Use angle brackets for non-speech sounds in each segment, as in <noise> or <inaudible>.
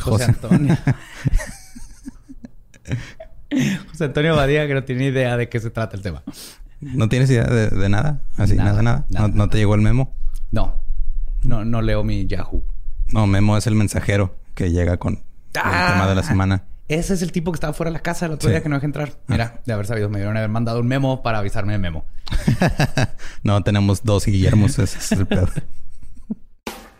José, Antonio. <laughs> José Antonio Badía que no tiene idea de qué se trata el tema. ¿No tienes idea de, nada? Así, nada, nada. ¿No, te llegó el memo? No. No, no leo mi Yahoo. No, memo es el mensajero que llega con el tema de la ah, semana. Ese es el tipo que estaba fuera de la casa el otro día que no dejé entrar. Mira, de haber sabido, me dieron haber mandado un memo para avisarme de memo. <laughs> no, tenemos dos Guillermos. Ese es el peor. <laughs>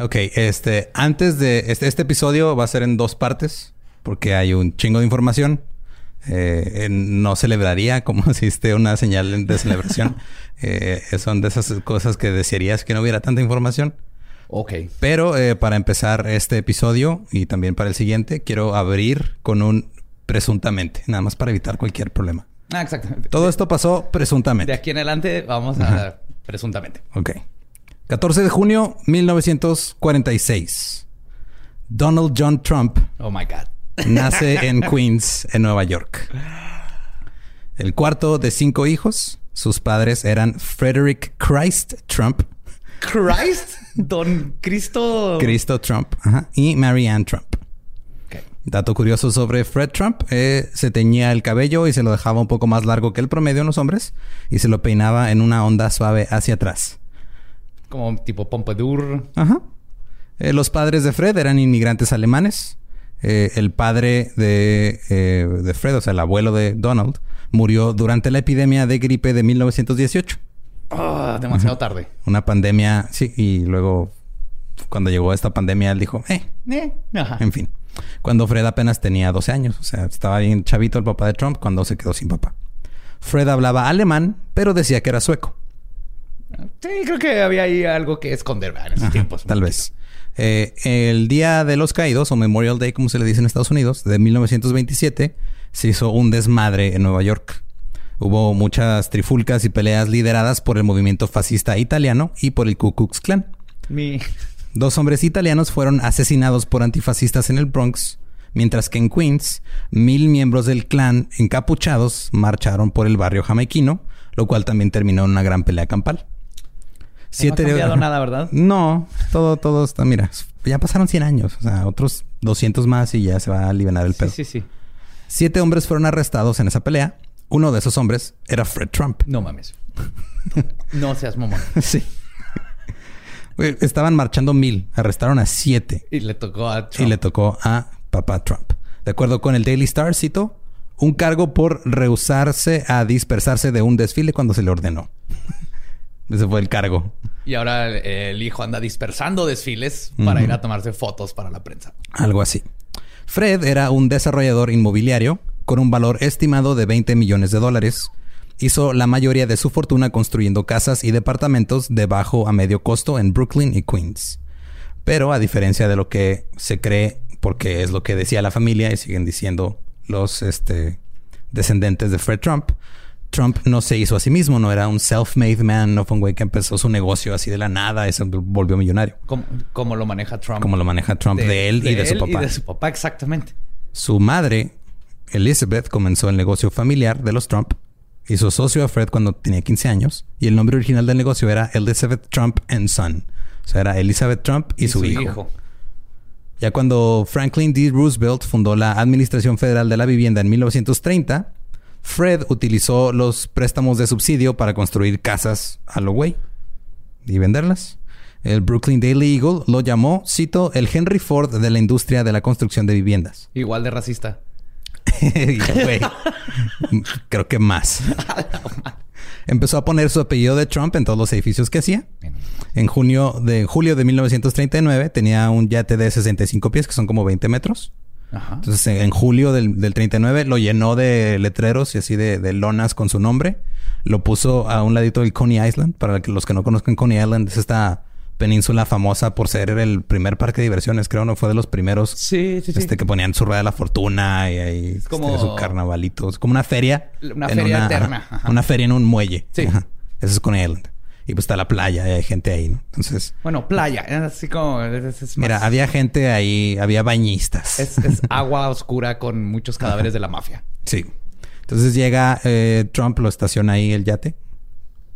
Ok, este, antes de este, este episodio va a ser en dos partes porque hay un chingo de información. Eh, no celebraría como <laughs> si esté una señal de celebración. <laughs> eh, son de esas cosas que desearías que no hubiera tanta información. Ok. Pero eh, para empezar este episodio y también para el siguiente, quiero abrir con un presuntamente, nada más para evitar cualquier problema. Ah, exactamente. Todo esto pasó presuntamente. De aquí en adelante vamos a presuntamente. Ok. 14 de junio 1946. Donald John Trump. Oh my God. <laughs> nace en Queens, en Nueva York. El cuarto de cinco hijos. Sus padres eran Frederick Christ Trump. ¿Christ? Don Cristo. Cristo Trump. Y Marianne Trump. Dato curioso sobre Fred Trump. Eh, se teñía el cabello y se lo dejaba un poco más largo que el promedio en los hombres. Y se lo peinaba en una onda suave hacia atrás. Como tipo Pompadour. Ajá. Eh, los padres de Fred eran inmigrantes alemanes. Eh, el padre de, eh, de, Fred, o sea, el abuelo de Donald, murió durante la epidemia de gripe de 1918. Ah, demasiado tarde. Una pandemia, sí, y luego cuando llegó esta pandemia, él dijo, eh, Eh, ajá. en fin. Cuando Fred apenas tenía 12 años, o sea, estaba bien chavito el papá de Trump cuando se quedó sin papá. Fred hablaba alemán, pero decía que era sueco. Sí, creo que había ahí algo que esconder ¿verdad? en esos Ajá, tiempos. Tal vez. Eh, el Día de los Caídos, o Memorial Day, como se le dice en Estados Unidos, de 1927, se hizo un desmadre en Nueva York. Hubo muchas trifulcas y peleas lideradas por el movimiento fascista italiano y por el Ku Klux Klan. Mi... Dos hombres italianos fueron asesinados por antifascistas en el Bronx, mientras que en Queens, mil miembros del clan encapuchados marcharon por el barrio jamaiquino, lo cual también terminó en una gran pelea campal. No ha cambiado nada, ¿verdad? <laughs> No, todo, todo está, mira, ya pasaron 100 años, o sea, otros 200 más y ya se va a aliviar el Sí, pedo. sí, sí. Siete hombres fueron arrestados en esa pelea. Uno de esos hombres era Fred Trump. No mames. No seas mamón. <laughs> sí. Estaban marchando mil, arrestaron a siete Y le tocó a y Trump. le tocó a papá Trump. De acuerdo con el Daily Star, cito, un cargo por rehusarse a dispersarse de un desfile cuando se le ordenó. Ese fue el cargo. Y ahora el, el hijo anda dispersando desfiles para ir a tomarse fotos para la prensa. Algo así. Fred era un desarrollador inmobiliario con un valor estimado de 20 millones de dólares. Hizo la mayoría de su fortuna construyendo casas y departamentos de bajo a medio costo en Brooklyn y Queens. Pero a diferencia de lo que se cree, porque es lo que decía la familia y siguen diciendo los este, descendientes de Fred Trump, Trump no se hizo a sí mismo, no era un self-made man, no fue un güey que empezó su negocio así de la nada y se volvió millonario, Como, como lo maneja Trump. como lo maneja Trump de, él y de su papá. Y de su papá, exactamente. Su madre, Elizabeth, comenzó el negocio familiar de los Trump. Hizo socio a Fred cuando tenía 15 años. Y el nombre original del negocio era Elizabeth Trump and Son. O sea, era Elizabeth Trump y, su, hijo. Ya cuando Franklin D. Roosevelt fundó la Administración Federal de la Vivienda en 1930, Fred utilizó los préstamos de subsidio para construir casas a lo güey y venderlas. El Brooklyn Daily Eagle lo llamó, cito, el Henry Ford de la industria de la construcción de viviendas. Igual de racista. <laughs> Güey. Creo que más. Empezó a poner su apellido de Trump en todos los edificios que hacía. En junio de, julio de 1939 tenía un yate de 65 pies, que son como 20 metros. Ajá. Entonces, en, julio del, del 39 lo llenó de letreros y así de, de lonas con su nombre. Lo puso a un ladito del Coney Island. Para los que no conozcan Coney Island, es esta península famosa por ser el primer parque de diversiones, creo, ¿no? Fue de los primeros Sí, sí, sí. este que ponían su rueda de la fortuna y ahí como- este, su carnavalito. Es como una feria. Una feria eterna, ajá. Una feria en un muelle. Sí. Ajá. Eso es Coney Island. Y pues está la playa y hay gente ahí, ¿no? Entonces, Bueno, playa. Así como... es- es mira, había gente ahí, había bañistas. Es, es <laughs> agua oscura con muchos cadáveres de la mafia. Sí. Entonces llega eh, Trump, lo estaciona ahí el yate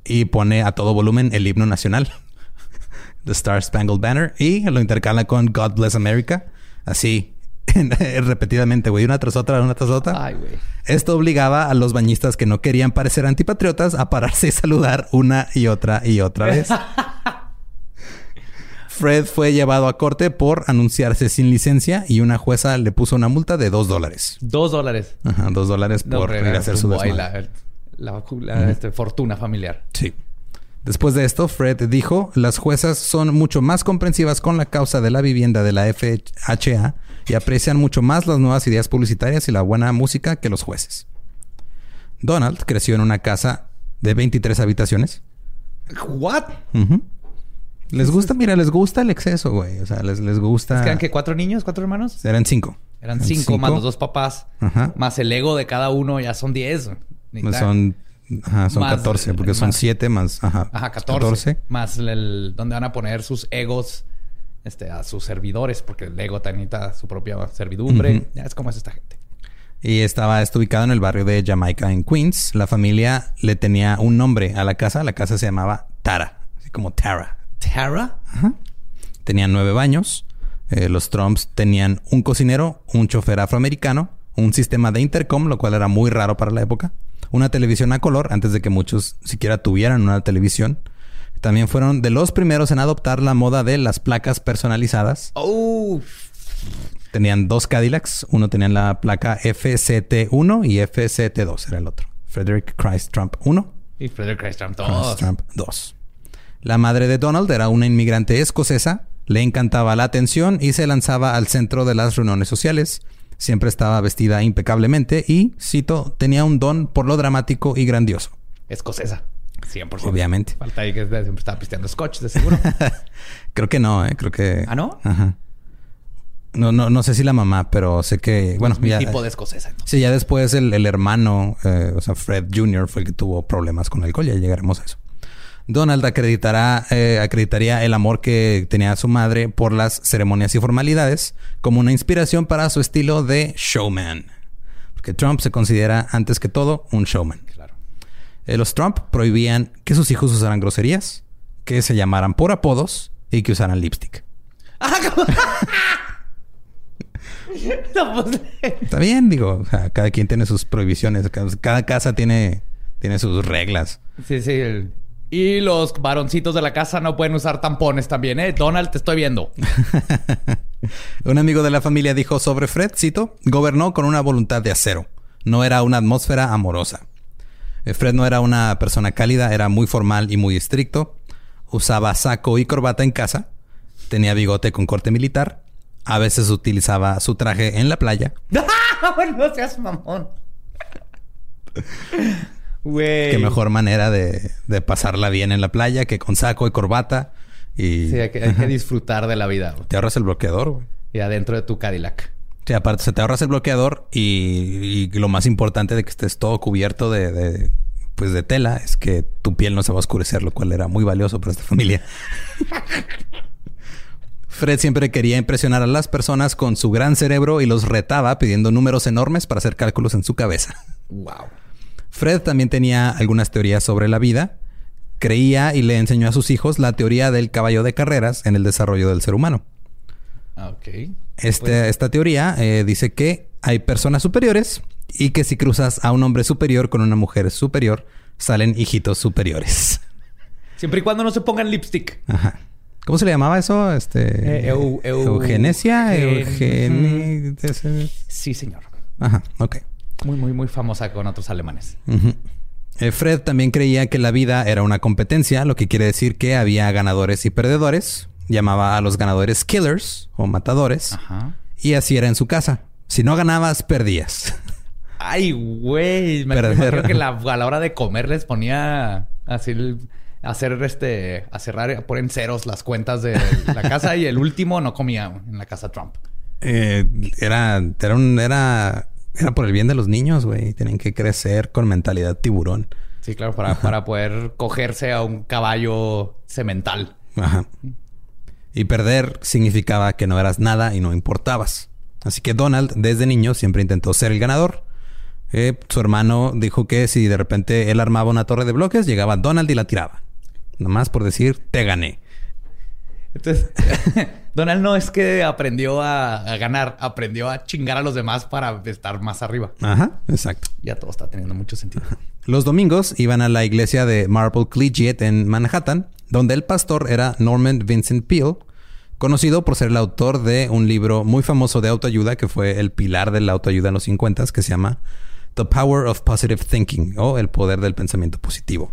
y pone a todo volumen el himno nacional, <laughs> The Star Spangled Banner, y lo intercala con God Bless America, así repetidamente, güey, una tras otra, una tras otra. Ay, güey. Esto obligaba a los bañistas que no querían parecer antipatriotas a pararse y saludar una y otra y otra vez. <laughs> Fred fue llevado a corte por anunciarse sin licencia y una jueza le puso una multa de dos dólares. Dos dólares. Ajá, dos dólares por ir a hacer su desmadre. la, la, la, este, fortuna familiar. Sí. Después de esto, Fred dijo, las juezas son mucho más comprensivas con la causa de la vivienda de la FHA y aprecian mucho más las nuevas ideas publicitarias y la buena música que los jueces. Donald creció en una casa de 23 habitaciones. ¿What? Les gusta, mira, les gusta el exceso, güey. O sea, les, les gusta... ¿Quedan que cuatro niños, cuatro hermanos? Eran cinco. Eran cinco, más los dos papás. Ajá. Más el ego de cada uno ya son diez. Pues son... Ajá, son Más- 14, porque son más- 7 más... Ajá, Ajá, 14. Más el, donde van a poner sus egos este, a sus servidores, porque el ego también necesita su propia servidumbre. Ya es como es esta gente. Y estaba está ubicado en el barrio de Jamaica en Queens. La familia le tenía un nombre a la casa. La casa se llamaba Tara, así como Tara. ¿Tara? Tenía nueve baños. Eh, los Trumps tenían un cocinero, un chofer afroamericano, un sistema de intercom, lo cual era muy raro para la época, una televisión a color, antes de que muchos siquiera tuvieran una televisión. También fueron de los primeros en adoptar la moda de las placas personalizadas. Oh, Tenían dos Cadillacs. Uno tenía la placa FCT1 y FCT2 era el otro. Frederick Christ Trump 1 Y Frederick Christ Trump, Donald todos. Trump 2. La madre de Donald era una inmigrante escocesa, le encantaba la atención y se lanzaba al centro de las reuniones sociales. Siempre estaba vestida impecablemente y, cito, tenía un don por lo dramático y grandioso. Escocesa. 100%. Obviamente. Falta ahí que siempre estaba pisteando scotch, de seguro. <laughs> Creo que no, ¿eh? Creo que... ¿Ah, no? Ajá. No, no, no sé si la mamá, pero sé que... Bueno, Mi ya... tipo de escocesa. entonces. Sí, ya después el, el hermano, eh, o sea, Fred Jr. fue el que tuvo problemas con el alcohol. Ya llegaremos a eso. Donald acreditará, eh, acreditaría el amor que tenía su madre por las ceremonias y formalidades como una inspiración para su estilo de showman. Porque Trump se considera, antes que todo, un showman. Eh, los Trump prohibían que sus hijos usaran groserías, que se llamaran por apodos y que usaran lipstick. <laughs> No, pues, Está bien, digo, o sea, cada quien tiene sus prohibiciones, cada, cada casa tiene, tiene sus reglas. sí, sí. el- Y los varoncitos de la casa no pueden usar tampones también, ¿eh? Donald, te estoy viendo. <laughs> Un amigo de la familia dijo sobre Fred, cito, gobernó con una voluntad de acero. No era una atmósfera amorosa. Eh, Fred no era una persona cálida, era muy formal y muy estricto. Usaba saco y corbata en casa. Tenía bigote con corte militar. A veces utilizaba su traje en la playa. <laughs> no seas mamón. <laughs> Güey. Qué mejor manera de, de pasarla bien en la playa que con saco y corbata. Y Sí, hay que, hay que disfrutar de la vida. güey. te ahorras el bloqueador, güey. Y adentro de tu Cadillac. Sí, aparte se te ahorras el bloqueador y, y lo más importante de que estés todo cubierto de, de, pues de tela es que tu piel no se va a oscurecer, lo cual era muy valioso para esta familia. <laughs> Fred siempre quería impresionar a las personas con su gran cerebro y los retaba pidiendo números enormes para hacer cálculos en su cabeza. Wow. Fred también tenía algunas teorías sobre la vida. Creía y le enseñó a sus hijos la teoría del caballo de carreras en el desarrollo del ser humano. Ah, Ok. Este- esta teoría eh, dice que hay personas superiores y que si cruzas a un hombre superior con una mujer superior, salen hijitos superiores. <laughs> Siempre y cuando no se pongan lipstick. Ajá. ¿Cómo se le llamaba eso? Este, Eh, eu- eu- eugenesia, eugeni- ese- Sí, señor. Ajá, ok. Muy, muy, muy famosa con otros alemanes. Eh, Fred también creía que la vida era una competencia, lo que quiere decir que había ganadores y perdedores. Llamaba a los ganadores killers o matadores. Ajá. Y así era en su casa. Si no ganabas, perdías. Ay, güey. Me imagino que la- a la hora de comer les ponía así el- hacer este, a cerrar, a poner en ceros las cuentas de la casa y el último no comía en la casa Trump. Eh, era, era, un- era, era por el bien de los niños, güey. Tienen que crecer con mentalidad tiburón. Sí, claro, para, para poder cogerse a un caballo cemental. Ajá. Y perder significaba que no eras nada y no importabas. Así que Donald, desde niño, siempre intentó ser el ganador. Eh, su hermano dijo que si de repente él armaba una torre de bloques, llegaba Donald y la tiraba. Nomás por decir, te gané. Entonces, <laughs> Donald no es que aprendió a, a ganar, aprendió a chingar a los demás para estar más arriba. Ajá, exacto. Ya todo está teniendo mucho sentido. Los domingos iban a la iglesia de Marble Collegiate en Manhattan, donde el pastor era Norman Vincent Peale, conocido por ser el autor de un libro muy famoso de autoayuda que fue el pilar de la autoayuda en los 50 que se llama The Power of Positive Thinking o El Poder del Pensamiento Positivo.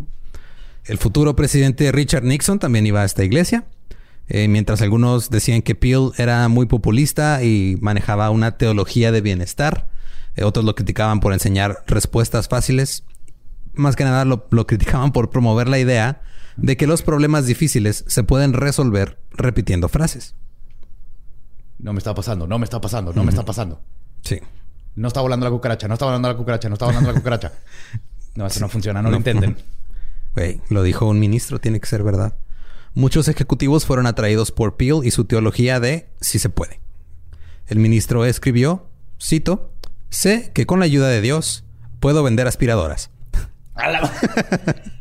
El futuro presidente Richard Nixon también iba a esta iglesia, eh, mientras algunos decían que Peale era muy populista y manejaba una teología de bienestar. eh, otros lo criticaban por enseñar respuestas fáciles. Más que nada lo, lo criticaban por promover la idea de que los problemas difíciles se pueden resolver repitiendo frases. No me está pasando, no me está pasando, no me está pasando. Sí. No está volando la cucaracha, no está volando la cucaracha, no está volando la cucaracha. <laughs> No, eso no funciona, no, lo entienden. <laughs> Güey, lo dijo un ministro, tiene que ser verdad. Muchos ejecutivos fueron atraídos por Peel y su teología de si se puede. El ministro escribió, cito, sé que con la ayuda de Dios puedo vender aspiradoras. <laughs>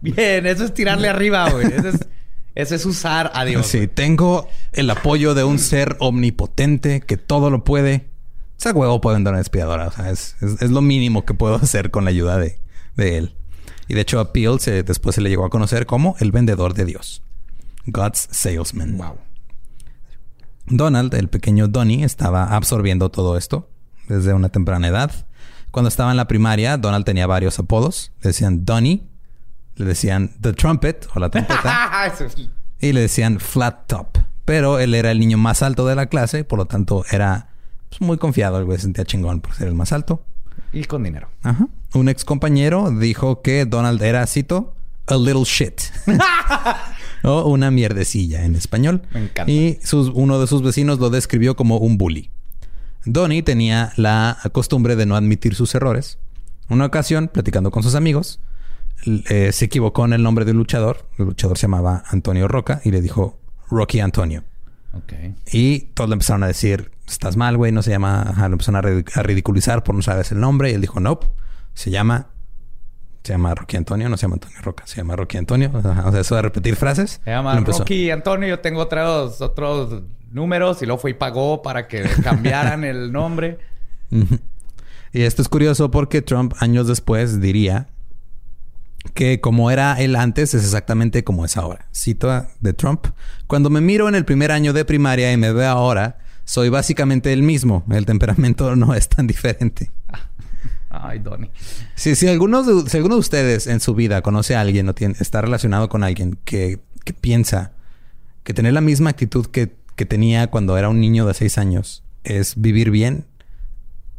Bien, eso es tirarle arriba, güey. Eso es, eso es usar a Dios. Sí, tengo el apoyo de un ser omnipotente que todo lo puede. Esa huevo puede vender una aspiradora. O sea, es, es- es lo mínimo que puedo hacer con la ayuda de, de él. Y de hecho a Peel se, después se le llegó a conocer como el vendedor de Dios. God's salesman. Wow. Donald, el pequeño Donnie, estaba absorbiendo todo esto desde una temprana edad. Cuando estaba en la primaria, Donald tenía varios apodos. Le decían Donny, le decían The Trumpet o la trompeta <laughs> y le decían Flat Top. Pero él era el niño más alto de la clase, por lo tanto era pues, muy confiado. El güey se sentía chingón por ser el más alto. Y con dinero. Ajá. Un ex compañero dijo que Donald era, cito, a little shit. <laughs> o una mierdecilla en español. Me encanta. Y sus, uno de sus vecinos lo describió como un bully. Donnie tenía la costumbre de no admitir sus errores. Una ocasión, platicando con sus amigos, eh, se equivocó en el nombre del luchador. El luchador se llamaba Antonio Roca y le dijo Rocky Antonio. Y todos le empezaron a decir, estás mal, güey, no se llama... Ajá, lo empezaron a, rid- a ridiculizar por no sabes el nombre. Y él dijo, no, se llama... Se llama Rocky Antonio, no se llama Antonio Roca, se llama Rocky Antonio. Ajá, O sea, eso de repetir frases. Se llama. Rocky Antonio. Yo tengo otros, otros números y luego fue y pagó para que cambiaran el nombre. <laughs> Y esto es curioso porque Trump años después diría que como era él antes es exactamente como es ahora. Cito a- de Trump. Cuando me miro en el primer año de primaria y me veo ahora, soy básicamente el mismo. El temperamento <laughs> no es tan diferente. Ay, Donnie. Si, si, algunos de, si alguno de ustedes en su vida conoce a alguien o tiene, está relacionado con alguien que, que piensa que tener la misma actitud que, que tenía cuando era un niño de seis años es vivir bien,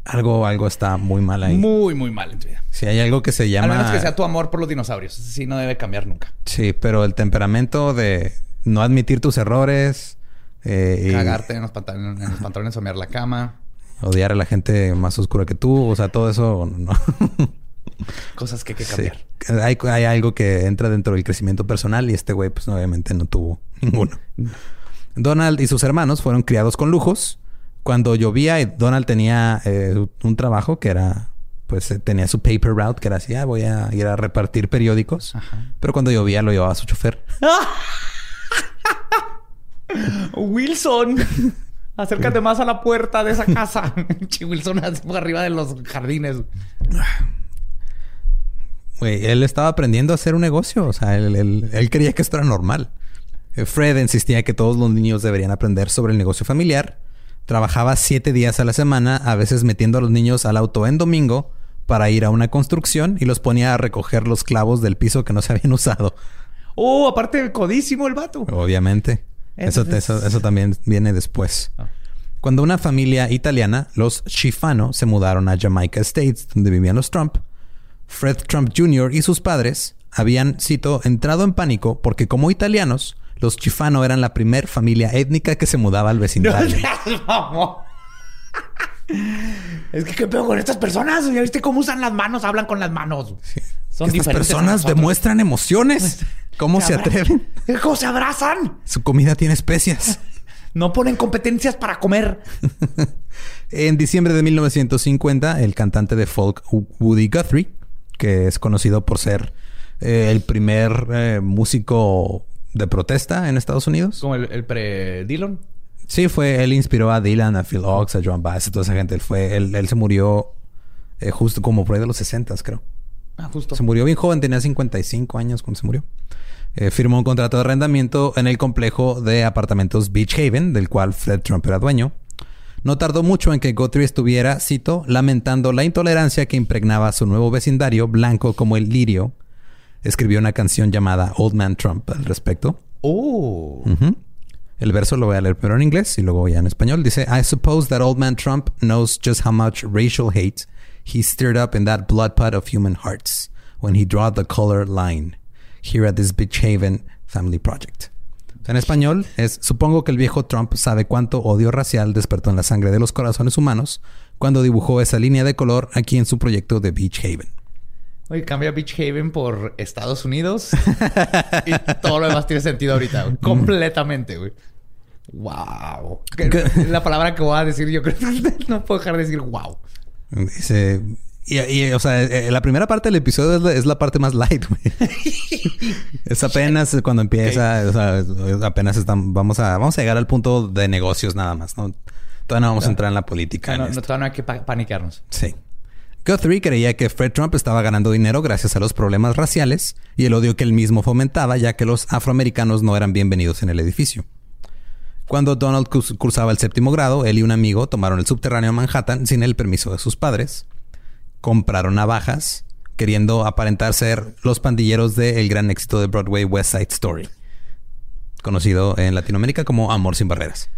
algo, algo está muy mal ahí. Muy, muy mal en tu vida. Si hay algo que se Al llama... menos que sea tu amor por los dinosaurios. Sí, no debe cambiar nunca. Sí, pero el temperamento de no admitir tus errores... eh, y Cagarte en los pantalones, en los pantalones, somear la cama. odiar a la gente más oscura que tú. O sea, todo eso... No. <laughs> Cosas que hay que Sí. cambiar. Hay, hay algo que entra dentro del crecimiento personal y este güey pues obviamente no tuvo ninguno. Donald y sus hermanos fueron criados con lujos. Cuando llovía, Donald tenía eh, un trabajo que era, pues eh, tenía su paper route, que era así, ah, voy a ir a repartir periódicos. Ajá. Pero cuando llovía lo llevaba su chofer. <laughs> Wilson, acércate más a la puerta de esa casa. <laughs> Wilson así por arriba de los jardines. Güey, él estaba aprendiendo a hacer un negocio. O sea, él, él- él creía que esto era normal. Eh, Fred insistía que todos los niños deberían aprender sobre el negocio familiar. Trabajaba siete días a la semana, a veces metiendo a los niños al auto en domingo para ir a una construcción y los ponía a recoger los clavos del piso que no se habían usado. Oh, aparte, codísimo el vato. Obviamente. Eso, Entonces- eso, eso también viene después. Ah. Cuando una familia italiana, los Schifano, se mudaron a Jamaica Estates, donde vivían los Trump, Fred Trump Jr. y sus padres habían, cito, entrado en pánico porque como italianos, los Schifano eran la primer familia étnica que se mudaba al No vecindario. mamón. Es que qué peor con estas personas. ¿Ya viste cómo usan las manos? Hablan con las manos. Son Estas personas demuestran emociones. ¿Cómo se abra- atreven? ¿Cómo se abrazan? Su comida tiene especias. No ponen competencias para comer. <laughs> En diciembre de 1950, el cantante de folk Woody Guthrie, que es conocido por ser eh, el primer eh, músico de protesta en Estados Unidos. Como el, el pre-Dillon. Sí, fue, él inspiró a Dylan, a Phil Ox, a John Bass, a toda esa gente. Él fue, él, él se murió eh, justo como por ahí de los 60, creo. Ah, justo. Se murió bien joven, tenía 55 años cuando se murió. Eh, firmó un contrato de arrendamiento en el complejo de apartamentos Beach Haven, del cual Fred Trump era dueño. No tardó mucho en que Guthrie estuviera, cito, lamentando la intolerancia que impregnaba su nuevo vecindario, blanco como el lirio. Escribió una canción llamada Old Man Trump al respecto. Oh. El verso lo voy a leer primero en inglés y luego ya en español. Dice, I suppose that old man Trump knows just how much racial hate he stirred up in that blood pot of human hearts when he drawed the color line here at this Beach Haven Family Project. O sea, en español es, supongo que el viejo Trump sabe cuánto odio racial despertó en la sangre de los corazones humanos cuando dibujó esa línea de color aquí en su proyecto de Beach Haven. Oye, cambia Beach Haven por Estados Unidos. <laughs> y todo lo demás tiene sentido ahorita. güey. Completamente, güey. Wow. La palabra que voy a decir, yo creo que <laughs> no puedo dejar de decir wow. Dice, y, y, o sea, eh, la primera parte del episodio es la, es la parte más light, güey. <laughs> es apenas cuando empieza, o sea, apenas están, vamos a, vamos a llegar al punto de negocios nada más, ¿no? Todavía no vamos a entrar en la política. No, en no, no, esto. todavía no hay que pa- paniquearnos. Sí. Guthrie creía que Fred Trump estaba ganando dinero gracias a los problemas raciales y el odio que él mismo fomentaba, ya que los afroamericanos no eran bienvenidos en el edificio. Cuando Donald curs- cursaba el séptimo grado, él y un amigo tomaron el subterráneo a Manhattan sin el permiso de sus padres. compraron navajas, queriendo aparentar ser los pandilleros del gran éxito de Broadway West Side Story, conocido en Latinoamérica como Amor sin Barreras.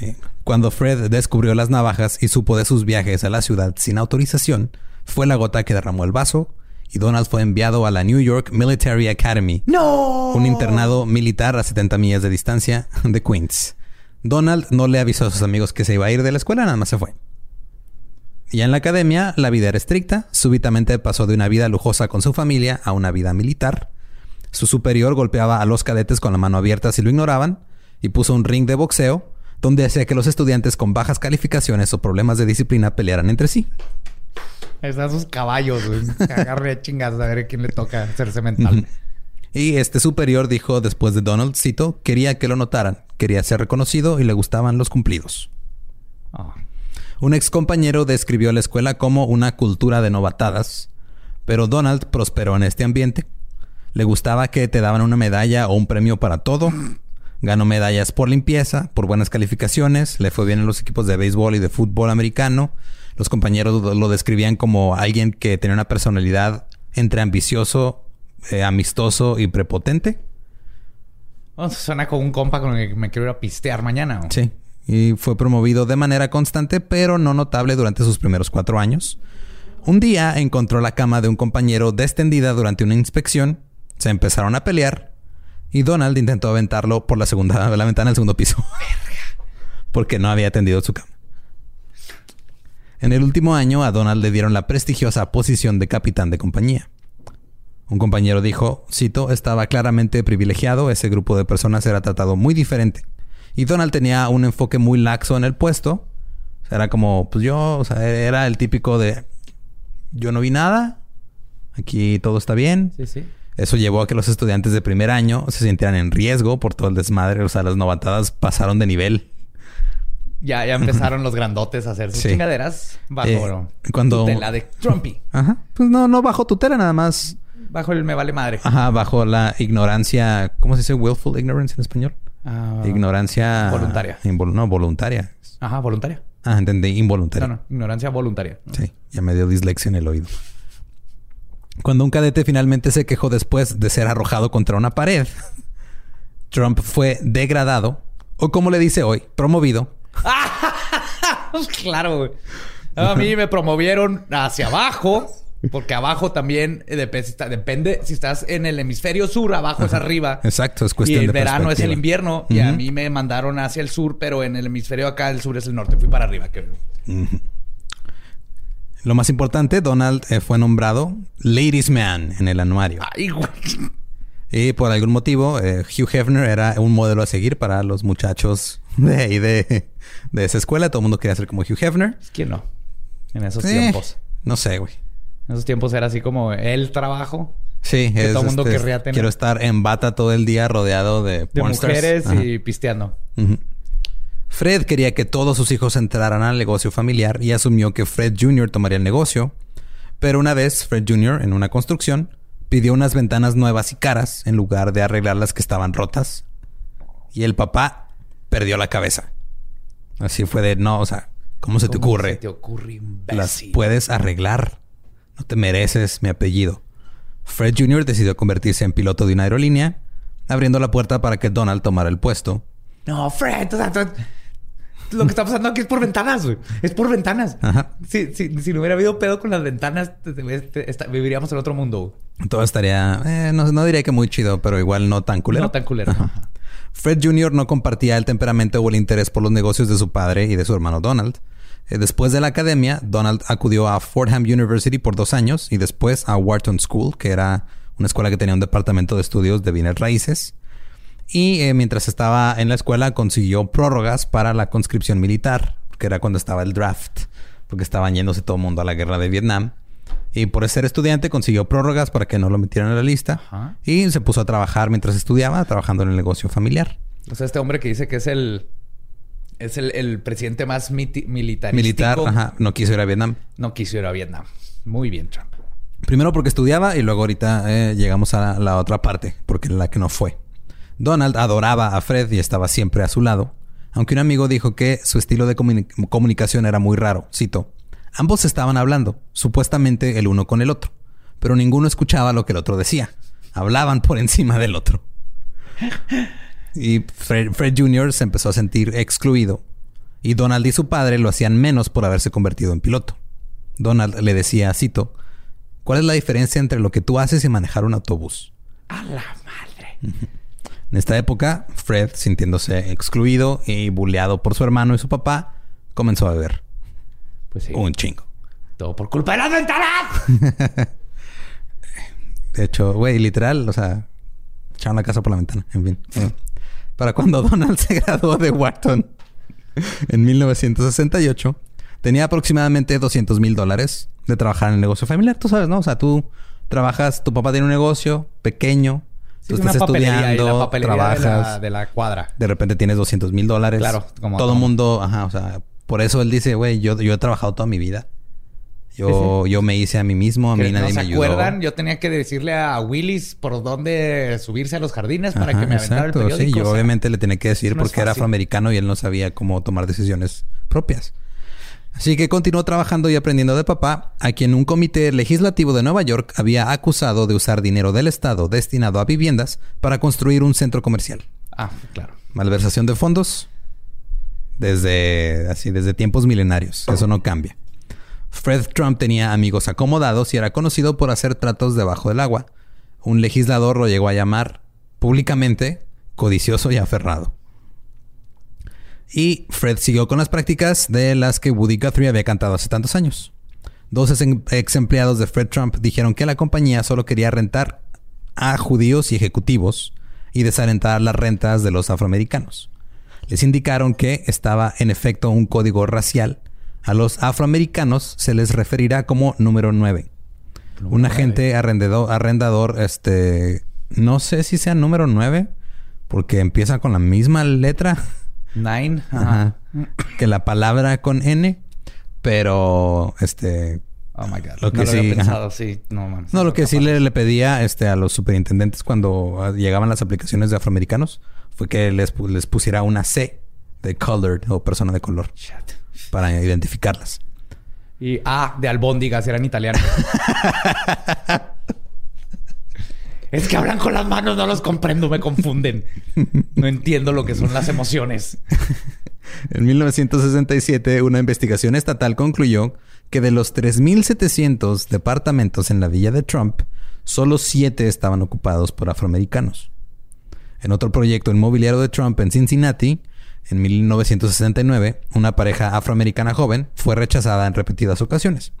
Eh, Cuando Fred descubrió las navajas y supo de sus viajes a la ciudad sin autorización, fue la gota que derramó el vaso y Donald fue enviado a la New York Military Academy, ¡No! un internado militar a 70 millas de distancia de Queens. Donald no le avisó a sus amigos que se iba a ir de la escuela, nada más se fue. Ya en la academia, la vida era estricta. Súbitamente pasó de una vida lujosa con su familia a una vida militar. Su superior golpeaba a los cadetes con la mano abierta si lo ignoraban y puso un ring de boxeo donde hacía que los estudiantes con bajas calificaciones o problemas de disciplina pelearan entre sí. Están sus caballos, güey. Agarre a chingas a ver a quién le toca hacerse mental. Y este superior dijo después de Donald, cito, quería que lo notaran, quería ser reconocido y le gustaban los cumplidos. Ah. Un ex compañero describió la escuela como una cultura de novatadas, pero Donald prosperó en este ambiente. Le gustaba que te daban una medalla o un premio para todo. Ganó medallas por limpieza, por buenas calificaciones, le fue bien en los equipos de béisbol y de fútbol americano. Los compañeros lo describían como alguien que tenía una personalidad entre ambicioso, eh, amistoso y prepotente. Oh, suena como un compa con el que me quiero ir a pistear mañana. Sí. Y fue promovido de manera constante, pero no notable durante sus primeros cuatro años. Un día encontró la cama de un compañero destendida durante una inspección. Se empezaron a pelear. Y Donald intentó aventarlo por la segunda, <laughs> la ventana del segundo piso. Porque no había atendido su cama. En el último año, a Donald le dieron la prestigiosa posición de capitán de compañía. Un compañero dijo, cito, estaba claramente privilegiado, ese grupo de personas era tratado muy diferente. Y Donald tenía un enfoque muy laxo en el puesto. O sea, era como, pues yo, o sea, era el típico de, yo no vi nada, aquí todo está bien. Sí, sí. Eso llevó a que los estudiantes de primer año se sintieran en riesgo por todo el desmadre. O sea, las novatadas pasaron de nivel. Ya, ya empezaron los grandotes a hacer sus Sí. chingaderas bajo Eh, cuando- tutela de Trumpy. Ajá. Pues no, no bajo tutela, nada más. Bajo el me vale madre. Ajá, bajo la ignorancia. ¿Cómo se dice? Willful ignorance en español. Ah, ignorancia. voluntaria. invol- no, voluntaria. Ajá, voluntaria. Ah, entendí. Involuntaria. No, no, ignorancia voluntaria. Sí, ya me dio dislexia en el oído. Cuando un cadete finalmente se quejó después de ser arrojado contra una pared, <laughs> Trump fue degradado, o como le dice hoy, promovido. <laughs> claro, güey. A mí me promovieron hacia abajo. Porque abajo también dep- si está- depende si estás en el hemisferio sur, abajo es arriba. Exacto, es Y cuestión el de verano es el invierno. Y a mí me mandaron hacia el sur, pero en el hemisferio acá, el sur es el norte. Fui para arriba. Que... Lo más importante, Donald eh, fue nombrado Ladies Man en el anuario. Ay, güey. Y por algún motivo, eh, Hugh Hefner era un modelo a seguir para los muchachos de ahí de, de esa escuela. Todo el mundo quería ser como Hugh Hefner. ¿Quién no? En esos Eh, tiempos. No sé, güey. En esos tiempos era así como el trabajo Sí, Que es, todo mundo este, querría tener. Quiero estar en bata todo el día rodeado de, de mujeres Ajá. y pisteando. Fred quería que todos sus hijos entraran al negocio familiar y asumió que Fred Jr. tomaría el negocio. Pero una vez Fred Jr. en una construcción pidió unas ventanas nuevas y caras en lugar de arreglar las que estaban rotas. Y el papá perdió la cabeza. Así fue de, no, o sea, ¿cómo se te ¿Cómo ocurre? se te ocurre, Las imbécil? puedes arreglar. No te mereces mi apellido. Fred Jr. decidió convertirse en piloto de una aerolínea, abriendo la puerta para que Donald tomara el puesto. No, Fred, o sea, lo que está pasando aquí es por ventanas, güey. Es por ventanas. Ajá. Si, si, si no hubiera habido pedo con las ventanas, viviríamos en otro mundo. güey. Todo estaría, eh, no, no diría que muy chido, pero igual no tan culero. No tan culero. Ajá. Fred Jr. no compartía el temperamento o el interés por los negocios de su padre y de su hermano Donald. Eh, Después de la academia, Donald acudió a Fordham University por dos años y después a Wharton School, que era una escuela que tenía un departamento de estudios de bienes raíces. Y eh, mientras estaba en la escuela consiguió prórrogas para la conscripción militar, que era cuando estaba el draft, porque estaban yéndose todo el mundo a la guerra de Vietnam. Y por ser estudiante consiguió prórrogas para que no lo metieran en la lista. Ajá. Y se puso a trabajar mientras estudiaba, trabajando en el negocio familiar. O sea, este hombre que dice que es el... Es el, el presidente más militarístico. Militar, ajá, no quiso ir a Vietnam. No quiso ir a Vietnam. Muy bien, Trump. Primero porque estudiaba y luego ahorita eh, llegamos a la, la otra parte, porque la que no fue. Donald adoraba a Fred y estaba siempre a su lado, aunque un amigo dijo que su estilo de comuni- comunicación era muy raro. Cito, Ambos estaban hablando, supuestamente el uno con el otro, pero ninguno escuchaba lo que el otro decía. Hablaban por encima del otro. Y Fred, Fred Jr. se empezó a sentir excluido y Donald y su padre lo hacían menos por haberse convertido en piloto. Donald le decía, cito, ¿cuál es la diferencia entre lo que tú haces y manejar un autobús? A la madre. En esta época, Fred, sintiéndose excluido y bulleado por su hermano y su papá, comenzó a beber. Pues sí. Un chingo. Todo por culpa de las ventanas. <laughs> De hecho, güey, literal, o sea, echaron la casa por la ventana. En fin. Eh, Para cuando <laughs> Donald se graduó de Wharton en 1968, tenía aproximadamente 200 mil dólares de trabajar en el negocio familiar. Tú sabes, ¿no? O sea, tú trabajas, tu papá tiene un negocio pequeño, tú estás estudiando, trabajas, de la, de la cuadra. de repente tienes 200 mil dólares. Claro, como todo. el mundo, ajá, o sea, por eso él dice, güey, yo, yo he trabajado toda mi vida. Yo, yo me hice a mí mismo, a mí nadie ¿No se me ayudó. acuerdan? Yo tenía que decirle a Willis por dónde subirse a los jardines para Ajá, que me aventara exacto, el periódico. Sí, yo o sea, obviamente le tenía que decir no porque era afroamericano y él no sabía cómo tomar decisiones propias. Así que continuó trabajando y aprendiendo de papá, a quien un comité legislativo de Nueva York había acusado de usar dinero del Estado destinado a viviendas para construir un centro comercial. Ah, claro. Malversación de fondos desde así desde tiempos milenarios. Eso no cambia. Fred Trump tenía amigos acomodados y era conocido por hacer tratos debajo del agua. Un legislador lo llegó a llamar públicamente codicioso y aferrado. Y Fred siguió con las prácticas de las que Woody Guthrie había cantado hace tantos años. Dos ex- empleados de Fred Trump dijeron que la compañía solo quería rentar a judíos y ejecutivos y desalentar las rentas de los afroamericanos. Les indicaron que estaba en efecto un código racial. A los afroamericanos se les referirá como número 9. Un agente arrendador, arrendador, este, no sé si sea número 9, porque empieza con la misma letra Nine. ajá, que la palabra con N, pero este, Oh my God. Lo no que lo había sí, ajá. pensado, sí. No, mames. no, lo que sí le, le pedía este, a los superintendentes cuando ah, llegaban las aplicaciones de afroamericanos fue que les, les pusiera una C de colored o persona de color Shit. para identificarlas. Y A de albóndigas eran italianos. <laughs> es que hablan con las manos, no los comprendo, me confunden. No entiendo lo que son las emociones. En 1967, una investigación estatal concluyó que de los 3.700 departamentos en la villa de Trump, solo 7 estaban ocupados por afroamericanos. En otro proyecto inmobiliario de Trump en Cincinnati, en 1969, una pareja afroamericana joven fue rechazada en repetidas ocasiones.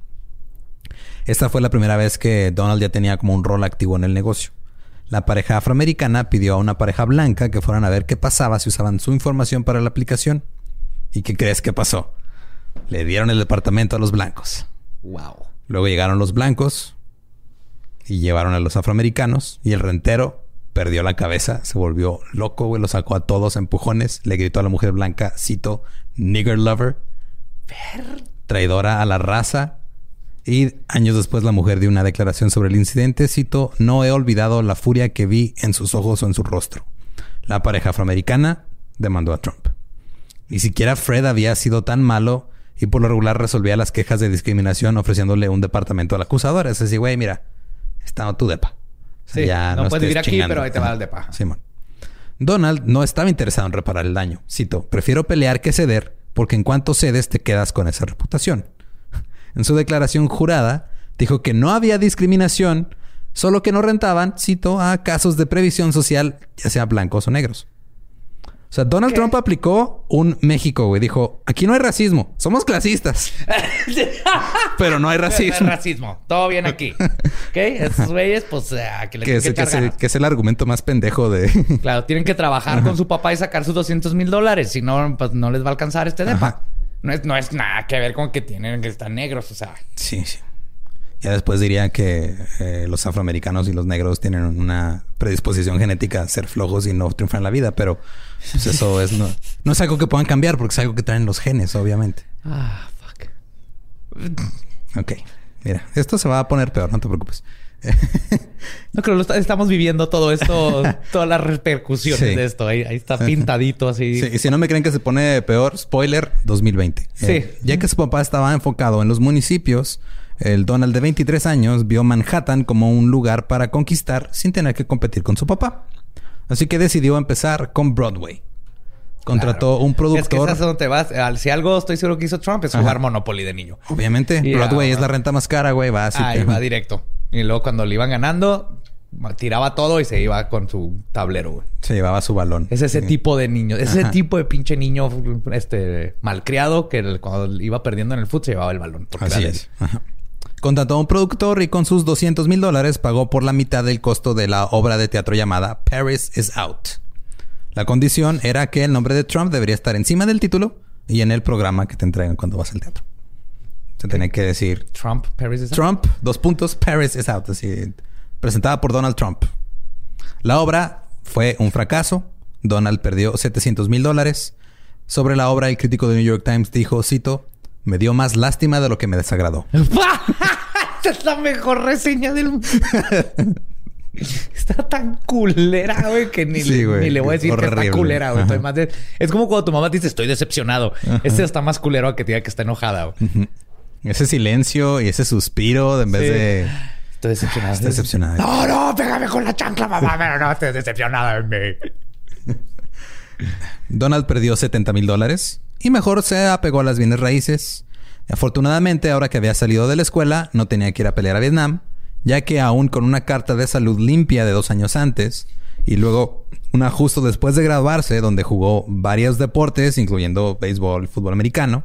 Esta fue la primera vez que Donald ya tenía como un rol activo en el negocio. La pareja afroamericana pidió a una pareja blanca que fueran a ver qué pasaba si usaban su información para la aplicación. ¿Y qué crees que pasó? Le dieron el departamento a los blancos. Wow. Luego llegaron los blancos y llevaron a los afroamericanos y el rentero perdió la cabeza, se volvió loco, güey, lo sacó a todos empujones, le gritó a la mujer blanca, cito, nigger lover, traidora a la raza. Y años después la mujer dio una declaración sobre el incidente, cito, no he olvidado la furia que vi en sus ojos o en su rostro. La pareja afroamericana demandó a Trump. Ni siquiera Fred había sido tan malo y por lo regular resolvía las quejas de discriminación ofreciéndole un departamento al acusador. Es decir, güey, mira, está tu depa. Sí, no puedes vivir aquí, chingando. pero ahí te va el depa. Simón. Donald no estaba interesado en reparar el daño. Cito, prefiero pelear que ceder porque en cuanto cedes te quedas con esa reputación. <laughs> En su declaración jurada, dijo que no había discriminación, solo que no rentaban, cito, a casos de previsión social, ya sea blancos o negros. O sea, Donald Trump aplicó un México, güey. Dijo, aquí no hay racismo, somos clasistas, <laughs> pero no hay No es racismo. racismo. Todo bien aquí. ¿Ok? Esos güeyes, pues, eh, que le Que es, que es el, ganas. que es el argumento más pendejo de... <laughs> Claro, tienen que trabajar con su papá y sacar sus 200 mil dólares. Si no, pues no les va a alcanzar este depa. No es, no es nada que ver con que tienen que estar negros. O sea, Sí, sí. Ya después diría que eh, los afroamericanos y los negros tienen una predisposición genética a ser flojos y no triunfar en la vida, pero pues, eso es no, no es algo que puedan cambiar porque es algo que traen los genes, obviamente. ah, fuck. Ok, mira, esto se va a poner peor, no te preocupes. <laughs> No creo, lo estamos viviendo todo esto, <laughs> todas las repercusiones Sí. de esto. Ahí, ahí está pintadito así. Sí, y si no me creen que se pone peor, spoiler, 2020. Sí. Eh, ya que su papá estaba enfocado en los municipios, el Donald de 23 años vio Manhattan como un lugar para conquistar sin tener que competir con su papá. Así que decidió empezar con Broadway. Contrató un Es que productor. es donde te vas. Si algo estoy seguro que hizo Trump es Ajá. jugar Monopoly de niño. Obviamente, Broadway es la renta más cara, güey. Va así. Ahí va directo. Y luego cuando le iban ganando, tiraba todo y se iba con su tablero, güey. Se llevaba su balón. Es ese Sí. tipo de niño. Es ese tipo de pinche niño este malcriado que cuando iba perdiendo en el fútbol se llevaba el balón. Así es. Ajá. Contrató a un productor y con sus 200 mil dólares pagó por la mitad del costo de la obra de teatro llamada Paris is Out. La condición era que el nombre de Trump debería estar encima del título y en el programa que te entregan cuando vas al teatro. Se tenía que decir Trump, Paris is Trump, dos puntos, Paris is Out. Así, presentada por Donald Trump. La obra fue un fracaso. Donald perdió 700 mil dólares. Sobre la obra, el crítico de New York Times dijo, cito, me dio más lástima de lo que me desagradó. <laughs> Esta es la mejor reseña del mundo. <laughs> Está tan culera, güey, que ni, Sí, le, güey. ni le voy a decir que está culera, güey. De- es como cuando tu mamá te dice, estoy decepcionado. Este está más culero a que te diga que está enojada, güey. Ese silencio y ese suspiro en vez de... Estoy decepcionado. Está decepcionada. No, no, pégame con la chancla, mamá, pero no estés decepcionada en mí. <laughs> Donald perdió 70 mil dólares y mejor se apegó a las bienes raíces. Afortunadamente, ahora que había salido de la escuela, no tenía que ir a pelear a Vietnam, ya que aún con una carta de salud limpia de dos años antes y luego una justo después de graduarse, donde jugó varios deportes, incluyendo béisbol y fútbol americano,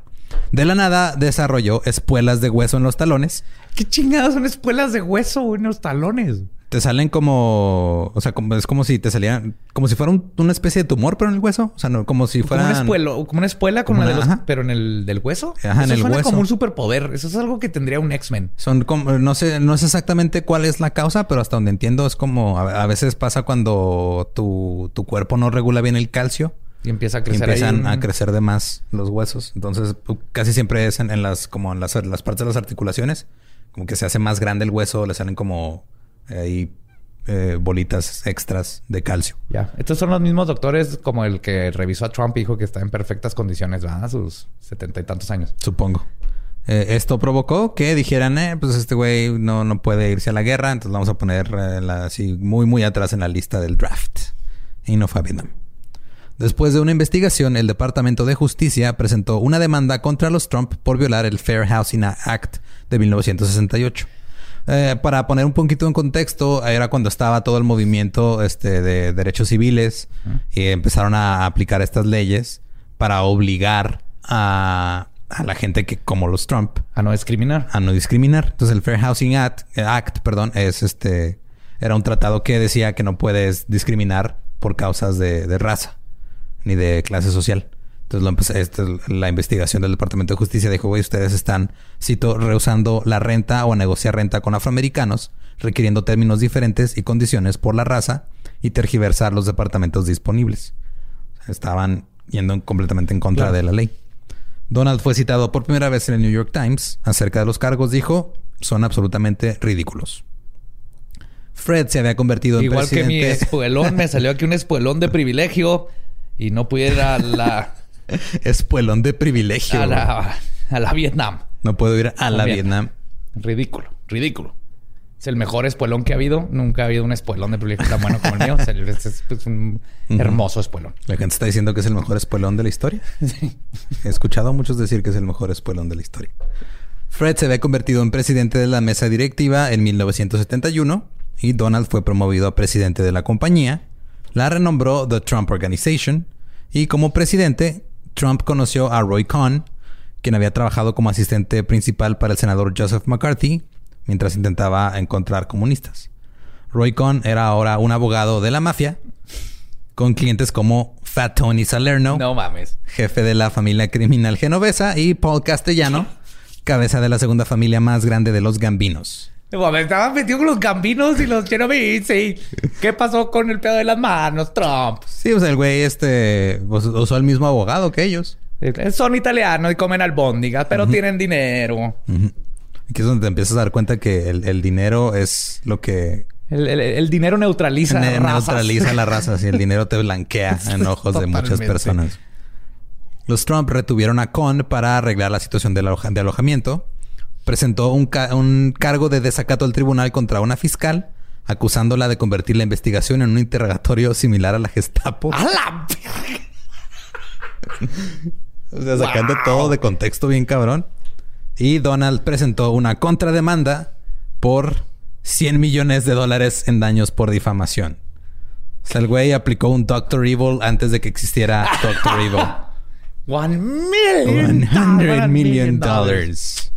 de la nada desarrolló espuelas de hueso en los talones. ¿Qué chingados son espuelas de hueso en los talones? Te salen como, o sea, como, es como si te salieran, como si fuera un- una especie de tumor, pero en el hueso. O sea, no, como si Como fuera. una espuela, como una espuela con Como la de una- los, ajá. pero en el del hueso. Ajá, en Eso el suena hueso. como un superpoder. Eso es algo que tendría un X-Men. Son como, no sé, no sé exactamente cuál es la causa, pero hasta donde entiendo es como a, a veces pasa cuando tu, tu cuerpo no regula bien el calcio Y empieza a y crecer ahí empiezan a crecer de más los huesos. Entonces, casi siempre es en, en las, como en las, las partes de las articulaciones, como que se hace más grande el hueso, le salen como ahí eh, bolitas extras de calcio. Ya. Estos son los mismos doctores como el que revisó a Trump y dijo que está en perfectas condiciones, ¿verdad? A sus setenta y tantos años. Supongo. Eh, esto provocó que dijeran, eh, pues este güey no, no puede irse a la guerra, entonces vamos a poner eh, la- así muy, muy atrás en la lista del draft. Y no fue a Vietnam. Después de una investigación, el Departamento de Justicia presentó una demanda contra los Trump por violar el Fair Housing Act de 1968. Eh, para poner un poquito en contexto, era cuando estaba todo el movimiento este, de derechos civiles y empezaron a aplicar estas leyes para obligar a, a la gente que, como los Trump, A no discriminar. a no discriminar. Entonces el Fair Housing Act, Act, perdón, es este era un tratado que decía que no puedes discriminar por causas de, de raza ni de clase social. Entonces lo empecé- este, la investigación del Departamento de Justicia dijo, güey, ustedes están, cito, rehusando la renta o a negociar renta con afroamericanos, requiriendo términos diferentes y condiciones por la raza y tergiversar los departamentos disponibles. Estaban yendo en- completamente en contra Claro. de la ley. Donald fue citado por primera vez en el New York Times acerca de los cargos. Dijo, son absolutamente ridículos. Fred se había convertido en Igual que mi espuelón, me salió aquí un espuelón de privilegio y no pudiera la, <laughs> <laughs> Espuelón de privilegio. a la, a la Vietnam. No puedo ir a la. Vietnam. Ridículo, ridículo. Es el mejor espuelón que ha habido. Nunca ha habido un espuelón de privilegio tan bueno como el mío. O sea, es, es- es un hermoso espuelón. La gente está diciendo que es el mejor espuelón de la historia. <laughs> He escuchado a muchos decir que es el mejor espuelón de la historia. Fred se había convertido en presidente de la mesa directiva en 1971 y Donald fue promovido a presidente de la compañía. La renombró The Trump Organization y como presidente, Trump conoció a Roy Cohn, quien había trabajado como asistente principal para el senador Joseph McCarthy mientras intentaba encontrar comunistas. Roy Cohn era ahora un abogado de la mafia con clientes como Fat Tony Salerno, No mames. jefe de la familia criminal genovesa, y Paul Castellano, cabeza de la segunda familia más grande de los Gambinos. Me estaban metido con los gambinos y los Genovese. y ¿Qué pasó con el pedo de las manos, Trump? Sí, o sea, el güey este pues, usó el mismo abogado que ellos. Son italianos y comen albóndigas, pero tienen dinero. Aquí es donde te empiezas a dar cuenta que el, el dinero es lo que El, el- el dinero neutraliza ne- razas. neutraliza la raza. Si el <laughs> dinero te blanquea en ojos de muchas personas. Los Trump retuvieron a Cohn para arreglar la situación de, aloja- de alojamiento. Presentó un, ca- un cargo de desacato al tribunal contra una fiscal, acusándola de convertir la investigación en un interrogatorio similar a la Gestapo. ¡A la! O sea, sacando Wow. todo de contexto bien cabrón. Y Donald presentó una contrademanda por 100 millones de dólares en daños por difamación. O sea, el güey aplicó un Doctor Evil antes de que existiera Doctor Evil. <laughs> One million. 100 million dollars.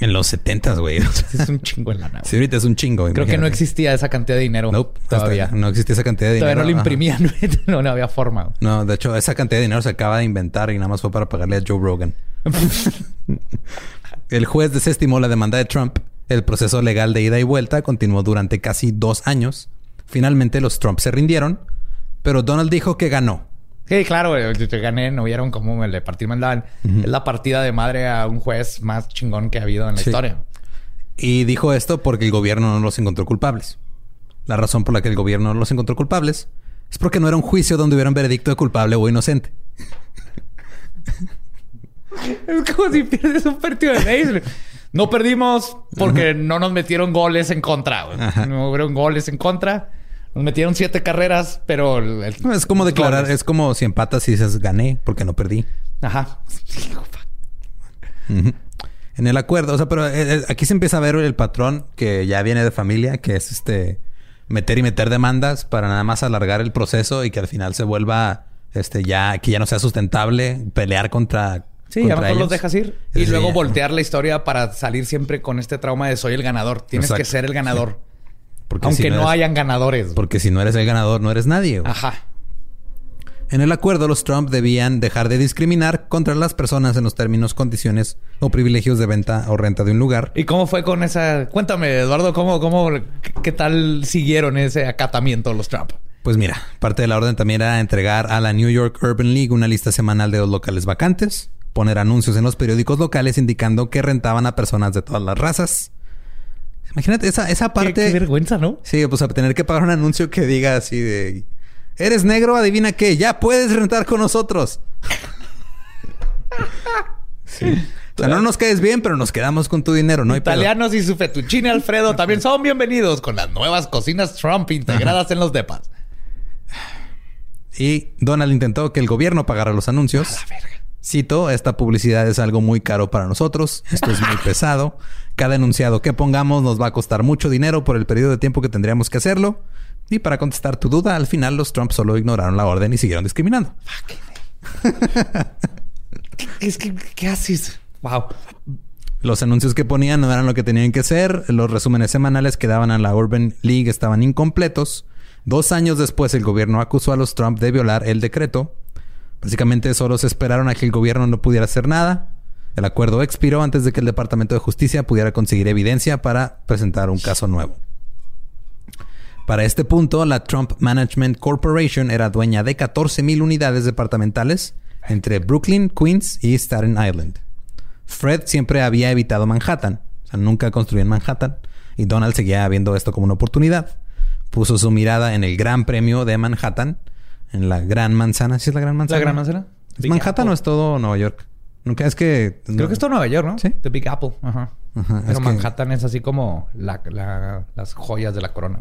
En los 70, güey. <laughs> Es un chingo en lana. güey. sí, ahorita es un chingo. Creo que no existía esa cantidad de dinero. Nope, todavía. no existía esa cantidad de dinero. Todavía no lo imprimían. <laughs> no, no había forma. No, de hecho, esa cantidad de dinero se acaba de inventar y nada más fue para pagarle a Joe Rogan. <laughs> El juez desestimó la demanda de Trump. El proceso legal de ida y vuelta continuó durante casi dos años. Finalmente los Trump se rindieron, pero Donald dijo que ganó. Sí, claro, güey. Yo te gané, no vieron cómo me le partí mandaban. Es la partida de madre a un juez más chingón que ha habido en la Sí. historia. Y dijo esto porque el gobierno no los encontró culpables. La razón por la que el gobierno no los encontró culpables es porque no era un juicio donde hubiera un veredicto de culpable o inocente. <laughs> Es como si pierdes un partido de béisbol. No perdimos porque no nos metieron goles en contra. No hubo goles en contra. Nos metieron siete carreras, pero... el- el- No, es como declarar, goles. es como si empatas y dices gané porque no perdí. Ajá. En el acuerdo, o sea, pero eh, eh, aquí se empieza a ver el patrón que ya viene de familia, que es este meter y meter demandas para nada más alargar el proceso y que al final se vuelva este ya que ya no sea sustentable pelear contra Sí, a lo contra mejor los ellos. dejas ir. Y Sí. luego voltear la historia para salir siempre con este trauma de soy el ganador. Tienes Exacto. que ser el ganador. <laughs> Porque Aunque si no, eres- hayan ganadores. porque si no eres el ganador no eres nadie. güey. Ajá. En el acuerdo, los Trump debían dejar de discriminar contra las personas en los términos, condiciones o privilegios de venta o renta de un lugar. ¿Y cómo fue con esa? Cuéntame, Eduardo, ¿cómo, cómo, qué tal siguieron ese acatamiento los Trump? Pues mira, parte de la orden también era entregar a la New York Urban League una lista semanal de los locales vacantes, poner anuncios en los periódicos locales indicando que rentaban a personas de todas las razas. Imagínate esa, esa parte. qué vergüenza, ¿no? sí, pues a tener que pagar un anuncio que diga así de. Eres negro, adivina qué, ya puedes rentar con nosotros. <laughs> sí. O sea, no nos caes bien, pero nos quedamos con tu dinero, ¿no? hay pedo. Italianos y su fettuccine Alfredo también son bienvenidos con las nuevas cocinas Trump integradas en los depas. Y Donald intentó que el gobierno pagara los anuncios. Cito, esta publicidad es algo muy caro para nosotros. Esto es muy <laughs> pesado. Cada enunciado que pongamos nos va a costar mucho dinero por el periodo de tiempo que tendríamos que hacerlo. Y para contestar tu duda, al final los Trump solo ignoraron la orden y siguieron discriminando. Es que, ¿qué haces? Wow. Los anuncios que ponían no eran lo que tenían que ser. Los resúmenes semanales que daban a la Urban League estaban incompletos. Dos años después, el gobierno acusó a los Trump de violar el decreto. Básicamente, solo se esperaron a que el gobierno no pudiera hacer nada. El acuerdo expiró antes de que el Departamento de Justicia pudiera conseguir evidencia para presentar un caso nuevo. Para este punto, la Trump Management Corporation era dueña de 14.000 unidades departamentales entre Brooklyn, Queens y Staten Island. Fred siempre había evitado Manhattan, o sea, nunca construyó en Manhattan, y Donald seguía viendo esto como una oportunidad. Puso su mirada en el Gran Premio de Manhattan, en la Gran Manzana. ¿Sí es la Gran Manzana? ¿La Gran Manzana? ¿Es Big Manhattan Apple. o es todo Nueva York? Nunca es que... Creo que es todo Nueva York, ¿no? Sí. The Big Apple. Ajá. Ajá, Pero es que- Manhattan es así como la- la- las joyas de la corona.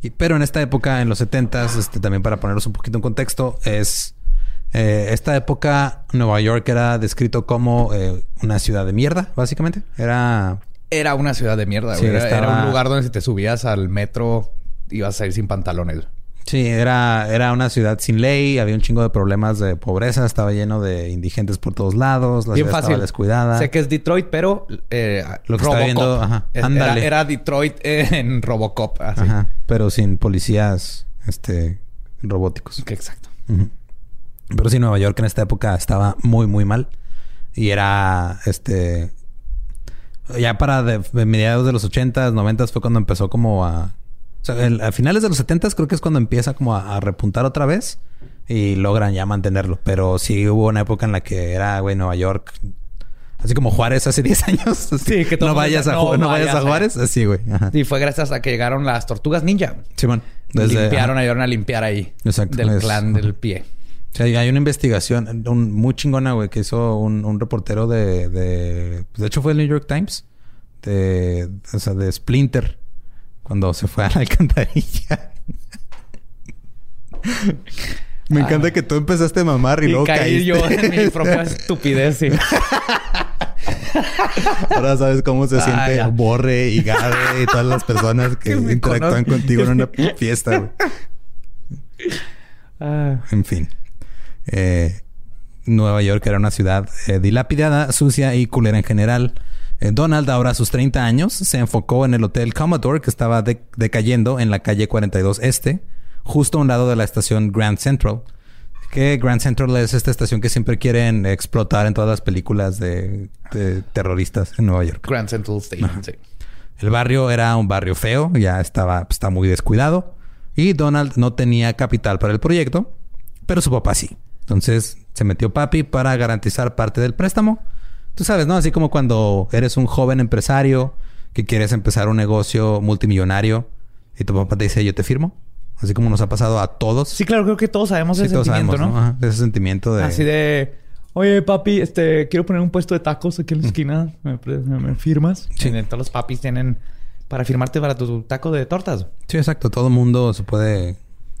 Y- pero en esta época, en los 70s, este, también para ponerlos un poquito en contexto, es... eh, esta época, Nueva York era descrito como eh, una ciudad de mierda, básicamente. Era... Era una ciudad de mierda, Sí. Era, estaba- era un lugar donde si te subías al metro ibas a ir sin pantalones. Sí, era, era una ciudad sin ley, había un chingo de problemas de pobreza, estaba lleno de indigentes por todos lados, la Bien ciudad fácil. estaba descuidada. Sé que es Detroit, pero eh, Lo que estaba Robocop. viendo, ajá. Era, era Detroit en <laughs> Robocop. Así. Ajá, pero sin policías este, robóticos. Exacto. Pero sí, Nueva York en esta época estaba muy, muy mal. Y era, este... Ya para de, de mediados de los 80s, 90s fue cuando empezó como a... O sea, el- a finales de los 70s creo que es cuando empieza como a, a repuntar otra vez. Y logran ya mantenerlo. Pero sí hubo una época en la que era, güey, Nueva York... Así como Juárez hace 10 <laughs> años. Así, Sí, que no vayas, a, "No no vayas a Juárez. Así, güey. Ajá. Y fue gracias a que llegaron las tortugas ninja. Simón. Desde- Limpiaron, ayudaron a limpiar ahí. Exacto, Del clan del pie. O sea, hay una investigación un- muy chingona, güey, que hizo un, un reportero de, de... De hecho, fue el New York Times. De... O sea, de Splinter. Cuando se fue a la alcantarilla. Me Ah. encanta que tú empezaste a mamar y, Y, luego caí caíste. yo en mi propia estupidez. sí. Ahora sabes cómo se Ah, siente ya. Borre y Gabe y todas las personas <laughs> que, interactúan contigo en una fiesta, güey. Ah, En fin. Eh, Nueva York era una ciudad eh, dilapidada, sucia y culera en general. Eh, Donald, ahora a sus 30 años, se enfocó en el Hotel Commodore que estaba de- decayendo en la calle 42 Este, justo a un lado de la estación Grand Central. Que Grand Central es esta estación que siempre quieren explotar en todas las películas de, de terroristas en Nueva York. Grand Central Station, sí. El barrio era un barrio feo, ya estaba está muy descuidado. Y Donald no tenía capital para el proyecto, pero su papá sí. Entonces se metió papi para garantizar parte del préstamo. Tú sabes, ¿no? Así como cuando eres un joven empresario que quieres empezar un negocio multimillonario y tu papá te dice, yo te firmo. Así como nos ha pasado a todos. Sí, claro, creo que todos sabemos Sí, ese todos sentimiento, sabemos, ¿no? Ajá, Ese sentimiento de... Así de... Oye, papi, este... Quiero poner un puesto de tacos aquí en la esquina. ¿Me, me- me firmas? Sí. Y todos los papis tienen... Para firmarte para tu taco de tortas. Sí, exacto. Todo el mundo se puede,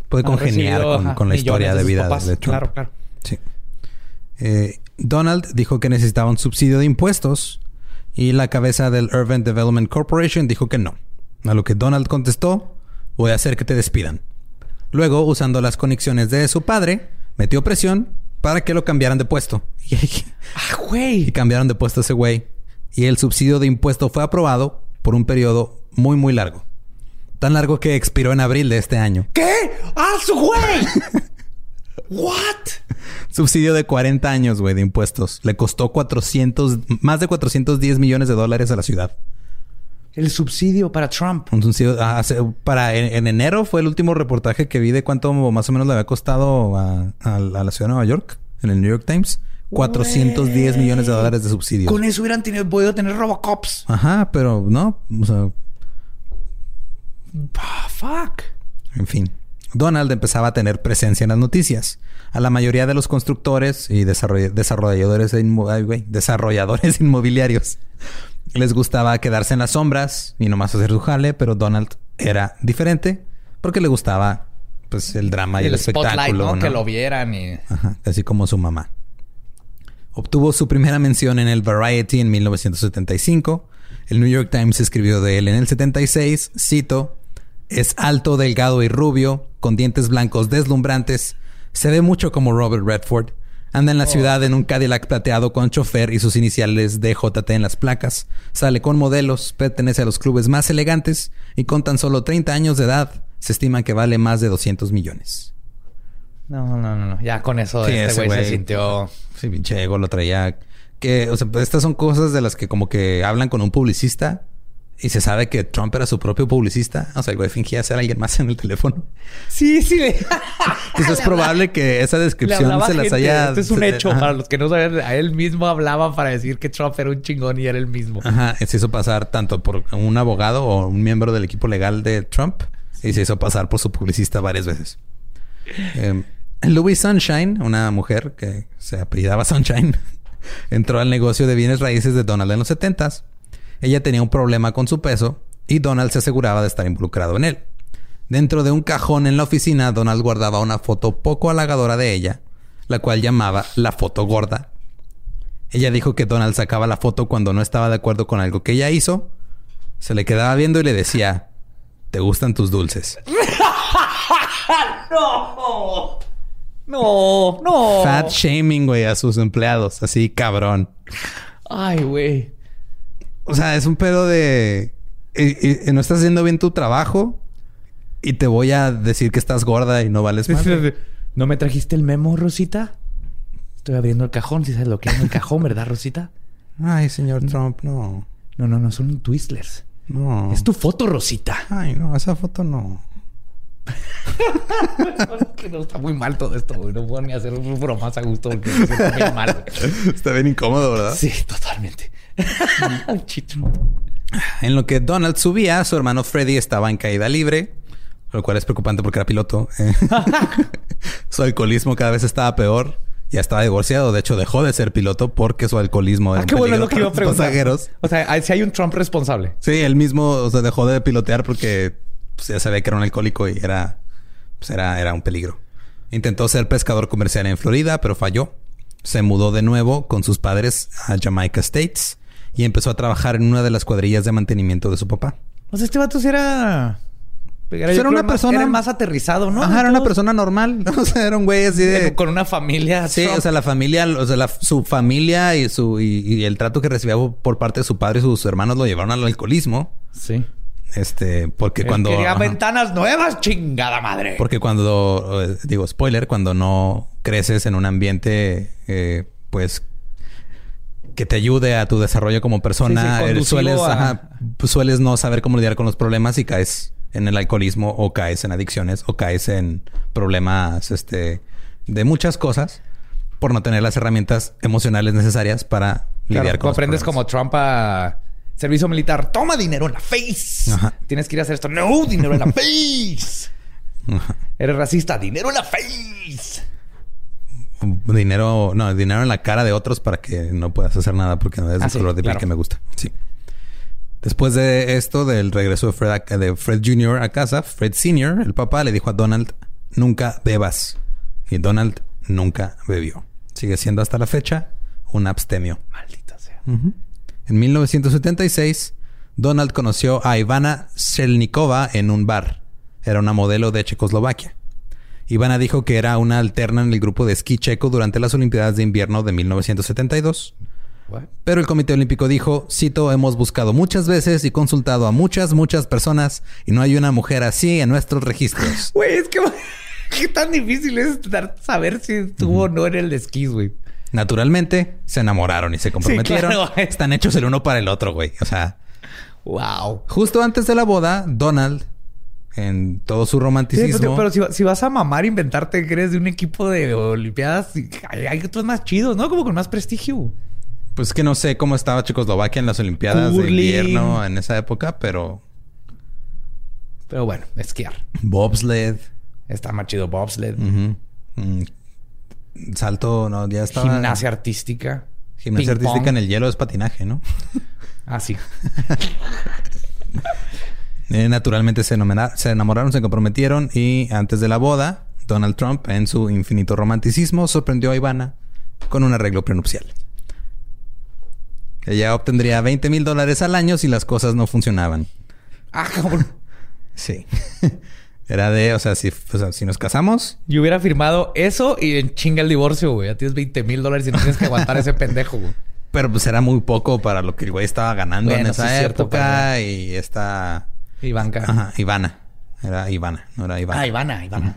puede Han congeniar recibido, con, la historia de vida papás. de Trump. Claro, claro. Sí. Eh, Donald dijo que necesitaba un subsidio de impuestos y la cabeza del Urban Development Corporation dijo que no. A lo que Donald contestó, voy a hacer que te despidan. Luego, usando las conexiones de su padre, metió presión para que lo cambiaran de puesto. <laughs> Y, ¡Ah, güey! y cambiaron de puesto a ese güey. Y el subsidio de impuesto fue aprobado por un periodo muy, muy largo. Tan largo que expiró en abril de este año. ¿Qué? ¡Ah, su güey! <laughs> ¿What? Subsidio de 40 años, güey, de impuestos. Le costó 400, más de 410 millones de dólares a la ciudad. El subsidio para Trump. Un subsidio, ah, para en, en enero fue el último reportaje que vi de cuánto más o menos le había costado a, a- a la ciudad de Nueva York, en el New York Times. 410 millones de dólares de subsidio. Con eso hubieran tenido- podido tener Robocops. Ajá, pero no, o sea, Ah, fuck. En fin, Donald empezaba a tener presencia en las noticias. A la mayoría de los constructores y desarroll- desarrolladores, inmo- ay, desarrolladores <laughs> inmobiliarios les gustaba quedarse en las sombras y nomás hacer su jale, pero Donald era diferente porque le gustaba pues el drama y el, espectáculo, ¿no? ¿no? Que lo vieran y... Ajá, así como su mamá. Obtuvo su primera mención en el Variety en 1975. El New York Times escribió de él en el 76, cito, es alto, delgado y rubio, con dientes blancos deslumbrantes, se ve mucho como Robert Redford, anda en la ciudad en un Cadillac plateado con chofer y sus iniciales DJT en las placas, sale con modelos, pertenece a los clubes más elegantes y con tan solo 30 años de edad se estima que vale más de 200 millones. No, no, no, no. Ya con eso Sí, este güey se sintió... Sí, pinche ego lo traía. Que, o sea, estas son cosas de las que como que hablan con un publicista y se sabe que Trump era su propio publicista. O sea, el güey fingía ser alguien más en el teléfono. Sí, sí. Le... <laughs> Entonces es probable que esa descripción se las gente. haya... Este es un hecho. Ajá. Para los que no saben, a él mismo hablaba para decir que Trump era un chingón y era el mismo. Ajá, se hizo pasar tanto por un abogado o un miembro del equipo legal de Trump y se hizo pasar por su publicista varias veces. Eh, Louis Sunshine, una mujer que se apellidaba Sunshine, <laughs> entró al negocio de bienes raíces de Donald en los 70s. Ella tenía un problema con su peso y Donald se aseguraba de estar involucrado en él. Dentro de un cajón en la oficina, Donald guardaba una foto poco halagadora de ella, la cual llamaba la foto gorda. Ella dijo que Donald sacaba la foto cuando no estaba de acuerdo con algo que ella hizo, se le quedaba viendo y le decía, ¿te gustan tus dulces? <laughs> No, no. Fat shaming, güey, a sus empleados, así cabrón. Ay, güey. O sea, es un pedo de... eh, eh, no estás haciendo bien tu trabajo y te voy a decir que estás gorda y no vales más. ¿No me trajiste el memo, Rosita? Estoy abriendo el cajón. Si sabes lo que es el cajón, ¿verdad, Rosita? Ay, señor Trump, no. No, no, no. Son Twistlers. No. Es tu foto, Rosita. Ay, no, esa foto no. <laughs> que no está muy mal todo esto, güey. No puedo ni hacer un más a gusto porque me siento bien mal. <laughs> Está bien incómodo, ¿verdad? Sí, totalmente. <laughs> En lo que Donald subía, su hermano Freddy estaba en caída libre, lo cual es preocupante porque era piloto. <laughs> su alcoholismo cada vez estaba peor. Ya estaba divorciado. De hecho, dejó de ser piloto porque su alcoholismo era Ah, qué bueno es lo que iba a preguntar. pasajeros. O sea, si hay un Trump responsable. Sí, él mismo o sea, dejó de pilotear porque pues, ya sabía que era un alcohólico y era, pues, era, era un peligro. Intentó ser pescador comercial en Florida, pero falló. Se mudó de nuevo con sus padres a Jamaica States y empezó a trabajar en una de las cuadrillas de mantenimiento de su papá. O sea, este vato sí era... Era, era una más- persona- Era más aterrizado, ¿no? Ajá, era una persona normal. <laughs> O sea, era un güey así de... Con una familia. Sí, Trump. o sea, la familia, o sea, la- su familia y su y, y el trato que recibía por parte de su padre y sus hermanos lo llevaron al alcoholismo. Sí. Este, porque Él cuando quería ajá. ventanas nuevas, chingada madre. Porque cuando, eh, digo, spoiler, cuando no creces en un ambiente, eh, pues, que te ayude a tu desarrollo como persona, Sí, sí, conducivo sueles, a- ajá, sueles no saber cómo lidiar con los problemas y caes en el alcoholismo o caes en adicciones o caes en problemas, este, de muchas cosas por no tener las herramientas emocionales necesarias para lidiar con los aprendes como. Trump a servicio militar. Toma dinero en la face. Ajá. Tienes que ir a hacer esto. No, dinero en la <laughs> face. Ajá. Eres racista. Dinero en la face. Dinero, no, dinero en la cara de otros para que no puedas hacer nada porque no es Ah, el sí, color de piel claro. que me gusta. Sí. Después de esto, del regreso de Fred, a- de Fred Jr. a casa, Fred Sr., el papá, le dijo a Donald, nunca bebas. Y Donald nunca bebió. Sigue siendo hasta la fecha un abstemio. Maldita sea. En 1976, Donald conoció a Ivana Selnikova en un bar. Era una modelo de Checoslovaquia. Ivana dijo que era una alterna en el grupo de esquí checo durante las Olimpiadas de Invierno de 1972. What? Pero el Comité Olímpico dijo, cito, hemos buscado muchas veces y consultado a muchas, muchas personas y no hay una mujer así en nuestros registros. <laughs> Güey, es que... <laughs> ¿Qué tan difícil es dar- saber si estuvo o no en el de esquís, güey? Naturalmente, se enamoraron y se comprometieron. claro. Están hechos el uno para el otro, güey. O sea, Wow. justo antes de la boda, Donald, en todo su Sí, romanticismo... pero, pero si, si vas a mamar, inventarte que eres de un equipo de Olimpiadas, hay, hay otros más chidos, ¿no? Como con más prestigio. Pues que no sé cómo estaba Checoslovaquia en las Olimpiadas de invierno en esa época, pero Pero bueno, esquiar. bobsled, Está más chido bobsled. mm, salto, no, ya estaba Gimnasia artística. Gimnasia artística pong. en el hielo es patinaje, ¿no? Ah, sí. <laughs> Eh, naturalmente se, enamoraron, se comprometieron y antes de la boda, Donald Trump, en su infinito romanticismo, sorprendió a Ivana con un arreglo prenupcial. Ella obtendría 20 mil dólares al año si las cosas no funcionaban. Ah, cabrón. <laughs> Sí. <laughs> Era de, o sea, si, o sea, si nos casamos, Yo hubiera firmado eso y en chinga el divorcio, güey. Ya tienes 20 mil dólares y no tienes que aguantar ese pendejo, güey. pero pues era muy poco para lo que el güey estaba ganando en esa sí es cierto, época y esta... Ivanka. Ajá, Ivana. Era Ivana, no era Ivana. Ah, Ivana, Ivana.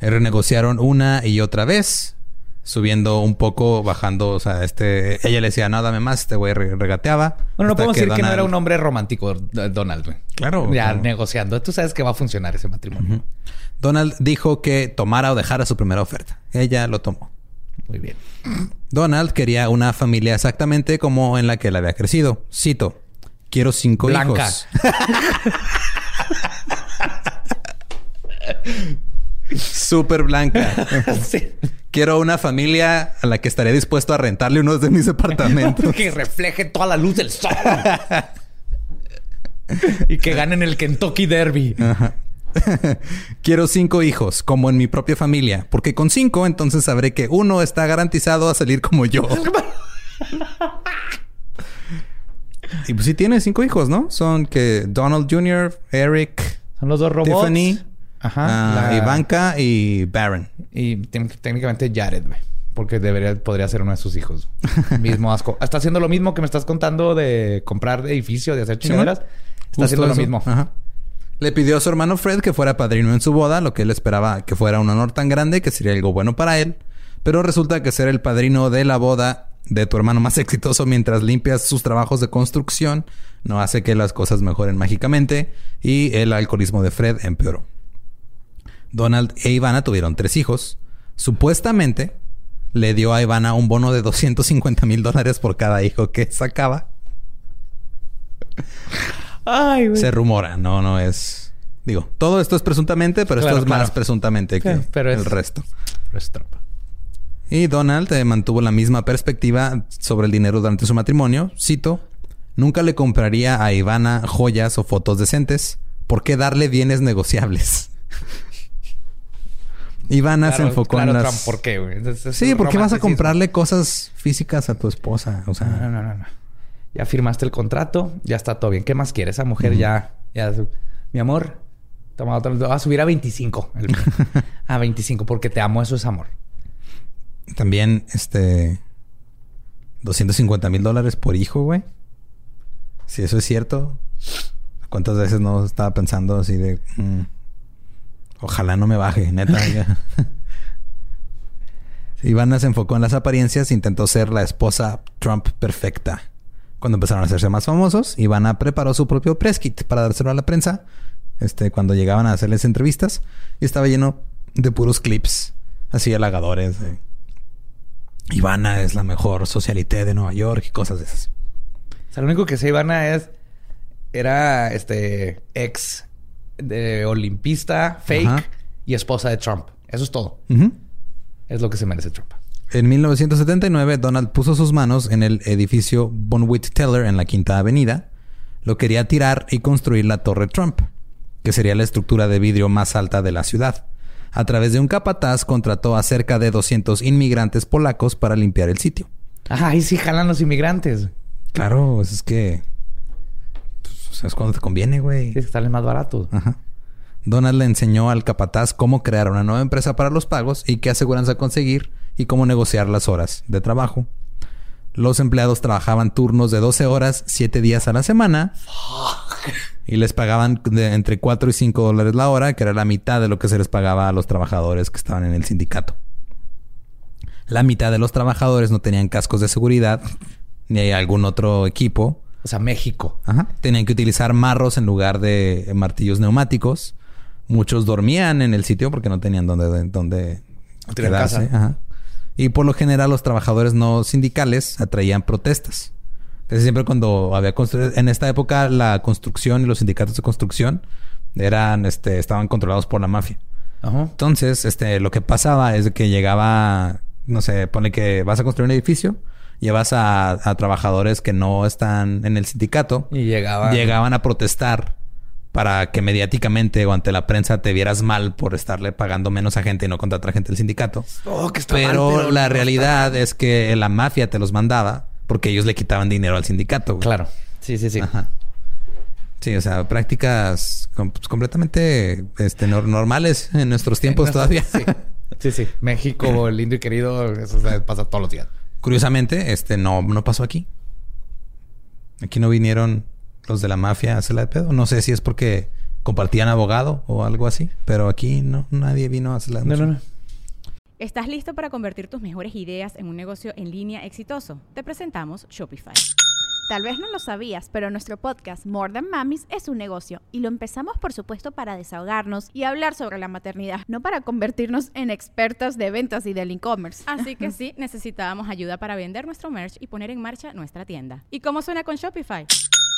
Renegociaron una y otra vez, subiendo un poco, bajando, o sea, este, ella le decía, no, dame más, este güey re- regateaba. Bueno, no podemos decir que no era un hombre romántico, Donald, güey. Claro, Ya claro. negociando. Tú sabes que va a funcionar ese matrimonio. Donald dijo que tomara o dejara su primera oferta. Ella lo tomó. Muy bien. Donald quería una familia exactamente como en la que él había crecido. Cito, quiero cinco Blanca. hijos. <laughs> Súper blanca. <laughs> sí. Quiero una familia a la que estaría dispuesto a rentarle uno de mis <laughs> departamentos. que refleje toda la luz del sol. y que ganen el Kentucky Derby. Ajá. Quiero cinco hijos, como en mi propia familia, porque con cinco entonces sabré que uno está garantizado a salir como yo. Y pues sí tiene cinco hijos, ¿no? Son que Donald Jr., Eric, Son los dos robots. Tiffany, Ajá. ah, la- Ivanka y Baron. Y té- técnicamente Jared, güey. Porque debería, podría ser uno de sus hijos. <laughs> Mismo asco. Está haciendo lo mismo que me estás contando de comprar edificio, de hacer chingaderas. Está Justo haciendo lo mismo. Ajá. Le pidió a su hermano Fred que fuera padrino en su boda, lo que él esperaba que fuera un honor tan grande que sería algo bueno para él. Pero resulta que ser el padrino de la boda de tu hermano más exitoso mientras limpias sus trabajos de construcción no hace que las cosas mejoren mágicamente y el alcoholismo de Fred empeoró. Donald e Ivana tuvieron tres hijos. Supuestamente le dio a Ivana un bono de 250 mil dólares por cada hijo que sacaba. Ay. Se rumora, no, no es. Digo, todo esto es presuntamente, pero Claro, esto es más presuntamente que Sí, pero el es- resto. Pero es trampa. Y Donald eh, mantuvo la misma perspectiva sobre el dinero durante su matrimonio. Cito: Nunca le compraría a Ivana joyas o fotos decentes. ¿Por qué darle bienes negociables? <laughs> Ivana se enfocó claro, en las. Trump, ¿por qué, güey? Es- es Sí, ¿por qué vas a comprarle cosas físicas a tu esposa? O sea, No, no, no, no. Ya firmaste el contrato, ya está todo bien. ¿Qué más quieres? Esa mujer ya, ya, mi amor, toma otro, va a subir a 25. El- <laughs> a 25, porque te amo, eso es amor. También este 250 mil dólares por hijo, güey. Si eso es cierto, ¿cuántas veces no estaba pensando así de mm, ojalá no me baje, neta? <laughs> Ivana se enfocó en las apariencias, intentó ser la esposa Trump perfecta. Cuando empezaron a hacerse más famosos, Ivana preparó su propio press kit para dárselo a la prensa. Este, cuando llegaban a hacerles entrevistas, y estaba lleno de puros clips así halagadores. de, Ivana es la mejor socialité de Nueva York y cosas de esas. O sea, lo único que sé, Ivana, es... Era, este, ex de olimpista, fake Ajá. y esposa de Trump. Eso es todo. Es lo que se merece Trump. En 1979, Donald puso sus manos en el edificio Bonwit Teller en la Quinta Avenida. Lo quería tirar y construir la Torre Trump, que sería la estructura de vidrio más alta de la ciudad. A través de un capataz contrató a cerca de 200 inmigrantes polacos para limpiar el sitio. Ay, sí, jalan los inmigrantes. Claro, pues es que... pues, es cuando te conviene, güey. Sí, salen más baratos. Ajá. Donald le enseñó al capataz cómo crear una nueva empresa para los pagos y qué aseguranza conseguir y cómo negociar las horas de trabajo. Los empleados trabajaban turnos de 12 horas, 7 días a la semana. Y les pagaban de entre 4 y 5 dólares la hora, que era la mitad de lo que se les pagaba a los trabajadores que estaban en el sindicato. La mitad de los trabajadores no tenían cascos de seguridad ni algún otro equipo. O sea, México. Ajá. Tenían que utilizar marros en lugar de martillos neumáticos. Muchos dormían en el sitio porque no tenían dónde, dónde No quedarse. casa. Ajá. Y por lo general los trabajadores no sindicales atraían protestas. Casi siempre cuando había en esta época la construcción y los sindicatos de construcción eran, este, estaban controlados por la mafia. Ajá. Entonces, este, lo que pasaba es que llegaba, no sé, pone que vas a construir un edificio, llevas a, a trabajadores que no están en el sindicato, Y llegaban. llegaban a protestar para que mediáticamente o ante la prensa te vieras mal por estarle pagando menos a gente y no contratar gente del sindicato. Oh, que está mal, Pero, la no realidad es que la mafia te los mandaba porque ellos le quitaban dinero al sindicato. güey. Claro. Sí, sí, sí. Ajá. Sí, o sea, prácticas pues, completamente este, nor- normales en nuestros tiempos todavía. Sí. sí, sí. México, lindo y querido, eso pasa todos los días. Curiosamente, este no, no pasó aquí. Aquí no vinieron los de la mafia a hacerla de pedo. No sé si es porque compartían abogado o algo así, pero aquí no, nadie vino a hacerla de No, no, no. ¿Estás listo para convertir tus mejores ideas en un negocio en línea exitoso? Te presentamos Shopify. Tal vez no lo sabías, pero nuestro podcast More Than Mamis es un negocio y lo empezamos por supuesto para desahogarnos y hablar sobre la maternidad, no para convertirnos en expertas de ventas y del e-commerce. Así que <laughs> sí, necesitábamos ayuda para vender nuestro merch y poner en marcha nuestra tienda. ¿Y cómo suena con Shopify?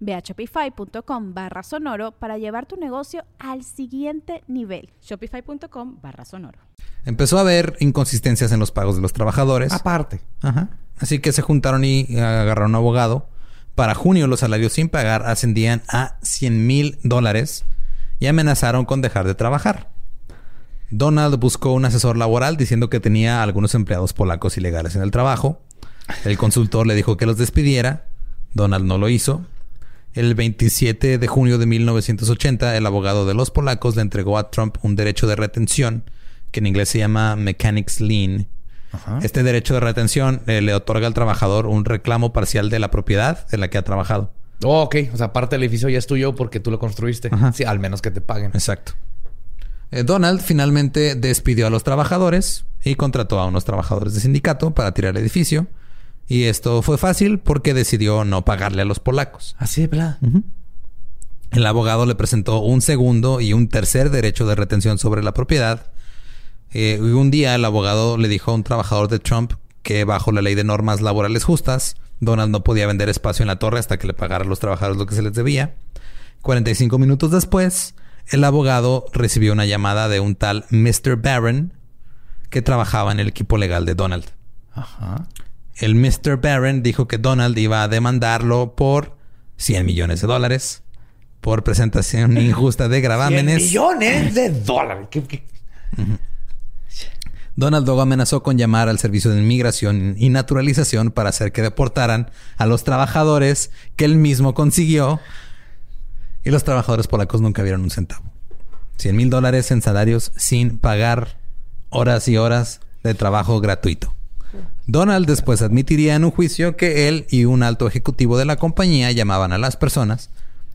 Ve a shopify.com barra sonoro para llevar tu negocio al siguiente nivel. Shopify.com barra sonoro. Empezó a haber inconsistencias en los pagos de los trabajadores. Aparte. Ajá. Así que se juntaron y agarraron un abogado. Para junio los salarios sin pagar ascendían a 100 mil dólares y amenazaron con dejar de trabajar. Donald buscó un asesor laboral diciendo que tenía algunos empleados polacos ilegales en el trabajo. El consultor le dijo que los despidiera. Donald no lo hizo. El 27 de junio de 1980, el abogado de los polacos le entregó a Trump un derecho de retención, que en inglés se llama Mechanics Lien. Este derecho de retención eh, le otorga al trabajador un reclamo parcial de la propiedad en la que ha trabajado. Oh, ok. O sea, parte del edificio ya es tuyo porque tú lo construiste. Sí, al menos que te paguen. Exacto. Eh, Donald finalmente despidió a los trabajadores y contrató a unos trabajadores de sindicato para tirar el edificio. Y esto fue fácil porque decidió no pagarle a los polacos. Así de verdad. El abogado le presentó un segundo y un tercer derecho de retención sobre la propiedad. Eh, y un día el abogado le dijo a un trabajador de Trump que bajo la ley de normas laborales justas, Donald no podía vender espacio en la torre hasta que le pagara a los trabajadores lo que se les debía. 45 minutos después, el abogado recibió una llamada de un tal Mr. Barron que trabajaba en el equipo legal de Donald. Ajá. El Mr. Barron dijo que Donald iba a demandarlo por 100 millones de dólares por presentación <laughs> injusta de gravámenes. millones de dólares. ¿Qué, qué? Donald luego amenazó con llamar al Servicio de Inmigración y Naturalización para hacer que deportaran a los trabajadores que él mismo consiguió. Y los trabajadores polacos nunca vieron un centavo. 100 mil dólares en salarios sin pagar horas y horas de trabajo gratuito. Donald después admitiría en un juicio que él y un alto ejecutivo de la compañía llamaban a las personas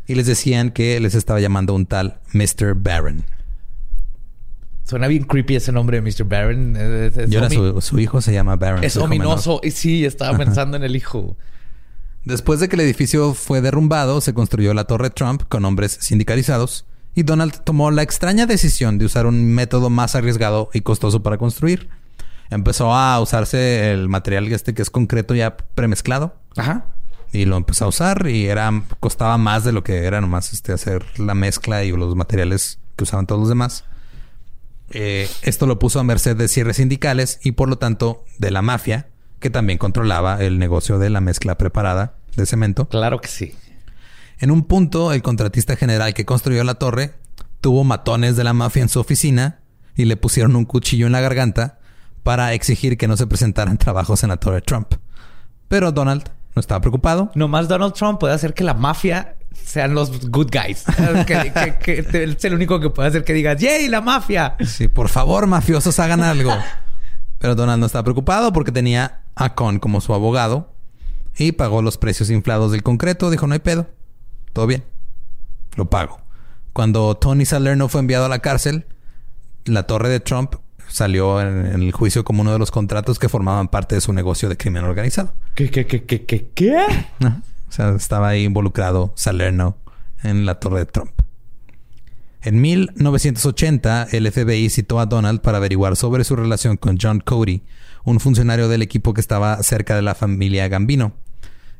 y les decían que les estaba llamando un tal Mr. Barron. Suena bien creepy ese nombre de Mr. Barron. Es, es Y ahora omi- su, su hijo se llama Barron. es menor. ominoso. Y sí, estaba pensando en el hijo. Después de que el edificio fue derrumbado, se construyó la Torre Trump con hombres sindicalizados y Donald tomó la extraña decisión de usar un método más arriesgado y costoso para construir. Empezó a usarse el material este que es concreto ya premezclado Ajá. y lo empezó a usar y era costaba más de lo que era nomás este hacer la mezcla y los materiales que usaban todos los demás. Eh, esto lo puso a merced de cierres sindicales y por lo tanto de la mafia que también controlaba el negocio de la mezcla preparada de cemento. Claro que sí. En un punto, el contratista general que construyó la torre tuvo matones de la mafia en su oficina y le pusieron un cuchillo en la garganta para exigir que no se presentaran <laughs> trabajos en la torre Trump. Pero Donald no estaba preocupado. Nomás Donald Trump puede hacer que la mafia sean los good guys. <laughs> <laughs> que, que- que te- es el único que puede hacer que digas, ¡Yay, la mafia! Sí, por favor, mafiosos, hagan algo. Pero Donald no estaba preocupado porque tenía a Con como su abogado y pagó los precios inflados del concreto. Dijo, no hay pedo. Todo bien. Lo pago. Cuando Tony Salerno fue enviado a la cárcel, la torre de Trump salió en, en el juicio como uno de los contratos que formaban parte de su negocio de crimen organizado. ¿Qué, qué, qué, qué, qué. O sea, estaba ahí involucrado Salerno en la torre de Trump. En 1980, el FBI citó a Donald para averiguar sobre su relación con John Cody, un funcionario del equipo que estaba cerca de la familia Gambino.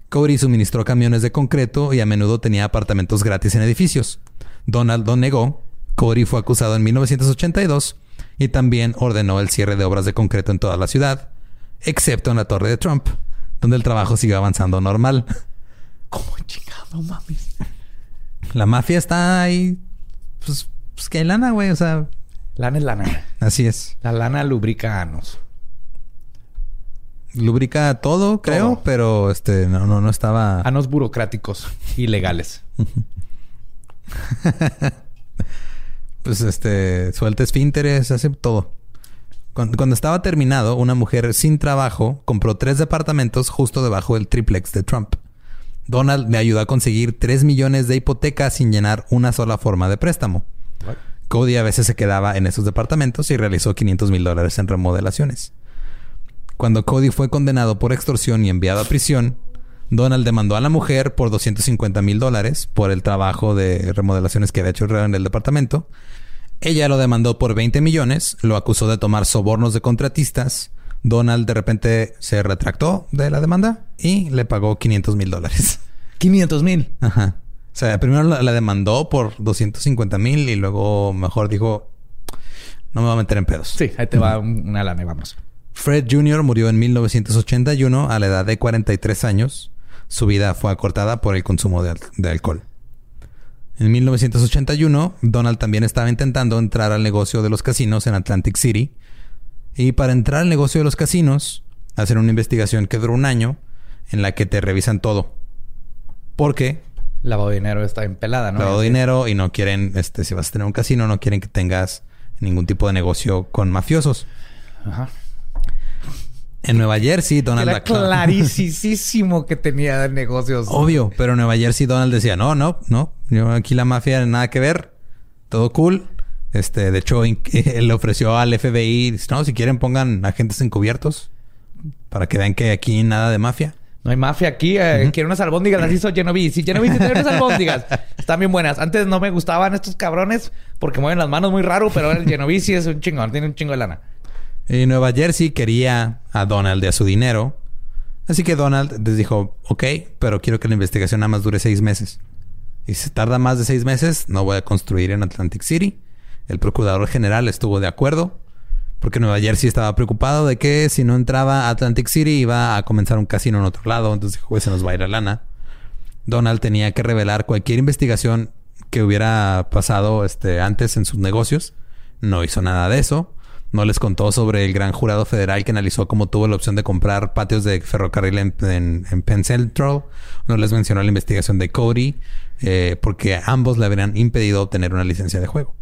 Cody suministró camiones de concreto y a menudo tenía apartamentos gratis en edificios. Donald lo negó. Cody fue acusado en 1982 y también ordenó el cierre de obras de concreto en toda la ciudad, excepto en la torre de Trump, donde el trabajo siguió avanzando normal. <laughs> ¿Cómo chingado, mames? La mafia está ahí. Pues, pues que hay lana, güey. O sea, Lana es lana. así es. La lana lubrica anos. Lubrica todo, creo, Todo. pero este no, no, no estaba. Anos burocráticos y legales. <laughs> Pues este, suelta esfínteres, hace todo. Cuando, cuando estaba terminado, una mujer sin trabajo compró tres departamentos justo debajo del triplex de Trump. Donald me ayudó a conseguir 3 millones de hipoteca sin llenar una sola forma de préstamo. Cody a veces se quedaba en esos departamentos y realizó 500 mil dólares en remodelaciones. Cuando Cody fue condenado por extorsión y enviado a prisión, Donald demandó a la mujer por 250 mil dólares por el trabajo de remodelaciones que había hecho en el departamento. Ella lo demandó por 20 millones, lo acusó de tomar sobornos de contratistas. Donald de repente se retractó de la demanda y le pagó 500 mil dólares. <laughs> 500 mil. Ajá. O sea, primero la, la demandó por 250 mil y luego mejor dijo, no me voy a meter en pedos. Sí, ahí te va un- una lana y vamos. Fred Jr. murió en 1981 a la edad de 43 años. Su vida fue acortada por el consumo de, al- de alcohol. En 1981, Donald también estaba intentando entrar al negocio de los casinos en Atlantic City. Y para entrar al negocio de los casinos, hacen una investigación que duró un año en la que te revisan todo. Porque Lavado de dinero está empelada, ¿no? Lavado de dinero y no quieren, este, si vas a tener un casino, no quieren que tengas ningún tipo de negocio con mafiosos. Ajá. En Nueva Jersey, Donald Era clarísimo que tenía negocios. Obvio, pero en Nueva Jersey Donald decía, no, no, no, yo aquí la mafia nada que ver, todo cool. Este, de hecho, él <laughs> le ofreció al FBI, dice, no, si quieren pongan agentes encubiertos para que vean que aquí nada de mafia. No hay mafia aquí. Eh, Quiero unas albóndigas. Las hizo Genovese. Genovese tiene unas albóndigas. <laughs> Están bien buenas. Antes no me gustaban estos cabrones porque mueven las manos muy raro, pero el Genovese es un chingón. Tiene un chingo de lana. Y Nueva Jersey quería a Donald y a su dinero. Así que Donald les dijo, ok, pero quiero que la investigación nada más dure seis meses. Y si tarda más de seis meses, no voy a construir en Atlantic City. El procurador general estuvo de acuerdo, porque Nueva Jersey estaba preocupado de que si no entraba a Atlantic City iba a comenzar un casino en otro lado. Entonces "Pues, se nos va a ir la lana. Donald tenía que revelar cualquier investigación que hubiera pasado este, antes en sus negocios. No hizo nada de eso. No les contó sobre el gran jurado federal que analizó cómo tuvo la opción de comprar patios de ferrocarril en, en- en Penn Central. No les mencionó la investigación de Cody, eh, porque ambos le habrían impedido obtener una licencia de juego.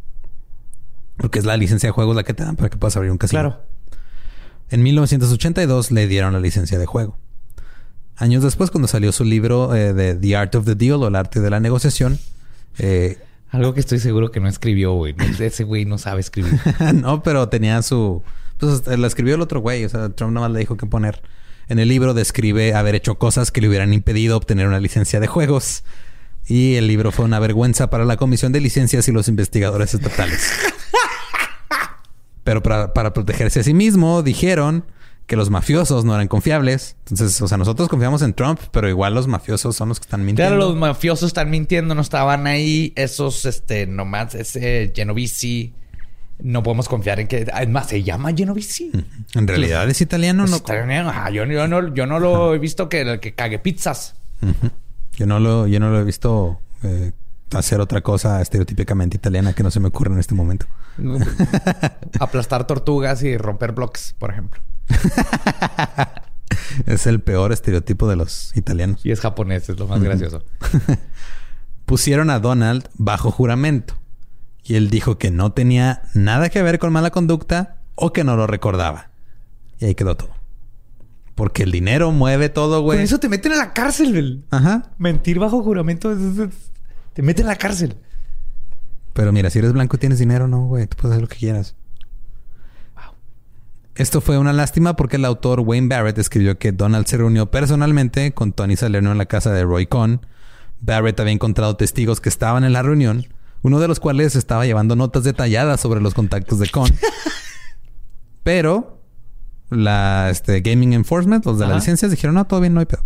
Porque es la licencia de juego la que te dan para que puedas abrir un casino. Claro. En 1982 le dieron la licencia de juego. Años después, cuando salió su libro eh, de The Art of the Deal o el arte de la negociación, eh, Algo que estoy seguro que no escribió, güey. Ese güey no sabe escribir. <laughs> no, pero tenía su... Pues la escribió el otro güey. O sea, Trump nada más le dijo que poner. En el libro describe haber hecho cosas que le hubieran impedido obtener una licencia de juegos. Y el libro fue una vergüenza para la Comisión de Licencias y los investigadores estatales. <laughs> Pero para, para protegerse a sí mismo, dijeron que los mafiosos no eran confiables. Entonces, o sea, nosotros confiamos en Trump, pero igual los mafiosos son los que están mintiendo. Claro, los mafiosos están mintiendo, no estaban ahí. Esos, este, nomás, ese Genovese. No podemos confiar en que. Además, se llama Genovese. En realidad es italiano, no. Está bien, ajá, yo, yo no, yo no lo he visto que, que cague pizzas. Yo no lo, yo no lo he visto eh, hacer otra cosa estereotípicamente italiana que no se me ocurre en este momento. <laughs> Aplastar tortugas y romper bloques, por ejemplo. <laughs> Es el peor estereotipo de los italianos. Y es japonés, es lo más gracioso. <laughs> Pusieron a Donald bajo juramento y él dijo que no tenía nada que ver con mala conducta o que no lo recordaba. Y ahí quedó todo. Porque el dinero mueve todo, Con güey. eso te meten a la cárcel, güey. Ajá. Mentir bajo juramento te meten a la cárcel. Pero mira, si eres blanco y tienes dinero, no, güey. Tú puedes hacer lo que quieras. Esto fue una lástima porque el autor Wayne Barrett escribió que Donald se reunió personalmente con Tony Salerno en la casa de Roy Cohn. Barrett había encontrado testigos que estaban en la reunión, uno de los cuales estaba llevando notas detalladas sobre los contactos de Cohn. <laughs> Pero la este, Gaming Enforcement, los de Ajá. las licencias, dijeron, no, todo bien, no hay pedo.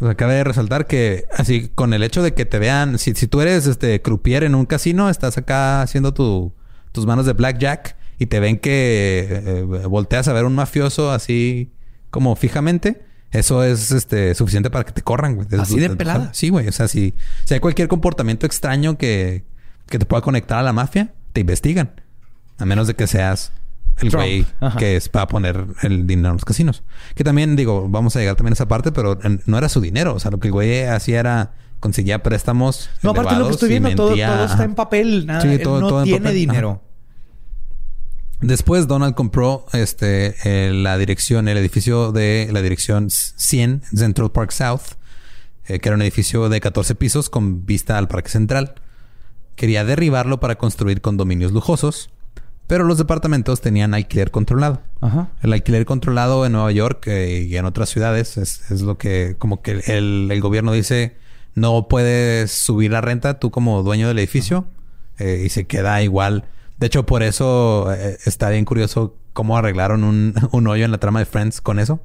O sea, cabe resaltar que así con el hecho de que te vean, si, si tú eres este croupier en un casino, estás acá haciendo tu, tus manos de blackjack y te ven que eh, volteas a ver un mafioso así como fijamente, eso es este suficiente para que te corran, güey. ¿Así de pelada? Sí, güey. O sea, si, si hay cualquier comportamiento extraño que, que te pueda conectar a la mafia, te investigan. A menos de que seas el güey que es para poner el dinero en los casinos. Que también, digo, vamos a llegar también a esa parte, pero no era su dinero. O sea, lo que el güey hacía era conseguía préstamos. No, aparte de lo que estoy viendo, todo, todo está en papel. Nada, Sí, él todo- no todo tiene papel. dinero. Después Donald compró este eh, la dirección, el edificio de la dirección 100 Central Park South, eh, que era un edificio de 14 pisos con vista al Parque Central. Quería derribarlo para construir condominios lujosos, pero los departamentos tenían alquiler controlado. Ajá. El alquiler controlado en Nueva York eh, y en otras ciudades es, es lo que como que el, el gobierno dice no puedes subir la renta tú como dueño del edificio y se queda igual. De hecho, por eso eh, está bien curioso cómo arreglaron un, <laughs> un hoyo en la trama de Friends con eso.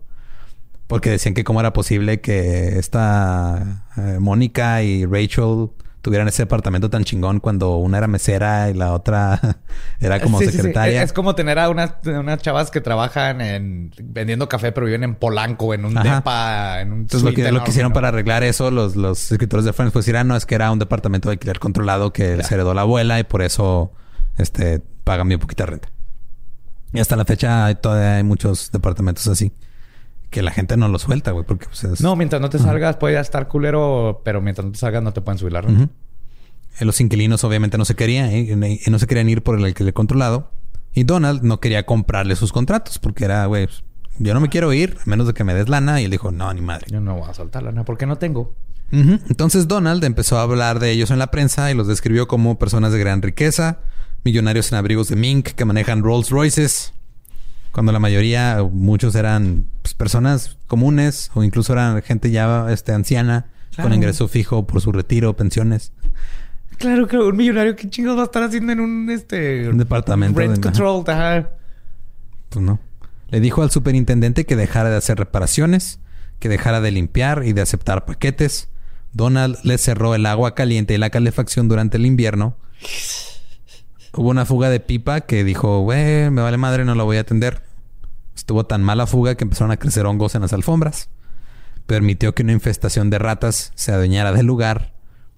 Porque decían que cómo era posible que esta eh, Mónica y Rachel tuvieran ese departamento tan chingón cuando una era mesera y la otra <laughs> era como Sí, sí, sí. secretaria. Es como tener a unas, unas chavas que trabajan en vendiendo café, pero viven en Polanco, en un Ajá. depa, en un Entonces lo que, lo que hicieron ¿no? para arreglar eso, los, los escritores de Friends, pues dirán, no, es que era un departamento de alquiler controlado que les heredó la abuela y por eso este pagan bien poquita renta. Y hasta la fecha hay- todavía hay muchos departamentos así. que la gente no lo suelta, güey, porque pues, es... No, mientras no te salgas puede estar culero, pero mientras no te salgas no te pueden subir la renta. Eh, Los inquilinos obviamente no se querían, eh, y no se querían ir por el alquiler controlado. Y Donald no quería comprarle sus contratos porque era, güey, pues, yo no me quiero ir a menos de que me des lana. Y él dijo, no, ni madre. Yo no voy a soltar lana porque no tengo. Entonces Donald empezó a hablar de ellos en la prensa y los describió como personas de gran riqueza, millonarios en abrigos de mink que manejan Rolls Royces, cuando la mayoría, muchos eran pues, personas comunes o incluso eran gente ya este, anciana con ingreso fijo por su retiro, pensiones. Claro, claro, un millonario, ¿qué chingados va a estar haciendo en un este Un departamento rent de- control? Ajá. Pues no. Le dijo al superintendente que dejara de hacer reparaciones, que dejara de limpiar y de aceptar paquetes. Donald le cerró el agua caliente y la calefacción durante el invierno. Hubo una fuga de pipa que dijo, güey, me vale madre, no la voy a atender. Estuvo tan mala fuga que empezaron a crecer hongos en las alfombras. Permitió que una infestación de ratas se adueñara del lugar.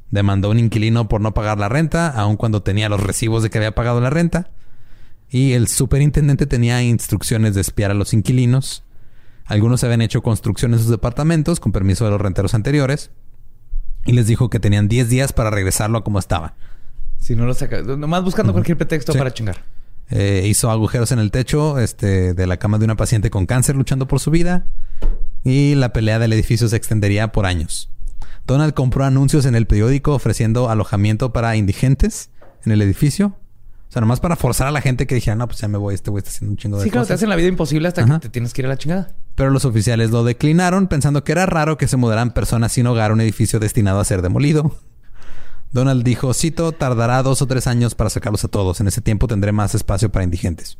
Demandó a un inquilino por no pagar la renta, aun cuando tenía los recibos de que había pagado la renta. Y el superintendente tenía instrucciones de espiar a los inquilinos. Algunos habían hecho construcción en sus departamentos con permiso de los renteros anteriores. Y les dijo que tenían 10 días para regresarlo a como estaba. Si no lo saca, nomás buscando cualquier pretexto Sí. para chingar. Eh, hizo agujeros en el techo este, de la cama de una paciente con cáncer luchando por su vida. Y la pelea del edificio se extendería por años. Donald compró anuncios en el periódico ofreciendo alojamiento para indigentes en el edificio. O sea, nomás para forzar a la gente que dijera, no, pues ya me voy, este güey está haciendo un chingo de Sí, claro, te cosas. hacen la vida imposible hasta Ajá. que te tienes que ir a la chingada. Pero los oficiales lo declinaron pensando que era raro que se mudaran personas sin hogar a un edificio destinado a ser demolido. Donald dijo, cito, tardará dos o tres años para sacarlos a todos. En ese tiempo tendré más espacio para indigentes.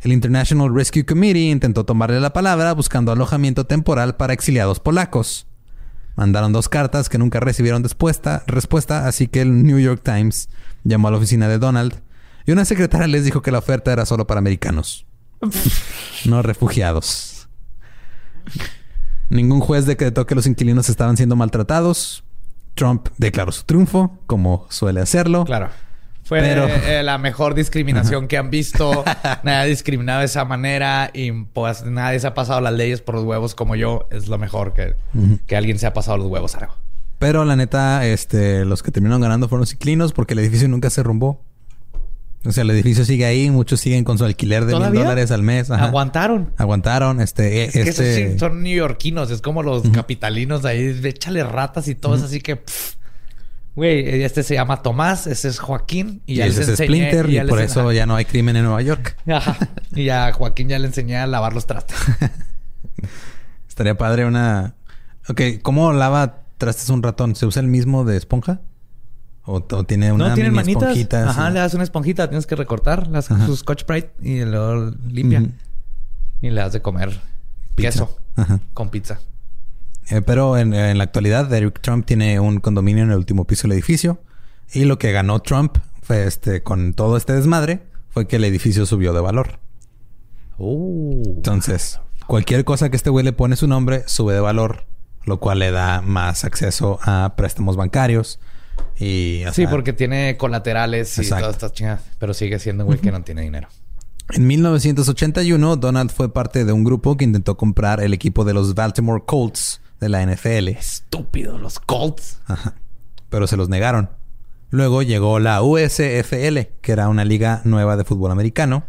El International Rescue Committee intentó tomarle la palabra buscando alojamiento temporal para exiliados polacos. Mandaron dos cartas que nunca recibieron respuesta, respuesta, así que el New York Times llamó a la oficina de Donald y una secretaria les dijo que la oferta era solo para americanos, <laughs> no refugiados. Ningún juez decretó que los inquilinos estaban siendo maltratados. Trump declaró su triunfo, como suele hacerlo. Claro. Fue Pero- eh, la mejor discriminación que han visto. <laughs> nadie ha discriminado de esa manera y pues nadie se ha pasado las leyes por los huevos como yo. Es lo mejor que, que alguien se ha pasado los huevos algo. Pero la neta, este, los que terminaron ganando fueron los inquilinos porque el edificio nunca se rumbó. O sea, el edificio sigue ahí, muchos siguen con su alquiler de mil dólares al mes. Ajá. Aguantaron. Aguantaron, este, Es que esos este, sí son neoyorquinos, es como los capitalinos de ahí, échale ratas y todo, es así que, pff. güey, este se llama Tomás, ese es Joaquín y y ya ese les es enseñé- Splinter y ya por eso ajá. ya no hay crimen en Nueva York. <laughs> Ajá. Y a Joaquín ya le enseñé a lavar los trastes. <laughs> Estaría padre una... Ok, ¿cómo lava trastes un ratón? ¿Se usa el mismo de esponja? ¿O, o tiene una no tienen mini manitas. esponjita? Ajá, le das una esponjita, tienes que recortar las, sus Scotch Brite y luego limpia. Y le das de comer Pizza. queso Ajá. con pizza. Eh, pero en, en la actualidad, Eric Trump tiene un condominio en el último piso del edificio. Y lo que ganó Trump fue este, con todo este desmadre, fue que el edificio subió de valor. Uh. Entonces, cualquier cosa que este güey le pone su nombre, sube de valor, lo cual le da más acceso a préstamos bancarios. Y, Sí, sea, porque tiene colaterales y Exacto. todas estas chingadas. Pero sigue siendo un güey que no tiene dinero. En 1981, Donald fue parte de un grupo que intentó comprar el equipo de los Baltimore Colts de la NFL. Estúpido, los Colts. Ajá. Pero se los negaron. Luego llegó la USFL, que era una liga nueva de fútbol americano,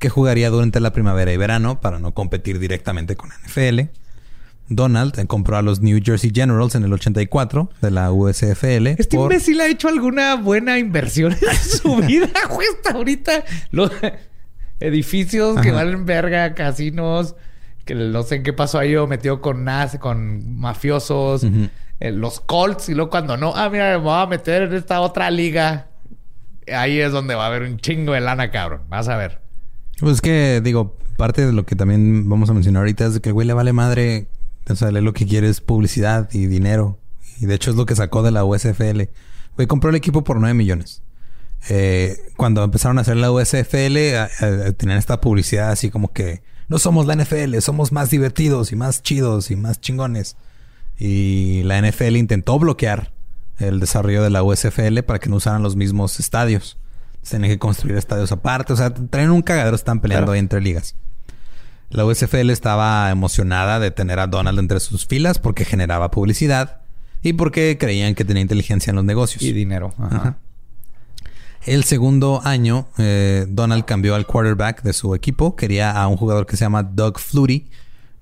que jugaría durante la primavera y verano para no competir directamente con la NFL. Donald compró a los New Jersey Generals en el 84 de la USFL. Este por- imbécil ha hecho alguna buena inversión en <laughs> su vida, <laughs> güey. Hasta ahorita los edificios que valen verga, casinos, que no sé en qué pasó ahí o metió con nas, con mafiosos, eh, los Colts y luego cuando no, ah, mira, me voy a meter en esta otra liga. Ahí es donde va a haber un chingo de lana, cabrón. Vas a ver. Pues que, digo, parte de lo que también vamos a mencionar ahorita es que el güey le vale madre. O sea, él lo que quiere es publicidad y dinero. Y de hecho es lo que sacó de la USFL. Güey, compró el equipo por 9 millones. Eh, cuando empezaron a hacer la USFL, a- a- tenían esta publicidad así como que no somos la NFL, somos más divertidos y más chidos y más chingones. Y la NFL intentó bloquear el desarrollo de la USFL para que no usaran los mismos estadios. Tenían que construir estadios aparte. O sea, traen un cagadero, están peleando Claro. ahí entre ligas. La USFL estaba emocionada de tener a Donald entre sus filas porque generaba publicidad y porque creían que tenía inteligencia en los negocios. Y dinero. Ajá. Ajá. El segundo año, eh, Donald cambió al quarterback de su equipo. Quería a un jugador que se llama Doug Flutie,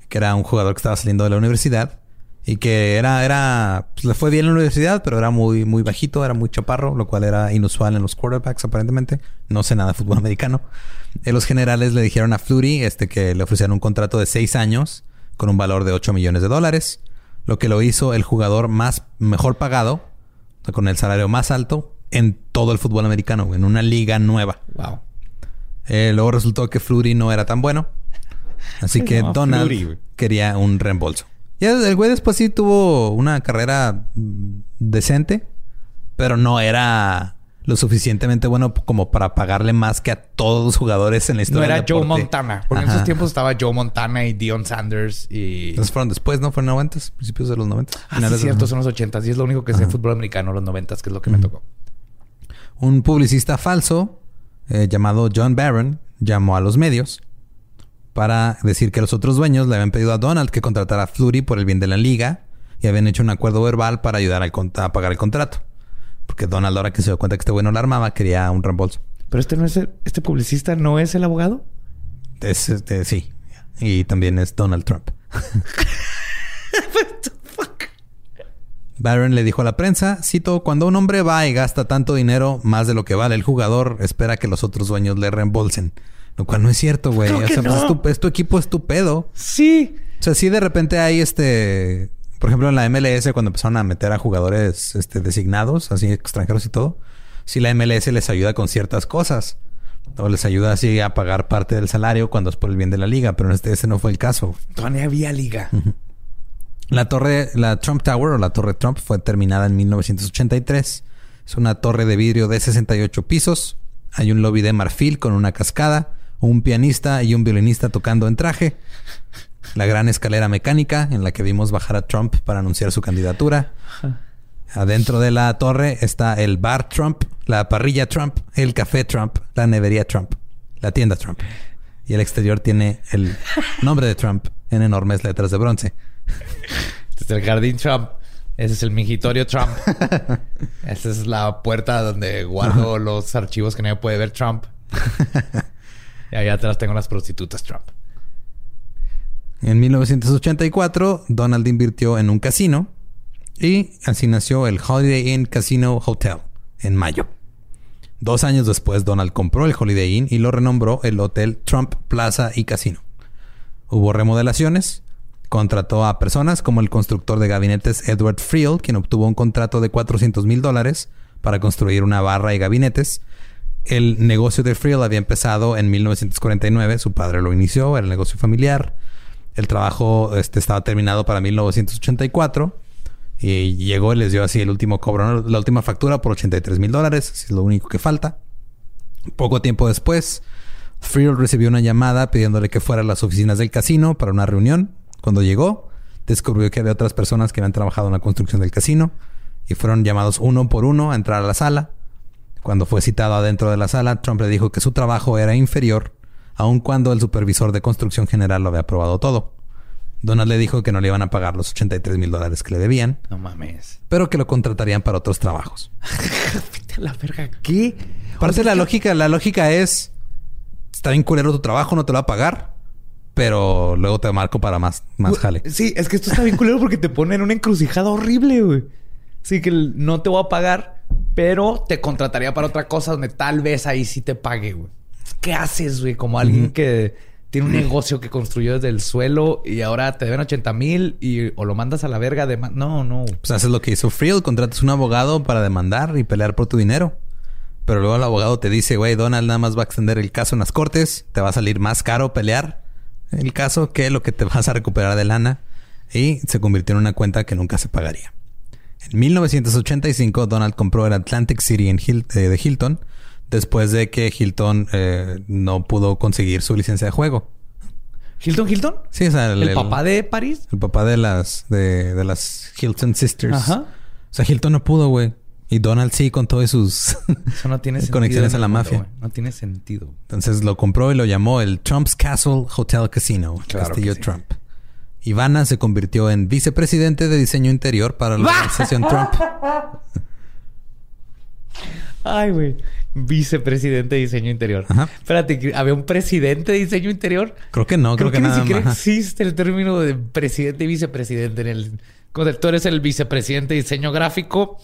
que era un jugador que estaba saliendo de la universidad y que era, era, pues, le fue bien en la universidad, pero era muy, muy bajito, era muy chaparro, lo cual era inusual en los quarterbacks aparentemente. No sé nada de fútbol <laughs> americano. Eh, los generales le dijeron a Flutie este, que le ofrecieron un contrato de seis años con un valor de 8 millones de dólares, lo que lo hizo el jugador más mejor pagado, con el salario más alto en todo el fútbol americano, en una liga nueva. Wow. Eh, luego resultó que Flutie no era tan bueno. Así <laughs> que Donald quería un reembolso. Y el güey después sí tuvo una carrera mm, decente, pero no era lo suficientemente bueno como para pagarle más que a todos los jugadores en la No historia. era del Joe. Montana. Porque en Ajá. esos tiempos estaba Joe Montana y Dion Sanders y... Entonces fueron después, ¿no? Fueron 90, principios de los 90. Ah, sí, cierto, son los 80 y es lo único que sé de fútbol americano, los 90 que es lo que me tocó. Un publicista falso eh, llamado John Barron llamó a los medios para decir que los otros dueños le habían pedido a Donald que contratara a Flurry por el bien de la liga y habían hecho un acuerdo verbal para ayudar al a pagar el contrato. Porque Donald, ahora que se dio cuenta que este güey no la armaba, quería un reembolso. Pero este no es el- este publicista no es el abogado. Es, este, sí. Y también es Donald Trump. <laughs> Barron le dijo a la prensa, cito, cuando un hombre va y gasta tanto dinero, más de lo que vale el jugador, espera que los otros dueños le reembolsen. Lo cual no es cierto, güey. O sea, pues, no. es, tu, es tu equipo, es tu pedo. Sí. O sea, si de repente hay este... Por ejemplo, en la MLS, cuando empezaron a meter a jugadores este, designados, así extranjeros y todo, si la MLS les ayuda con ciertas cosas. O les ayuda así a pagar parte del salario cuando es por el bien de la liga. Pero este, ese no fue el caso. Todavía había liga. La torre, la Trump Tower o la Torre Trump fue terminada en 1983. Es una torre de vidrio de 68 pisos. Hay un lobby de marfil con una cascada, un pianista y un violinista tocando en traje. La gran escalera mecánica en la que vimos bajar a Trump para anunciar su candidatura. Adentro de la torre está el bar Trump, la parrilla Trump, el café Trump, la nevería Trump, la tienda Trump. Y el exterior tiene el nombre de Trump en enormes letras de bronce. Este es el jardín Trump. Ese es el mingitorio Trump. <laughs> Esa es la puerta donde guardo los archivos que nadie puede ver Trump. <laughs> y allá atrás tengo las prostitutas Trump. En 1984, Donald invirtió en un casino y así nació el Holiday Inn Casino Hotel en mayo. Dos años después, Donald compró el Holiday Inn y lo renombró el Hotel Trump Plaza y Casino. Hubo remodelaciones, contrató a personas como el constructor de gabinetes Edward Friel, quien obtuvo un contrato de 400 mil dólares para construir una barra y gabinetes. El negocio de Friel había empezado en 1949, su padre lo inició, era el negocio familiar. El trabajo este, estaba terminado para 1984 y llegó y les dio así el último cobro, la última factura por 83 mil dólares, es lo único que falta. Poco tiempo después, Friel recibió una llamada pidiéndole que fuera a las oficinas del casino para una reunión. Cuando llegó, descubrió que había otras personas que habían trabajado en la construcción del casino y fueron llamados uno por uno a entrar a la sala. Cuando fue citado adentro de la sala, Trump le dijo que su trabajo era inferior, aun cuando el supervisor de construcción general lo había aprobado todo. Donald le dijo que no le iban a pagar los 83 mil dólares que le debían, No mames. pero que lo contratarían para otros trabajos. <laughs> La verga. ¿Qué? Aparte, la lógica, la lógica es: está bien culero tu trabajo, no te lo va a pagar, pero luego te marco para más, más jale. Sí, es que esto está bien culero porque te pone en una encrucijada horrible, güey. Sí, que no te voy a pagar, pero te contrataría para otra cosa donde tal vez ahí sí te pague, güey. ¿Qué haces, güey? Como alguien que tiene un negocio que construyó desde el suelo y ahora te deben 80 mil y o lo mandas a la verga de... No, no. Pues haces lo que hizo Friel, contratas un abogado para demandar y pelear por tu dinero. Pero luego el abogado te dice, güey, Donald nada más va a extender el caso en las cortes, te va a salir más caro pelear el caso que lo que te vas a recuperar de lana. Y se convirtió en una cuenta que nunca se pagaría. En 1985, Donald compró el Atlantic City en Hil- eh, de Hilton, después de que Hilton eh, no pudo conseguir su licencia de juego. ¿Hilton Hilton? Sí, o sea, ¿El, papá de París? el papá de las de, de las Hilton Sisters. Ajá. O sea, Hilton no pudo, güey. Y Donald sí, con todas sus Eso no tiene <laughs> sentido. conexiones a la mundo, mafia. No tiene sentido. Entonces lo compró y lo llamó el Trump's Castle Hotel Casino, Claro Castillo sí. Trump. Ivana se convirtió en vicepresidente de diseño interior para la <laughs> organización Trump. Ay, güey. Vicepresidente de diseño interior. Ajá. Espérate, ¿que ¿había un presidente de diseño interior? Creo que no, creo, Creo, que, nada ni siquiera más. existe el término de presidente y vicepresidente en el. Tú eres el vicepresidente de diseño gráfico,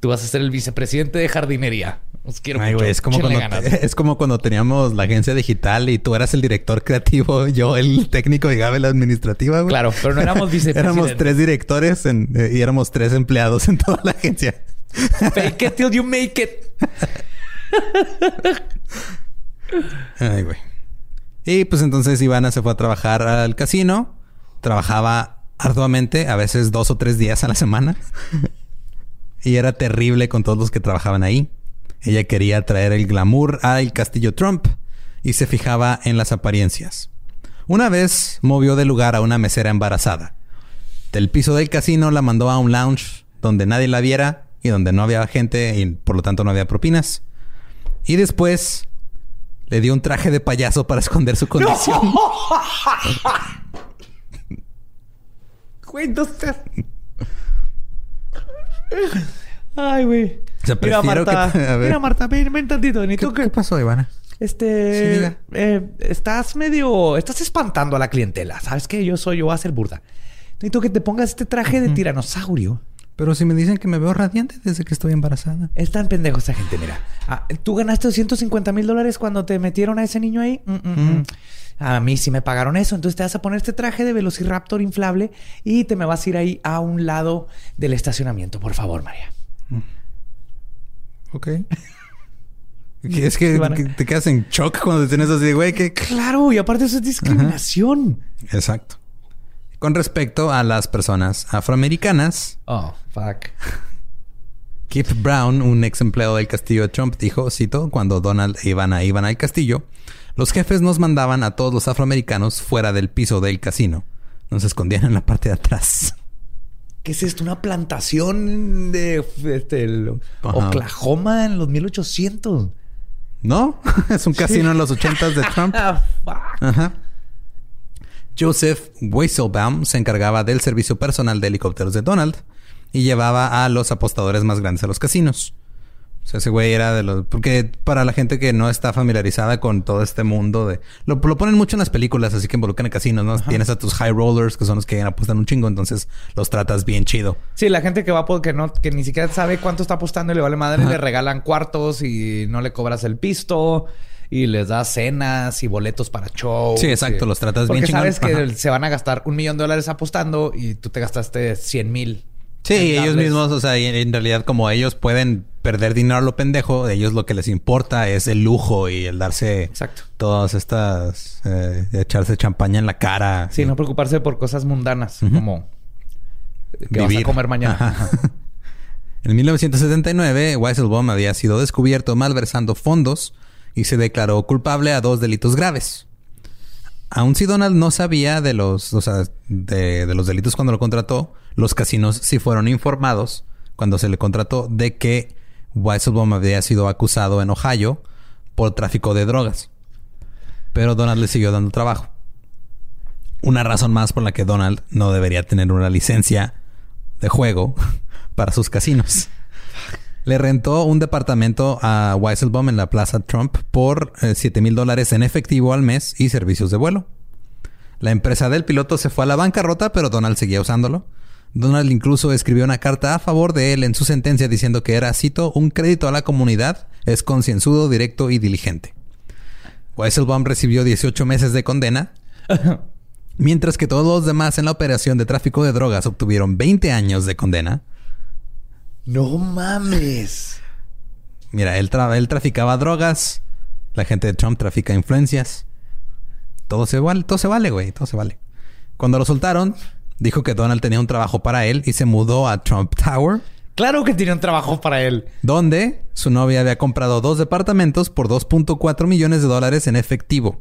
tú vas a ser el vicepresidente de jardinería. Os quiero Ay, mucho. es como, cuando, ganas. <laughs> es como cuando teníamos la agencia digital y tú eras el director creativo, <laughs> yo el técnico y Gabe la administrativa. Claro, pero no éramos <laughs> vicepresidentes. Éramos tres directores en- eh, y éramos tres empleados en toda la agencia. Fake it till you make it. Ay, güey. Y pues entonces Ivana se fue a trabajar al casino. Trabajaba arduamente, a veces dos o tres días a la semana. y era terrible con todos los que trabajaban ahí. Ella quería traer el glamour al castillo Trump y se fijaba en las apariencias. Una vez movió de lugar a una mesera embarazada. Del piso del casino la mandó a un lounge donde nadie la viera y donde no había gente y por lo tanto no había propinas. Y después le dio un traje de payaso para esconder su condición. <laughs> Güey, no seas- Ay, güey. O sea, Mira, Marta. que a ver. Mira, Marta, ven, ven tantito. ¿Qué, qué pasó, Ivana? Este... Sí, diga. eh, estás medio... Estás espantando a la clientela. ¿Sabes qué? Yo soy... Yo voy a ser burda. Necesito que te pongas este traje de tiranosaurio. Pero si me dicen que me veo radiante desde que estoy embarazada. Es tan pendejo esa gente, mira. Ah, ¿Tú ganaste 250 mil dólares cuando te metieron a ese niño ahí? Mm, mm, mm. A mí sí me pagaron eso. Entonces te vas a poner este traje de Velociraptor inflable y te me vas a ir ahí a un lado del estacionamiento, por favor, María. Ok. <laughs> Es que te quedas en shock cuando te tienes así, güey, que... <laughs> Claro, y aparte eso es discriminación. Exacto. Con respecto a las personas afroamericanas, Oh, fuck. <laughs> Keith Brown, un ex empleado del castillo de Trump, dijo, cito, cuando Donald e Ivana iban al castillo, los jefes nos mandaban a todos los afroamericanos fuera del piso del casino. Nos escondían en la parte de atrás. ¿Qué es esto? ¿Una plantación de este, el. Oklahoma en los 1800? ¿No? <laughs> es un casino en los ochentas de Trump. <laughs> Ah. Ajá. Joseph Weisselbaum se encargaba del servicio personal de helicópteros de Donald y llevaba a los apostadores más grandes a los casinos. O sea, ese güey era de los... Porque para la gente que no está familiarizada con todo este mundo de... Lo, lo ponen mucho en las películas, así que involucran en casinos, ¿no? Tienes a tus high rollers, que son los que apuestan un chingo, entonces los tratas bien chido. Sí, la gente que va porque no, que ni siquiera sabe cuánto está apostando y le vale madre, Ajá. le regalan cuartos y no le cobras el pisto y les das cenas y boletos para shows. Sí, exacto, los tratas porque bien chingón. sabes que Ajá. se van a gastar un millón de dólares apostando y tú te gastaste 100 mil. Sí, ellos mismos, o sea, en realidad como ellos pueden perder dinero a lo pendejo, ellos lo que les importa es el lujo y el darse Exacto. todas estas, eh, echarse champaña en la cara. Sí, no preocuparse por cosas mundanas como que vas a comer mañana. Ajá. <laughs> En 1979, Weisselbaum había sido descubierto malversando fondos y se declaró culpable a dos delitos graves. Aun si Donald no sabía de los, o sea, de, de los delitos cuando lo contrató, los casinos sí fueron informados cuando se le contrató de que Weisselbaum había sido acusado en Ohio por tráfico de drogas. Pero Donald le siguió dando trabajo. Una razón más por la que Donald no debería tener una licencia de juego <laughs> para sus casinos. Le rentó un departamento a Weisselbaum en la Plaza Trump por 7 mil dólares en efectivo al mes y servicios de vuelo. La empresa del piloto se fue a la bancarrota, pero Donald seguía usándolo. Donald incluso escribió una carta a favor de él en su sentencia diciendo que era, cito, un crédito a la comunidad, es concienzudo, directo y diligente. Weisselbaum recibió 18 meses de condena, <laughs> mientras que todos los demás en la operación de tráfico de drogas obtuvieron 20 años de condena. No mames. Mira, él, tra- él traficaba drogas, la gente de Trump trafica influencias. Todo se vale, todo se vale, güey, todo se vale. Cuando lo soltaron, dijo que Donald tenía un trabajo para él y se mudó a Trump Tower, Claro que tiene un trabajo para él. donde su novia había comprado dos departamentos por 2.4 millones de dólares en efectivo.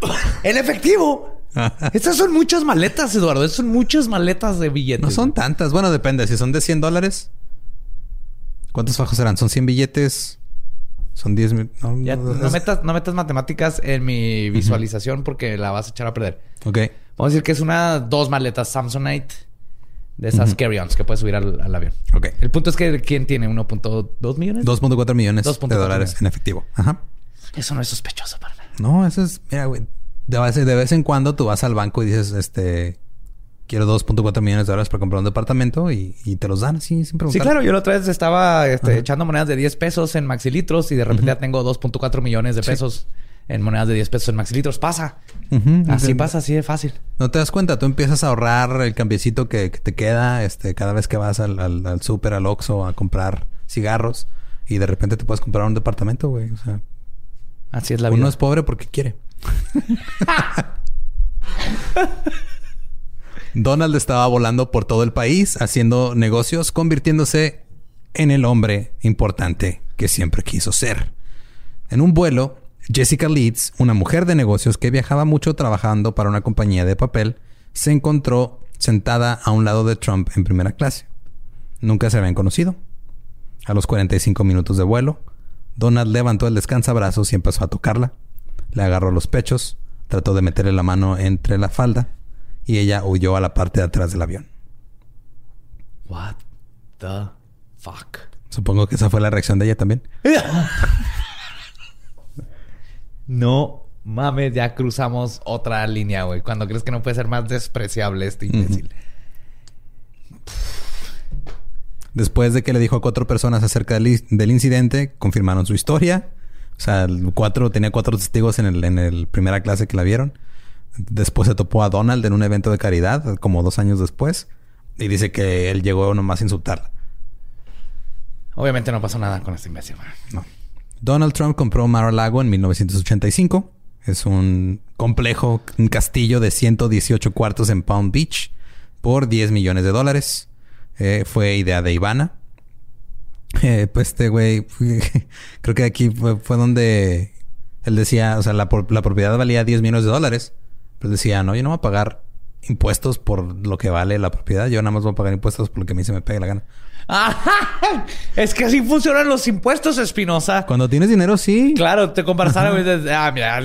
<laughs> ¡En efectivo! <laughs> Estas son muchas maletas, Eduardo. Estas son muchas maletas de billetes. No son tantas. Bueno, depende. Si son de 100 dólares. ¿Cuántos fajos serán? ¿Son 100 billetes? ¿Son 10 mil? No, Ya, no, no es- metas, no metas matemáticas en mi visualización porque la vas a echar a perder. Ok. Vamos a decir que es una dos maletas Samsonite de esas carry-ons que puedes subir al, al avión. Ok. El punto es que ¿quién tiene 1.2 millones? 2.4 millones 2.4 de dólares millones. en efectivo. Ajá. Eso no es sospechoso para nada. No, eso es... Mira, güey. De vez, de vez en cuando tú vas al banco y dices, este... Quiero 2.4 millones de dólares para comprar un departamento y, y te los dan así sin preguntar. Sí, claro. Yo la otra vez estaba este, echando monedas de 10 pesos en maxilitros y de repente ya tengo 2.4 millones de pesos en monedas de 10 pesos en maxilitros. Pasa. Así pasa, así de fácil. No te das cuenta, tú empiezas a ahorrar el cambiecito que, que te queda este, cada vez que vas al, al, al súper, al Oxxo a comprar cigarros y de repente te puedes comprar un departamento, güey. O sea, Así es la uno vida. es pobre porque quiere. <laughs> Donald estaba volando por todo el país haciendo negocios, convirtiéndose en el hombre importante que siempre quiso ser. En un vuelo, Jessica Leeds, una mujer de negocios que viajaba mucho trabajando para una compañía de papel, se encontró sentada a un lado de Trump en primera clase. Nunca se habían conocido. A los 45 minutos de vuelo, Donald levantó el descansabrazos y empezó a tocarla. Le agarró los pechos, trató de meterle la mano entre la falda y ella huyó a la parte de atrás del avión. What the fuck? Supongo que esa fue la reacción de ella también. <laughs> No mames, ya cruzamos otra línea, güey. Cuando crees que no puede ser más despreciable este imbécil. Después de que le dijo a cuatro personas acerca del, incidente, confirmaron su historia. O sea, cuatro, tenía cuatro testigos en el, en el primera clase que la vieron. Después se topó a Donald en un evento de caridad, como dos años después. Y dice que él llegó nomás a insultarla. Obviamente no pasó nada con este imbécil. güey. No. Donald Trump compró Mar-a-Lago en 1985. Es un complejo, un castillo de 118 cuartos en Palm Beach por 10 millones de dólares. Eh, fue idea de Ivana. Eh, pues este güey, <laughs> creo que aquí fue, donde él decía, o sea, la, la propiedad valía 10 millones de dólares. Pero decía, no, yo no voy a pagar impuestos por lo que vale la propiedad. Yo nada más voy a pagar impuestos por lo que a mí se me pegue la gana. ¡Ajá! <laughs> Es que así funcionan los impuestos, Espinosa. Cuando tienes dinero, sí. Claro, te comparas a Ah, mira,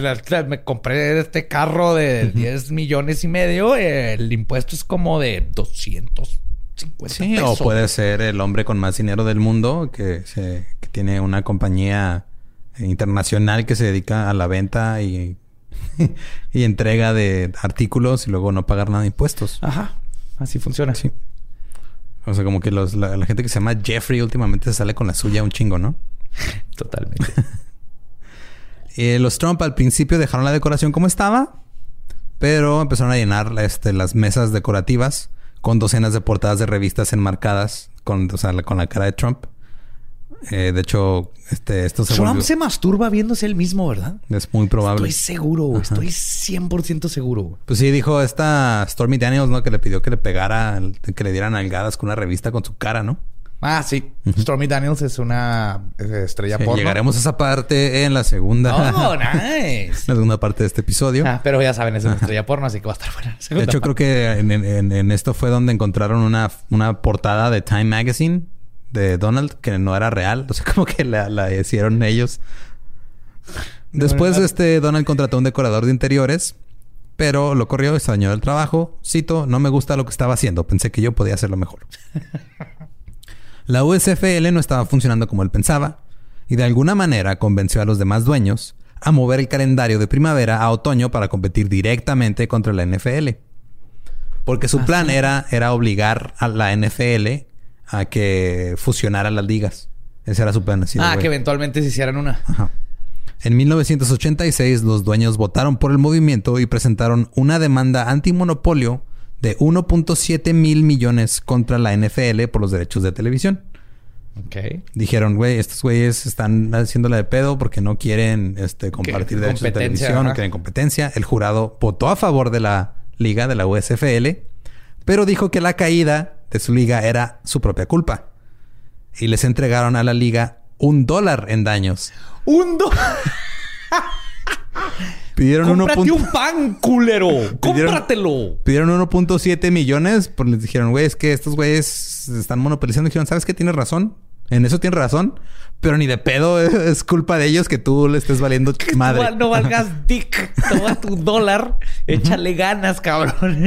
me compré este carro de 10 millones y medio. El impuesto es como de 250 Sí, pesos. o puede ser el hombre con más dinero del mundo que, se, que tiene una compañía internacional que se dedica a la venta y, <laughs> y entrega de artículos y luego no pagar nada de impuestos. Ajá. Así funciona. Sí. O sea, como que los, la, la gente que se llama Jeffrey últimamente se sale con la suya un chingo, ¿no? <laughs> Totalmente. <laughs> Eh, los Trump al principio dejaron la decoración como estaba, pero empezaron a llenar este, las mesas decorativas con docenas de portadas de revistas enmarcadas con, o sea, la- con la cara de Trump. Eh, de hecho, este, esto se Trump volvió- se masturba viéndose él mismo, ¿verdad? es muy probable. Estoy seguro, güey. Estoy 100% seguro. Pues sí, dijo esta Stormy Daniels, ¿no? Que le pidió que le pegara, que le dieran algadas con una revista con su cara, ¿no? Ah, sí. Stormy Daniels es una estrella Sí, porno. llegaremos a esa parte en la segunda, Oh, nice. <laughs> la segunda parte de este episodio. Ah, pero ya saben, es una estrella porno, así que va a estar buena. De hecho, creo que en, en- en esto fue donde encontraron una, una portada de Time Magazine de Donald que no era real. O sea, <laughs> como que la, la hicieron ellos. Después, No, este Donald contrató un decorador de interiores, pero lo corrió, se dañó el trabajo. Cito, no me gusta lo que estaba haciendo. Pensé que yo podía hacerlo mejor. <laughs> La USFL no estaba funcionando como él pensaba y de alguna manera convenció a los demás dueños a mover el calendario de primavera a otoño para competir directamente contra la NFL. Porque su plan era, era obligar a la NFL a que fusionara las ligas. Ese era su plan. así ah, que eventualmente se hicieran una. Ajá. En 1986, los dueños votaron por el movimiento y presentaron una demanda antimonopolio de 1.7 mil millones contra la NFL por los derechos de televisión. Ok. Dijeron, güey, estos güeyes están haciéndola de pedo porque no quieren este, compartir derechos de televisión, no quieren competencia. El jurado votó a favor de la liga, de la USFL, pero dijo que la caída de su liga era su propia culpa. Y les entregaron a la liga un dólar en daños. ¡Un dólar! <laughs> Pidieron uno ¡Cómprate un pan, culero! <laughs> ¡Cómpratelo! Pidieron 1.7 millones, pues les dijeron, güey, es que estos güeyes están monopolizando. Dijeron, ¿sabes qué? Tienes razón. En eso tienes razón. Pero ni de pedo <laughs> es culpa de ellos que tú le estés valiendo <laughs> madre. No valgas dick. Toma tu dólar. Échale ganas, cabrón.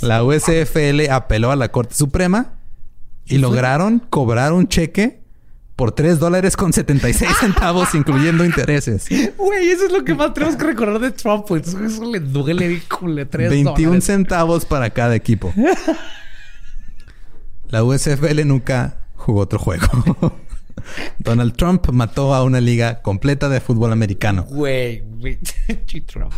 La USFL apeló a la Corte Suprema y lograron cobrar un cheque por 3 dólares con 76 centavos, <laughs> incluyendo intereses. Güey, eso es lo que más tenemos que recordar de Trump. Pues eso le duele, cule, 3 21 dólares. centavos para cada equipo. La USFL nunca jugó otro juego. <laughs> Donald Trump mató a una liga completa de fútbol americano. Güey, güey. <laughs> Trump.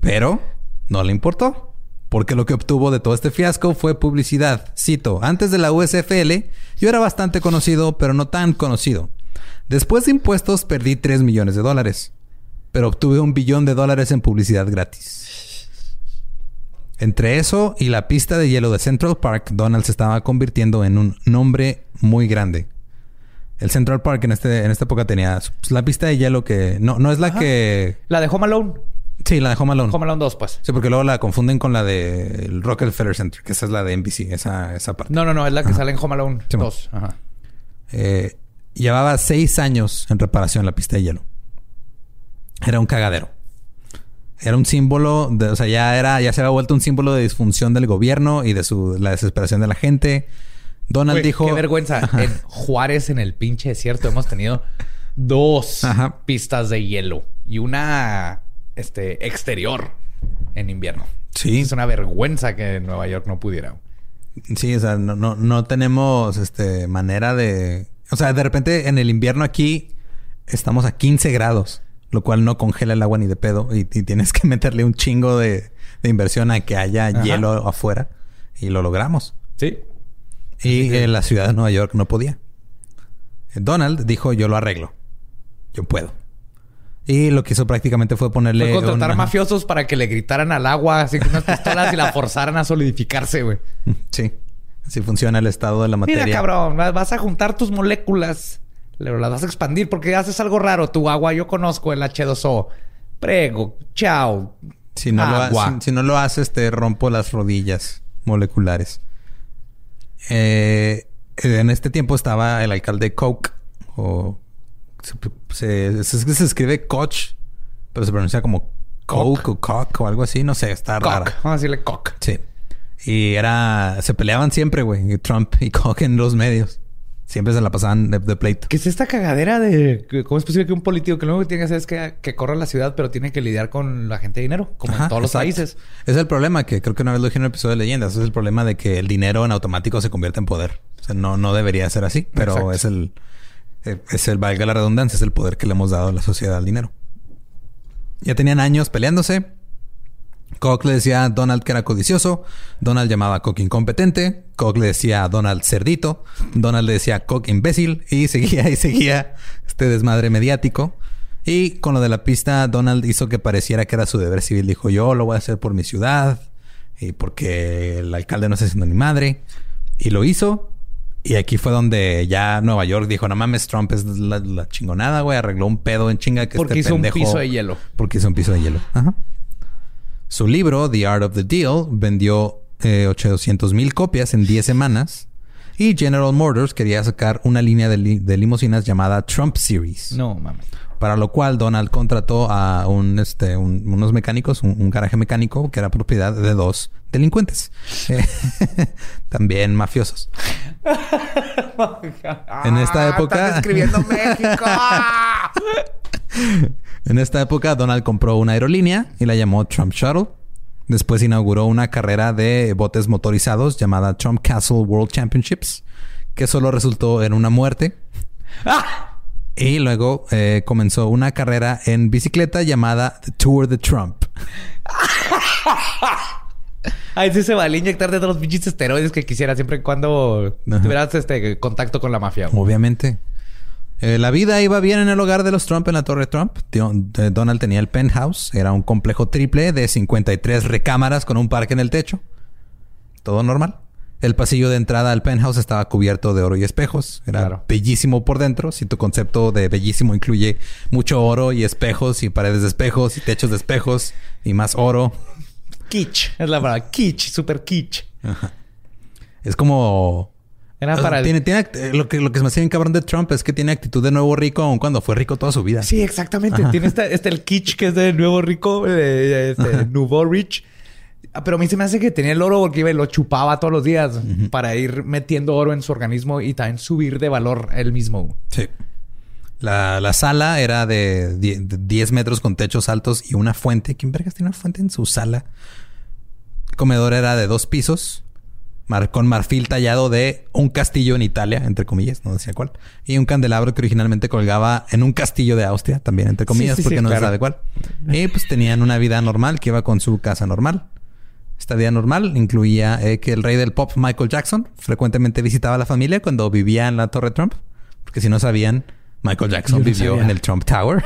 Pero no le importó. Porque lo que obtuvo de todo este fiasco fue publicidad. Cito, antes de la USFL yo era bastante conocido, pero no tan conocido. Después de impuestos perdí 3 millones de dólares, pero obtuve un billón de dólares en publicidad gratis. Entre eso y la pista de hielo de Central Park, Donald se estaba convirtiendo en un nombre muy grande. El Central Park en, este, en esta época tenía pues, la pista de hielo que no, no es la que... La de Home Alone. Sí, la de Home Alone. Home Alone 2, pues. Sí, porque luego la confunden con la del Rockefeller Center, que esa es la de NBC, esa, esa parte. No, no, no. Es la que sale en Home Alone Sí, 2. Ajá. Eh, llevaba seis años en reparación la pista de hielo. Era un cagadero. Era un símbolo, de, o sea, ya era, ya se había vuelto un símbolo de disfunción del gobierno y de su, la desesperación de la gente. Donald dijo. Qué vergüenza. <laughs> Ajá. En Juárez, en el pinche desierto, hemos tenido dos Ajá. pistas de hielo y una este, exterior en invierno. Sí. Es una vergüenza que Nueva York no pudiera. Sí, o sea, no, no, no tenemos este manera de. O sea, de repente en el invierno aquí estamos a 15 grados, lo cual no congela el agua ni de pedo. Y, y tienes que meterle un chingo de, de inversión a que haya Ajá. hielo afuera. Y lo logramos. Sí. Y la ciudad de Nueva York no podía. Donald dijo: Yo lo arreglo. Yo puedo. Y lo que hizo prácticamente fue ponerle. Fue contratar una- mafiosos para que le gritaran al agua así con unas pistolas y la forzaran a solidificarse, güey. <laughs> Sí. Así funciona el estado de la materia. Mira, cabrón, vas a juntar tus moléculas, pero las vas a expandir porque haces algo raro. Tu agua, yo conozco el H2O. Prego, chao. Si no, lo, Agua. ha- si, si no lo haces, te rompo las rodillas moleculares. Eh, en este tiempo estaba el alcalde Koch, o se, se- se- se escribe Koch, pero se pronuncia como Coke o Koch o algo así, no sé, está Cock. rara. Vamos a decirle cock. Sí. Y era, se peleaban siempre, güey, Trump y Koch en los medios. Siempre se la pasaban de, de pleito. ¿Qué es esta cagadera de cómo es posible que un político que lo único que tiene que hacer es que, que corra la ciudad, pero tiene que lidiar con la gente de dinero, como Ajá, en todos los países? Es el problema que creo que una vez lo dije en un episodio de leyendas. Es el problema de que el dinero en automático se convierte en poder. O sea, no, no debería ser así, pero Exacto. es el, eh, es el, valga la redundancia, es el poder que le hemos dado a la sociedad al dinero. Ya tenían años peleándose. Koch le decía a Donald que era codicioso. Donald llamaba a Koch incompetente. Koch le decía a Donald cerdito. Donald le decía a Koch imbécil. Y seguía y seguía este desmadre mediático. Y con lo de la pista, Donald hizo que pareciera que era su deber civil. Dijo, yo lo voy a hacer por mi ciudad. Y porque el alcalde no está haciendo ni madre. Y lo hizo. Y aquí fue donde ya Nueva York dijo, no mames, Trump es la, la chingonada, güey. Arregló un pedo en chinga que Porque este hizo un piso de hielo. Porque hizo un piso de hielo. Ajá. Su libro, The Art of the Deal, vendió eh, 800 mil copias en 10 semanas. Y General Motors quería sacar una línea de, li- de limusinas llamada Trump Series. No, mames. Para lo cual Donald contrató a un, este, un- unos mecánicos, un, un garaje mecánico que era propiedad de dos delincuentes. Eh, <laughs> también mafiosos. <laughs> En esta época- Están escribiendo <laughs> México. En esta época, Donald compró una aerolínea y la llamó Trump Shuttle. Después inauguró una carrera de botes motorizados llamada Trump Castle World Championships, que solo resultó en una muerte. Y luego eh, comenzó una carrera en bicicleta llamada The Tour de Trump. <laughs> Ahí sí se vale inyectarte todos los pinches esteroides que quisiera siempre y cuando Ajá. tuvieras este contacto con la mafia. Obviamente. Eh, la vida iba bien en el hogar de los Trump en la Torre Trump. Eh, Donald tenía el penthouse. Era un complejo triple de 53 recámaras con un parque en el techo. Todo normal. El pasillo de entrada al penthouse estaba cubierto de oro y espejos. Era Claro. bellísimo por dentro. Si tu concepto de bellísimo incluye mucho oro y espejos y paredes de espejos y techos de espejos y más oro. Kitsch. Es la palabra. Kitsch. Super kitsch. Es como... Era para... tiene, eh, lo que lo que se me hacía bien cabrón de Trump es que tiene actitud de nuevo rico aun cuando fue rico toda su vida. Sí, exactamente. Tiene este, este el kitsch que es de nuevo rico, de, este, Nouveau Rich. Ah, Pero a mí se me hace que tenía el oro porque iba y lo chupaba todos los días para ir metiendo oro en su organismo y también subir de valor él mismo. Sí. La, la sala era de 10 metros con techos altos y una fuente. ¿Quién vergas tiene una fuente en su sala? El comedor era de dos pisos, mar- con marfil tallado de un castillo en Italia, entre comillas, no decía cuál. Y un candelabro que originalmente colgaba en un castillo de Austria, también entre comillas, Sí, sí, porque sí, no se claro. sabe cuál. Y pues tenían una vida normal que iba con su casa normal. Esta vida normal incluía eh, que el rey del pop, Michael Jackson, frecuentemente visitaba a la familia cuando vivía en la Torre Trump. Porque si no sabían, Michael Jackson no vivió sabía. en el Trump Tower.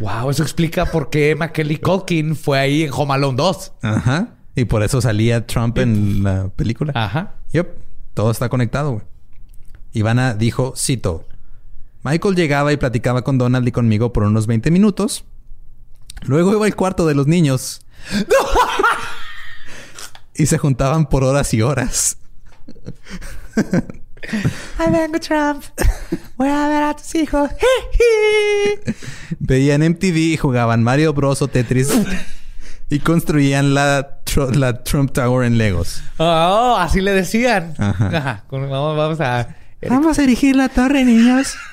Wow, eso explica por qué Macaulay Culkin fue ahí en Home Alone 2. Ajá. Y por eso salía Trump en la película. Ajá. Yep. Todo está conectado, güey. Ivana dijo, cito, Michael llegaba y platicaba con Donald y conmigo por unos 20 minutos. Luego iba al cuarto de los niños. <laughs> y se juntaban por horas y horas. Ahí vengo, Trump. Voy a ver a tus hijos. <laughs> Veían MTV y jugaban Mario Bros o Tetris. <laughs> y construían la, la Trump Tower en Legos. Oh, así le decían. Ajá. Ajá. Con- Vamos, vamos a... Vamos a erigir la torre, niños. <laughs>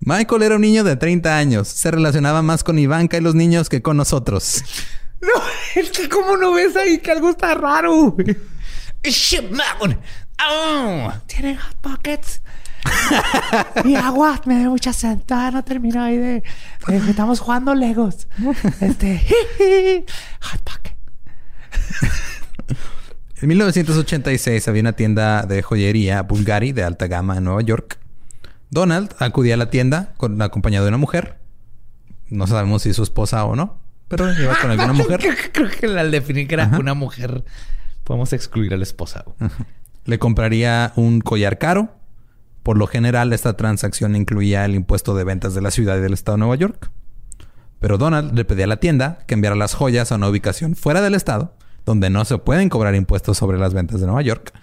Michael era un niño de 30 años. Se relacionaba más con Ivanka y los niños que con nosotros. <laughs> No, es que como no ves ahí que algo está raro. <laughs> Shit, man. Oh, Tienen hot pockets. Y agua, me da mucha sed. Todavía no termino ahí de, estamos jugando Legos. Este, <laughs> hot pocket. En 1986 había una tienda de joyería Bulgari de alta gama en Nueva York. Donald acudía a la tienda con acompañado de una mujer. No sabemos si su esposa o no, pero iba con alguna <laughs> mujer. Creo que al definir que era Ajá. una mujer, podemos excluir a la esposa. Le compraría un collar caro. Por lo general, esta transacción incluía el impuesto de ventas de la ciudad y del estado de Nueva York. Pero Donald le pedía a la tienda que enviara las joyas a una ubicación fuera del estado, donde no se pueden cobrar impuestos sobre las ventas de Nueva York.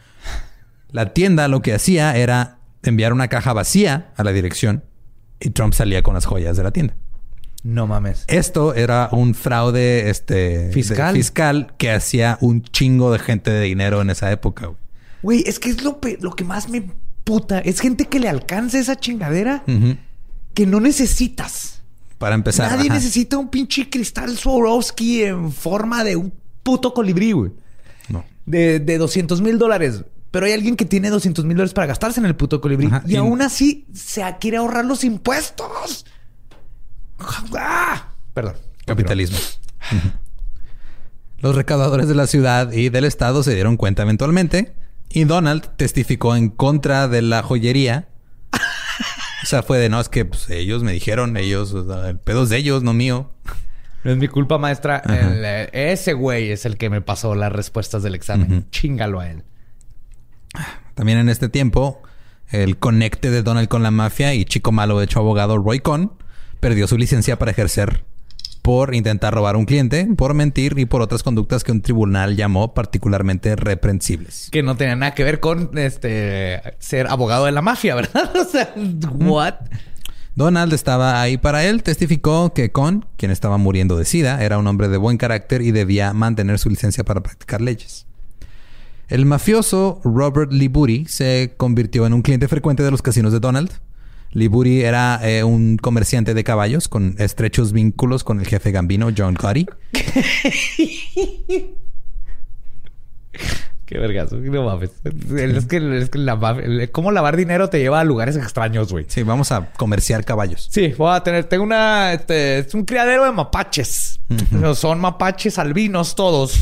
La tienda lo que hacía era enviar una caja vacía a la dirección y Trump salía con las joyas de la tienda. No mames. Esto era un fraude este, Fiscal. que hacía un chingo de gente de dinero en esa época. güey. Güey, es que es lo que más me puta. Es gente que le alcanza esa chingadera que no necesitas. Para empezar. Nadie ajá. necesita un pinche cristal Swarovski en forma de un puto colibrí, güey. No. De, de 200 mil dólares. Pero hay alguien que tiene 200 mil dólares para gastarse en el puto colibrí. Ajá, Y y- aún así se quiere ahorrar los impuestos. ¡Ah! Perdón. Capitalismo. Los recaudadores de la ciudad y del estado se dieron cuenta eventualmente y Donald testificó en contra de la joyería. o sea, fue de no, es que pues, ellos me dijeron, ellos, o sea, el pedo es de ellos, no mío. No es mi culpa, maestra. El, eh, ese güey es el que me pasó las respuestas del examen. Ujú. Chíngalo a él. También en este tiempo, el conecte de Donald con la mafia y chico malo hecho abogado Roy Cohn perdió su licencia para ejercer por intentar robar a un cliente, por mentir y por otras conductas que un tribunal llamó particularmente reprensibles. Que no tenía nada que ver con este ser abogado de la mafia, ¿verdad? <laughs> o sea, what? Donald estaba ahí para él, testificó que Cohn, quien estaba muriendo de sida, era un hombre de buen carácter y debía mantener su licencia para practicar leyes. El mafioso Robert Liburi se convirtió en un cliente frecuente de los casinos de Donald. Liburi era eh, un comerciante de caballos con estrechos vínculos con el jefe gambino John Gotti. <laughs> Qué vergazo. No mames. Es que, es que la cómo lavar dinero te lleva a lugares extraños, güey. Sí, vamos a comerciar caballos. Sí, voy a tener, tengo una, este, es un criadero de mapaches. Son mapaches albinos todos.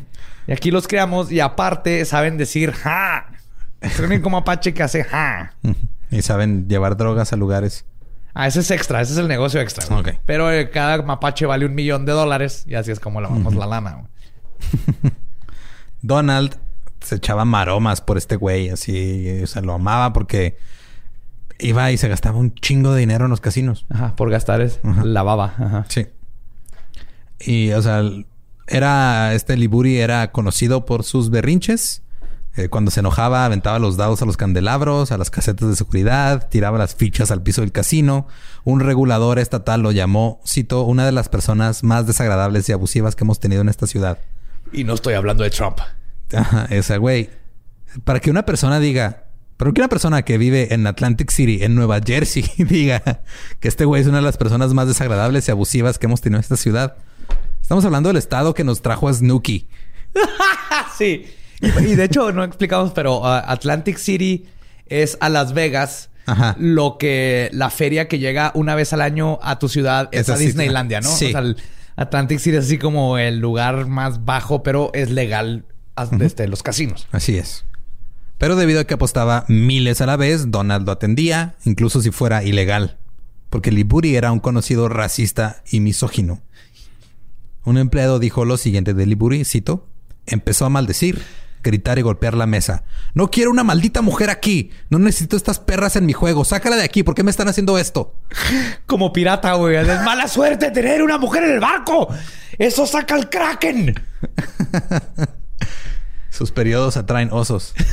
<laughs> y aquí los criamos y aparte saben decir ja. Es el único mapache que hace ja. Y saben llevar drogas a lugares. Ah, ese es extra, ese es el negocio extra. güey. Pero eh, cada mapache vale un millón de dólares y así es como lavamos la lana. güey. <laughs> Donald se echaba maromas por este güey, así, o sea, lo amaba porque iba y se gastaba un chingo de dinero en los casinos. Ajá, por gastar es Ajá. la baba. Ajá. Sí. Y, o sea, era, este Liburi era conocido por sus berrinches, Eh, cuando se enojaba, aventaba los dados a los candelabros, a las casetas de seguridad, tiraba las fichas al piso del casino. Un regulador estatal lo llamó, cito, una de las personas más desagradables y abusivas que hemos tenido en esta ciudad. Y no estoy hablando de Trump. Ajá, esa güey. Para que una persona diga, para que una persona que vive en Atlantic City, en Nueva Jersey, <laughs> diga que este güey es una de las personas más desagradables y abusivas que hemos tenido en esta ciudad. Estamos hablando del estado que nos trajo a Snooki. <laughs> sí. Y, de hecho, no explicamos, pero uh, Atlantic City es a Las Vegas. Ajá. Lo que la feria que llega una vez al año a tu ciudad es, Es a Disneylandia, ¿no? sí. O sea, el Atlantic City es así como el lugar más bajo, pero es legal desde los casinos. Así es. Pero debido a que apostaba miles a la vez, Donald lo atendía, incluso si fuera ilegal. Porque Liburi era un conocido racista y misógino. Un empleado dijo lo siguiente de Liburi, cito, empezó a maldecir, gritar y golpear la mesa. No quiero una maldita mujer aquí. No necesito estas perras en mi juego. Sácala de aquí. ¿Por qué me están haciendo esto? <laughs> Como pirata, güey. Es mala suerte tener una mujer en el barco. Eso saca el kraken. <laughs> Sus periodos atraen osos. <laughs>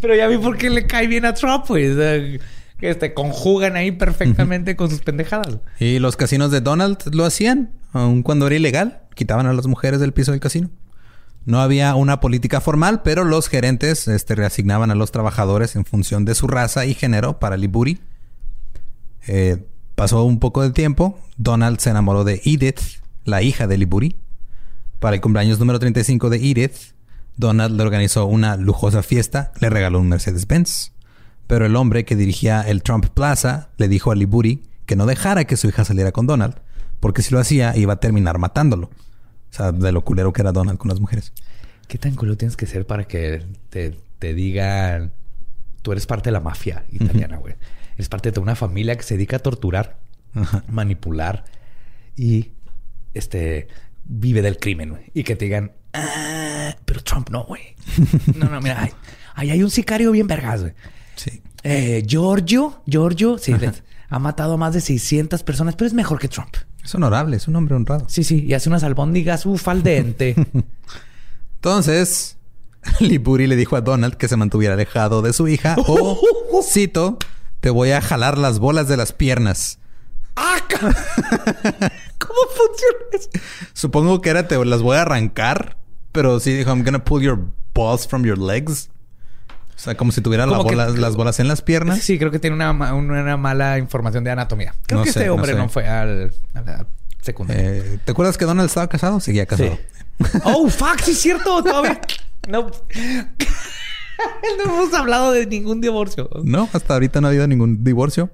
Pero ya vi por qué le cae bien a Trump, pues. Eh, Que este, conjugan ahí perfectamente con sus pendejadas. Y los casinos de Donald lo hacían, aun cuando era ilegal. Quitaban a las mujeres del piso del casino. No había una política formal, pero los gerentes este, reasignaban a los trabajadores en función de su raza y género para Liburi. Eh, pasó un poco de tiempo. Donald se enamoró de Edith, la hija de Liburi. Para el cumpleaños número 35 de Edith, Donald le organizó una lujosa fiesta, le regaló un Mercedes-Benz. Pero el hombre que dirigía el Trump Plaza le dijo a Liburi que no dejara que su hija saliera con Donald, porque si lo hacía iba a terminar matándolo. O sea, de lo culero que era Donald con las mujeres. ¿Qué tan culo tienes que ser para que te, te digan... Tú eres parte de la mafia italiana, güey. Eres parte de una familia que se dedica a torturar, manipular y... Este... Vive del crimen, güey. Y que te digan... "Ah, pero Trump no, güey. No, no, mira. Ahí ahí hay un sicario bien vergas, güey. Sí. Eh, Giorgio, Giorgio, sí, les- ha matado a más de 600 personas, pero es mejor que Trump. Es honorable, es un hombre honrado. Sí, sí, y hace unas albóndigas, uf, al dente. <laughs> Entonces, <laughs> Liburi le dijo a Donald que se mantuviera alejado de su hija o, cito, te voy a jalar las bolas de las piernas. ¡Ah, <laughs> ¿Cómo funciona eso? Supongo que era te las voy a arrancar, pero sí dijo, I'm gonna pull your balls from your legs. O sea, como si tuviera la que- las bolas en las piernas. Sí, creo que tiene una, una mala información de anatomía. Creo No que sé, este hombre no, sé. fue al, a la secundaria. Eh, ¿Te acuerdas que Donald estaba casado? Seguía casado. <laughs> oh, fuck, sí es cierto. Todavía. <laughs> No. <laughs> no hemos hablado de ningún divorcio. No, hasta ahorita no ha habido ningún divorcio.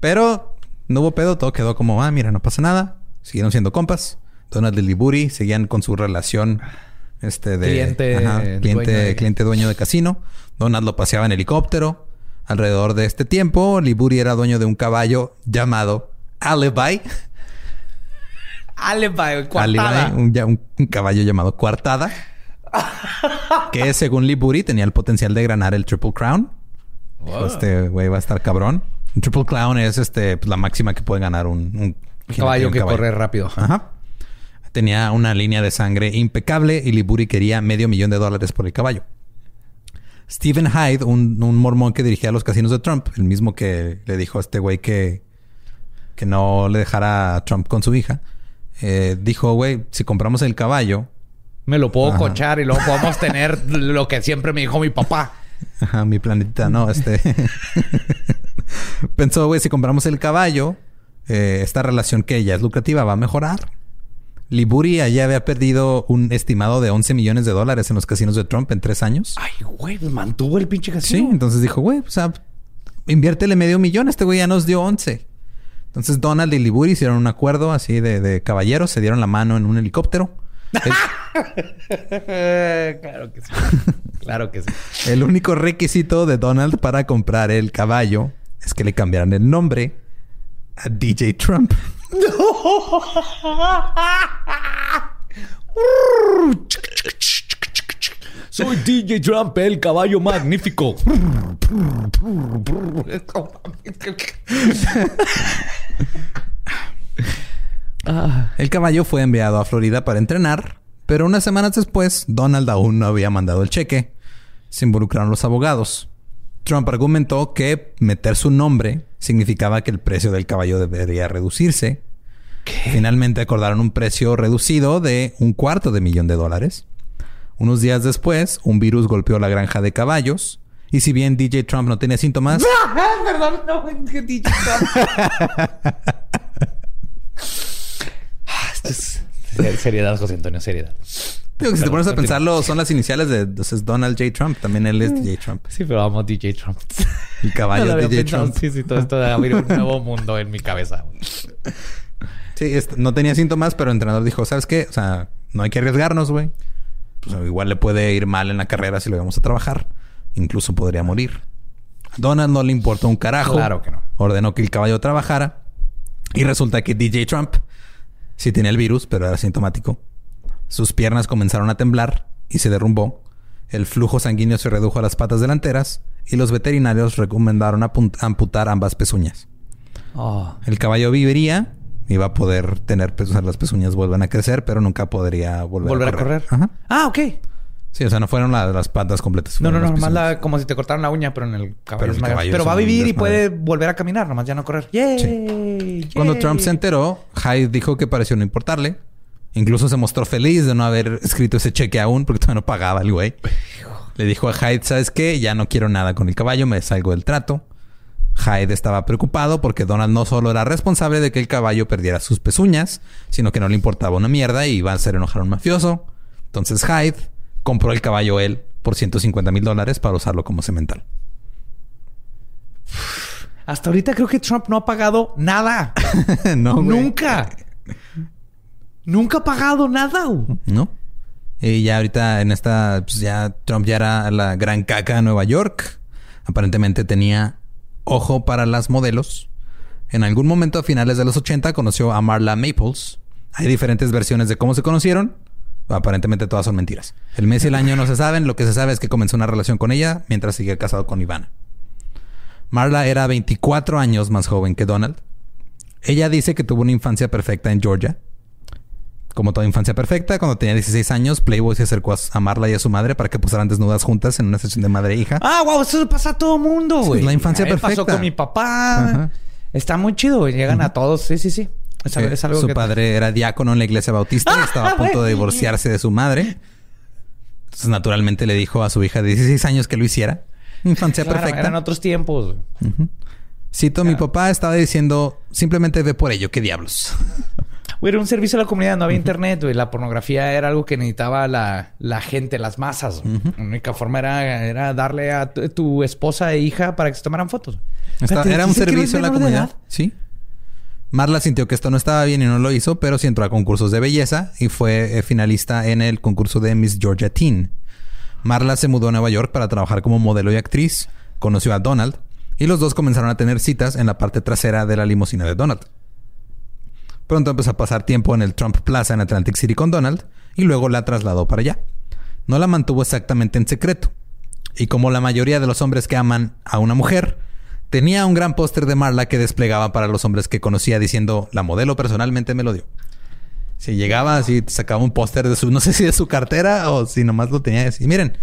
Pero no hubo pedo, todo quedó como, ah, mira, no pasa nada. Siguieron siendo compas. Donald y Liburi seguían con su relación este de Cliente, cliente, dueño de- cliente dueño de casino. Donald lo paseaba en helicóptero. Alrededor de este tiempo, Liburi era dueño de un caballo llamado Alibi. Alibi, coartada. Alibi, un, ya- un- un caballo llamado Coartada. que <laughs> según Liburi tenía el potencial de ganar el Triple Crown. Este güey va a estar cabrón. Un Triple Crown es este pues, la máxima que puede ganar un, caballo que corre rápido. Ajá. Tenía una línea de sangre impecable y Liburi quería medio millón de dólares por el caballo. Stephen Hyde, un, un mormón que dirigía los casinos de Trump, el mismo que le dijo a este güey que, que no le dejara a Trump con su hija, eh, dijo, güey, si compramos el caballo, Me lo puedo Ajá. cochar y luego podemos tener <laughs> lo que siempre me dijo mi papá. Ajá, mi planetita, no, este. <laughs> Pensó, güey, si compramos el caballo, eh, esta relación que ya es lucrativa va a mejorar. Liburi allá había perdido un estimado de 11 millones de dólares en los casinos de Trump en tres años. Ay, güey, pues mantuvo el pinche Sí, casino. entonces dijo, güey, o sea, inviértele medio millón, este güey ya nos dio 11. Entonces Donald y Liburi hicieron un acuerdo así de, de caballeros, se dieron la mano en un helicóptero. El- <laughs> claro que sí. claro que sí. El único requisito de Donald para comprar el caballo es que le cambiaran el nombre a DJ Trump. <laughs> Soy DJ Trump, el caballo magnífico. El caballo fue enviado a Florida para entrenar, Pero unas semanas después, Donald aún no había mandado el cheque. Se involucraron los abogados. Trump argumentó que meter su nombre significaba que el precio del caballo debería reducirse. Finalmente acordaron un precio reducido de un cuarto de millón de dólares. Unos días después, un virus golpeó la granja de caballos. Y si bien DJ Trump no tenía síntomas, <laughs> Perdón, no, DJ Trump. <laughs> Ah, Seriedad, José Antonio, seriedad. Digo que si te pones a pensarlo, son las iniciales de entonces, Donald J. Trump. También él es DJ Trump. Sí, pero vamos DJ Trump. El caballo <laughs> No DJ pensado. Trump. Sí, sí, todo esto de abrir un nuevo mundo en mi cabeza. Sí, no tenía síntomas, pero el entrenador dijo, ¿sabes qué? O sea, no hay que arriesgarnos, güey. Pues igual le puede ir mal en la carrera si lo vamos a trabajar. Incluso podría morir. A Donald no le importó un carajo. Claro que no. Ordenó que el caballo trabajara. Y resulta que DJ Trump sí tenía el virus, pero era sintomático. Sus piernas comenzaron a temblar y se derrumbó. El flujo sanguíneo se redujo a las patas delanteras y los veterinarios recomendaron amputar ambas pezuñas. Oh. El caballo viviría, iba a poder tener, pues, o sea, las pezuñas vuelvan a crecer, pero nunca podría volver, ¿Volver a correr? Ajá. Ah, ok. Sí, o sea, no fueron la- las patas completas. No, no, no, nomás la, como si te cortaran la uña, pero en el caballo. Pero es el caballo pero va a vivir y puede volver a caminar, nomás ya no correr. ¡Yay! Cuando ¡Yay! Trump se enteró, Hyde dijo que pareció no importarle. Incluso se mostró feliz de no haber escrito ese cheque aún, porque todavía no pagaba el güey. Le dijo a Hyde, ¿sabes qué? Ya no quiero nada con el caballo, me salgo del trato. Hyde estaba preocupado porque Donald no solo era responsable de que el caballo perdiera sus pezuñas, sino que no le importaba una mierda y iba a hacer enojar a un mafioso. Entonces Hyde compró el caballo él por 150 mil dólares para usarlo como cemental. Hasta ahorita creo que Trump no ha pagado nada. <laughs> no. Nunca. Nunca ha pagado nada. ¿No? Y ya ahorita en esta, pues ya Trump ya era la gran caca de Nueva York. Aparentemente tenía ojo para las modelos. En algún momento a finales de los 80 conoció a Marla Maples. Hay diferentes versiones de cómo se conocieron. Aparentemente todas son mentiras. El mes y el año no se saben. Lo que se sabe es que comenzó una relación con ella mientras sigue casado con Ivana. Marla era 24 años más joven que Donald. Ella dice que tuvo una infancia perfecta en Georgia. Como toda infancia perfecta, cuando tenía 16 años, Playboy se acercó a- Marla y a su madre para que posaran desnudas juntas en una sesión de madre e hija. Ah, wow, eso pasa a todo mundo, Sí, güey. es la infancia perfecta. Pasó con mi papá. Ajá. Está muy chido, güey. Llegan a todos. Sí, sí, sí. Es, Eh, es algo su que... padre era diácono en la iglesia bautista y estaba a <laughs> punto de divorciarse de su madre. Entonces, naturalmente le dijo a su hija de 16 años que lo hiciera. Infancia Claro, perfecta. Eran otros tiempos. güey. Cito, mi papá estaba diciendo, simplemente ve por ello, qué diablos. Güey, era un servicio a la comunidad, no había internet, güey. La pornografía era algo que necesitaba la, la gente, las masas. La única forma era, era darle a tu, tu esposa e hija para que se tomaran fotos. Era un ¿dicen que servicio a la comunidad. Sí. Marla sintió que esto no estaba bien y no lo hizo, pero sí entró a concursos de belleza y fue eh, finalista en el concurso de Miss Georgia Teen. Marla se mudó a Nueva York para trabajar como modelo y actriz. Conoció a Donald y los dos comenzaron a tener citas en la parte trasera de la limusina de Donald. Pronto empezó a pasar tiempo en el Trump Plaza en Atlantic City con Donald y luego la trasladó para allá. No la mantuvo exactamente en secreto. Y como la mayoría de los hombres que aman a una mujer, tenía un gran póster de Marla que desplegaba para los hombres que conocía diciendo, la modelo personalmente me lo dio. Si llegaba así, sacaba un póster de su, <laughs> no sé si de su cartera o si nomás lo tenía así. Miren,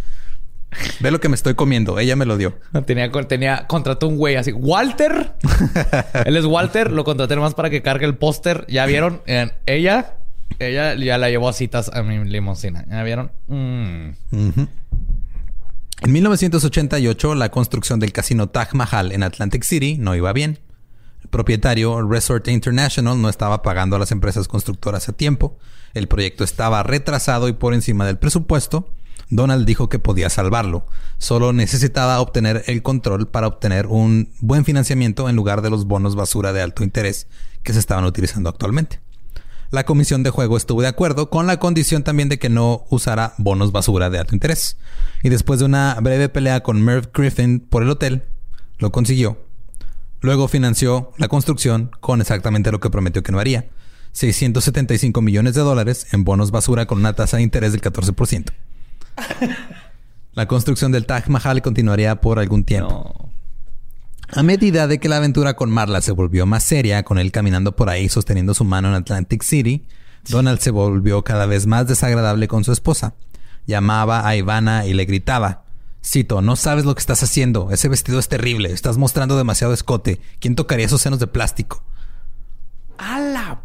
ve lo que me estoy comiendo, ella me lo dio. <laughs> Tenía, tenía, contrató un güey así. Walter. <laughs> Él es Walter. Lo contraté nomás para que cargue el póster. ¿Ya vieron? Ella, ella ya la llevó a citas a mi limusina. ¿Ya vieron? Mm. En 1988, la construcción del casino Taj Mahal en Atlantic City no iba bien. El propietario, Resort International, no estaba pagando a las empresas constructoras a tiempo. El proyecto estaba retrasado y por encima del presupuesto. Donald dijo que podía salvarlo. Solo necesitaba obtener el control para obtener un buen financiamiento en lugar de los bonos basura de alto interés que se estaban utilizando actualmente. La comisión de juego estuvo de acuerdo con la condición también de que no usara bonos basura de alto interés. Y después de una breve pelea con Merv Griffin por el hotel, lo consiguió. Luego financió la construcción con exactamente lo que prometió que no haría. 675 millones de dólares en bonos basura con una tasa de interés del 14%. <laughs> La construcción del Taj Mahal continuaría por algún tiempo. No. A medida de que la aventura con Marla se volvió más seria, con él caminando por ahí sosteniendo su mano en Atlantic City, Donald se volvió cada vez más desagradable con su esposa. Llamaba a Ivana y le gritaba. Cito, no sabes lo que estás haciendo. Ese vestido es terrible. Estás mostrando demasiado escote. ¿Quién tocaría esos senos de plástico? ¡A la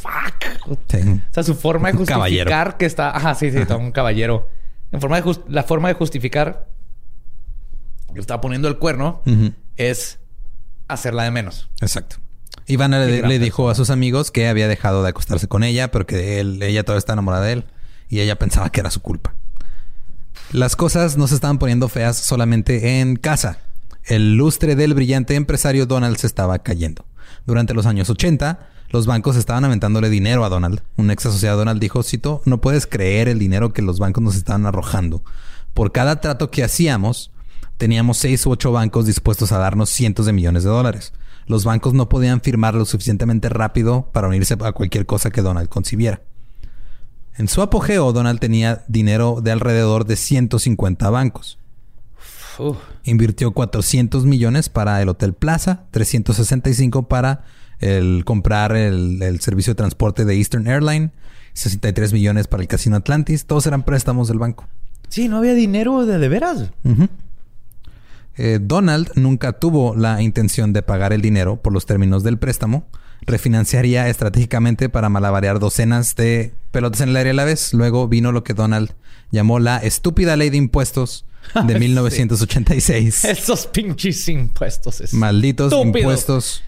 fuck! Sí. O sea, su forma de justificar caballero. que está... Ajá, sí, sí, un caballero. En forma de La forma de justificar que está poniendo el cuerno es hacerla de menos. Exacto. Ivana le, dijo a sus amigos que había dejado de acostarse con ella, pero que él, ella todavía está enamorada de él y ella pensaba que era su culpa. Las cosas no se estaban poniendo feas solamente en casa. El lustre del brillante empresario Donald se estaba cayendo. Durante los años 80, los bancos estaban aventándole dinero a Donald. Un ex asociado de Donald dijo, cito, no puedes creer el dinero que los bancos nos estaban arrojando. Por cada trato que hacíamos, teníamos seis u ocho bancos dispuestos a darnos cientos de millones de dólares. Los bancos no podían firmar lo suficientemente rápido para unirse a cualquier cosa que Donald concibiera. En su apogeo, Donald tenía dinero de alrededor de 150 bancos. Uf. Invirtió 400 millones para el Hotel Plaza, 365 para el comprar el, el servicio de transporte de Eastern Airline, 63 millones para el Casino Atlantis. Todos eran préstamos del banco. Sí, no había dinero de de veras. Eh, Donald nunca tuvo la intención de pagar el dinero por los términos del préstamo. Refinanciaría estratégicamente para malabarear docenas de pelotas en el aire a la vez. Luego vino lo que Donald llamó la estúpida ley de impuestos de <laughs> 1986. Esos pinches impuestos. Es... Malditos Estúpido. impuestos.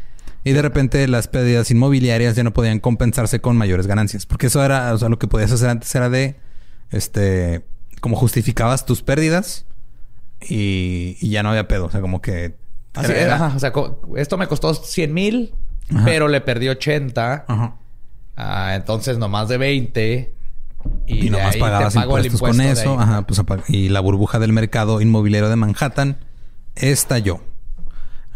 Y de repente las pérdidas inmobiliarias ya no podían compensarse con mayores ganancias. Porque eso era, o sea, lo que podías hacer antes era de, este, como justificabas tus pérdidas y, y ya no había pedo. O sea, como que... Así, era- ajá, o sea, esto me costó 100 mil, pero le perdí 80. Ajá. Ah, entonces nomás de 20. Y, Y, nomás pagabas impuestos con eso. Ajá, pues, y la burbuja del mercado inmobiliario de Manhattan estalló.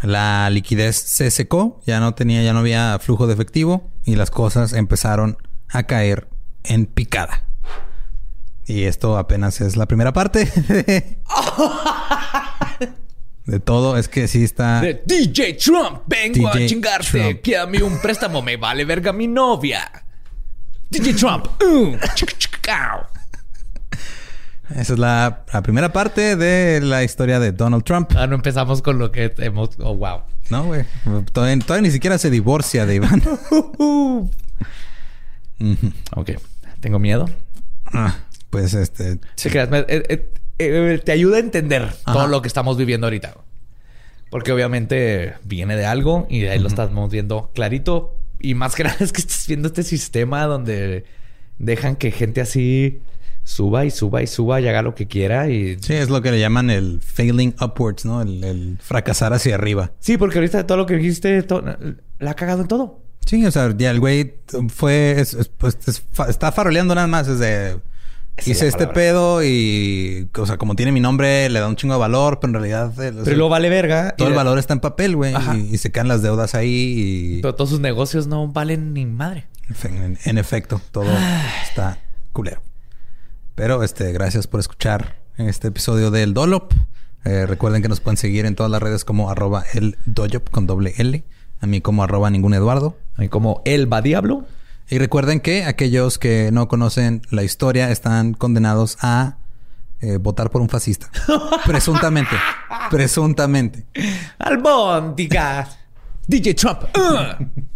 La liquidez se secó, ya no tenía, ya no había flujo de efectivo y las cosas empezaron a caer en picada. Y esto apenas es la primera parte de, <laughs> de todo. Es que sí está. De DJ Trump, vengo a chingarte. Trump. Que a mí un préstamo me vale verga mi novia. DJ Trump. uh. Esa es la, la primera parte de la historia de Donald Trump. Ah, no empezamos con lo que hemos. Oh, wow. No, güey. Todavía, todavía ni siquiera se divorcia de Iván. <laughs> Ok. Tengo miedo. Ah, pues este. Creas, me- eh, eh, eh, te ayuda a entender Ajá. todo lo que estamos viviendo ahorita. Porque obviamente viene de algo y de ahí lo estamos viendo clarito. Y más que nada es que estás viendo este sistema donde dejan que gente así suba y suba y suba y haga lo que quiera. Y Sí, es lo que le llaman el failing upwards, ¿no? El, el fracasar hacia arriba. sí, porque ahorita todo lo que dijiste to- la ha cagado en todo. Sí, o sea, ya el güey fue. es- es- pues, es está faroleando nada más. Es de. Esa es hice este pedo y. O sea, como tiene mi nombre, le da un chingo de valor, pero en realidad. sea, Pero luego vale verga. todo el valor está en papel, güey. Y, y se quedan las deudas ahí y. Pero todos sus negocios no valen ni madre. En, en efecto, todo está culero. Pero este, gracias por escuchar este episodio del Dolop. Eh, recuerden que nos pueden seguir en todas las redes como arroba el Doyop con doble L. A mí como arroba ningún Eduardo. Hay como el va diablo. Y recuerden que aquellos que no conocen la historia están condenados a eh, votar por un fascista. <laughs> Presuntamente. Presuntamente. Albóndiga. <laughs> DJ Trump. uh. <laughs>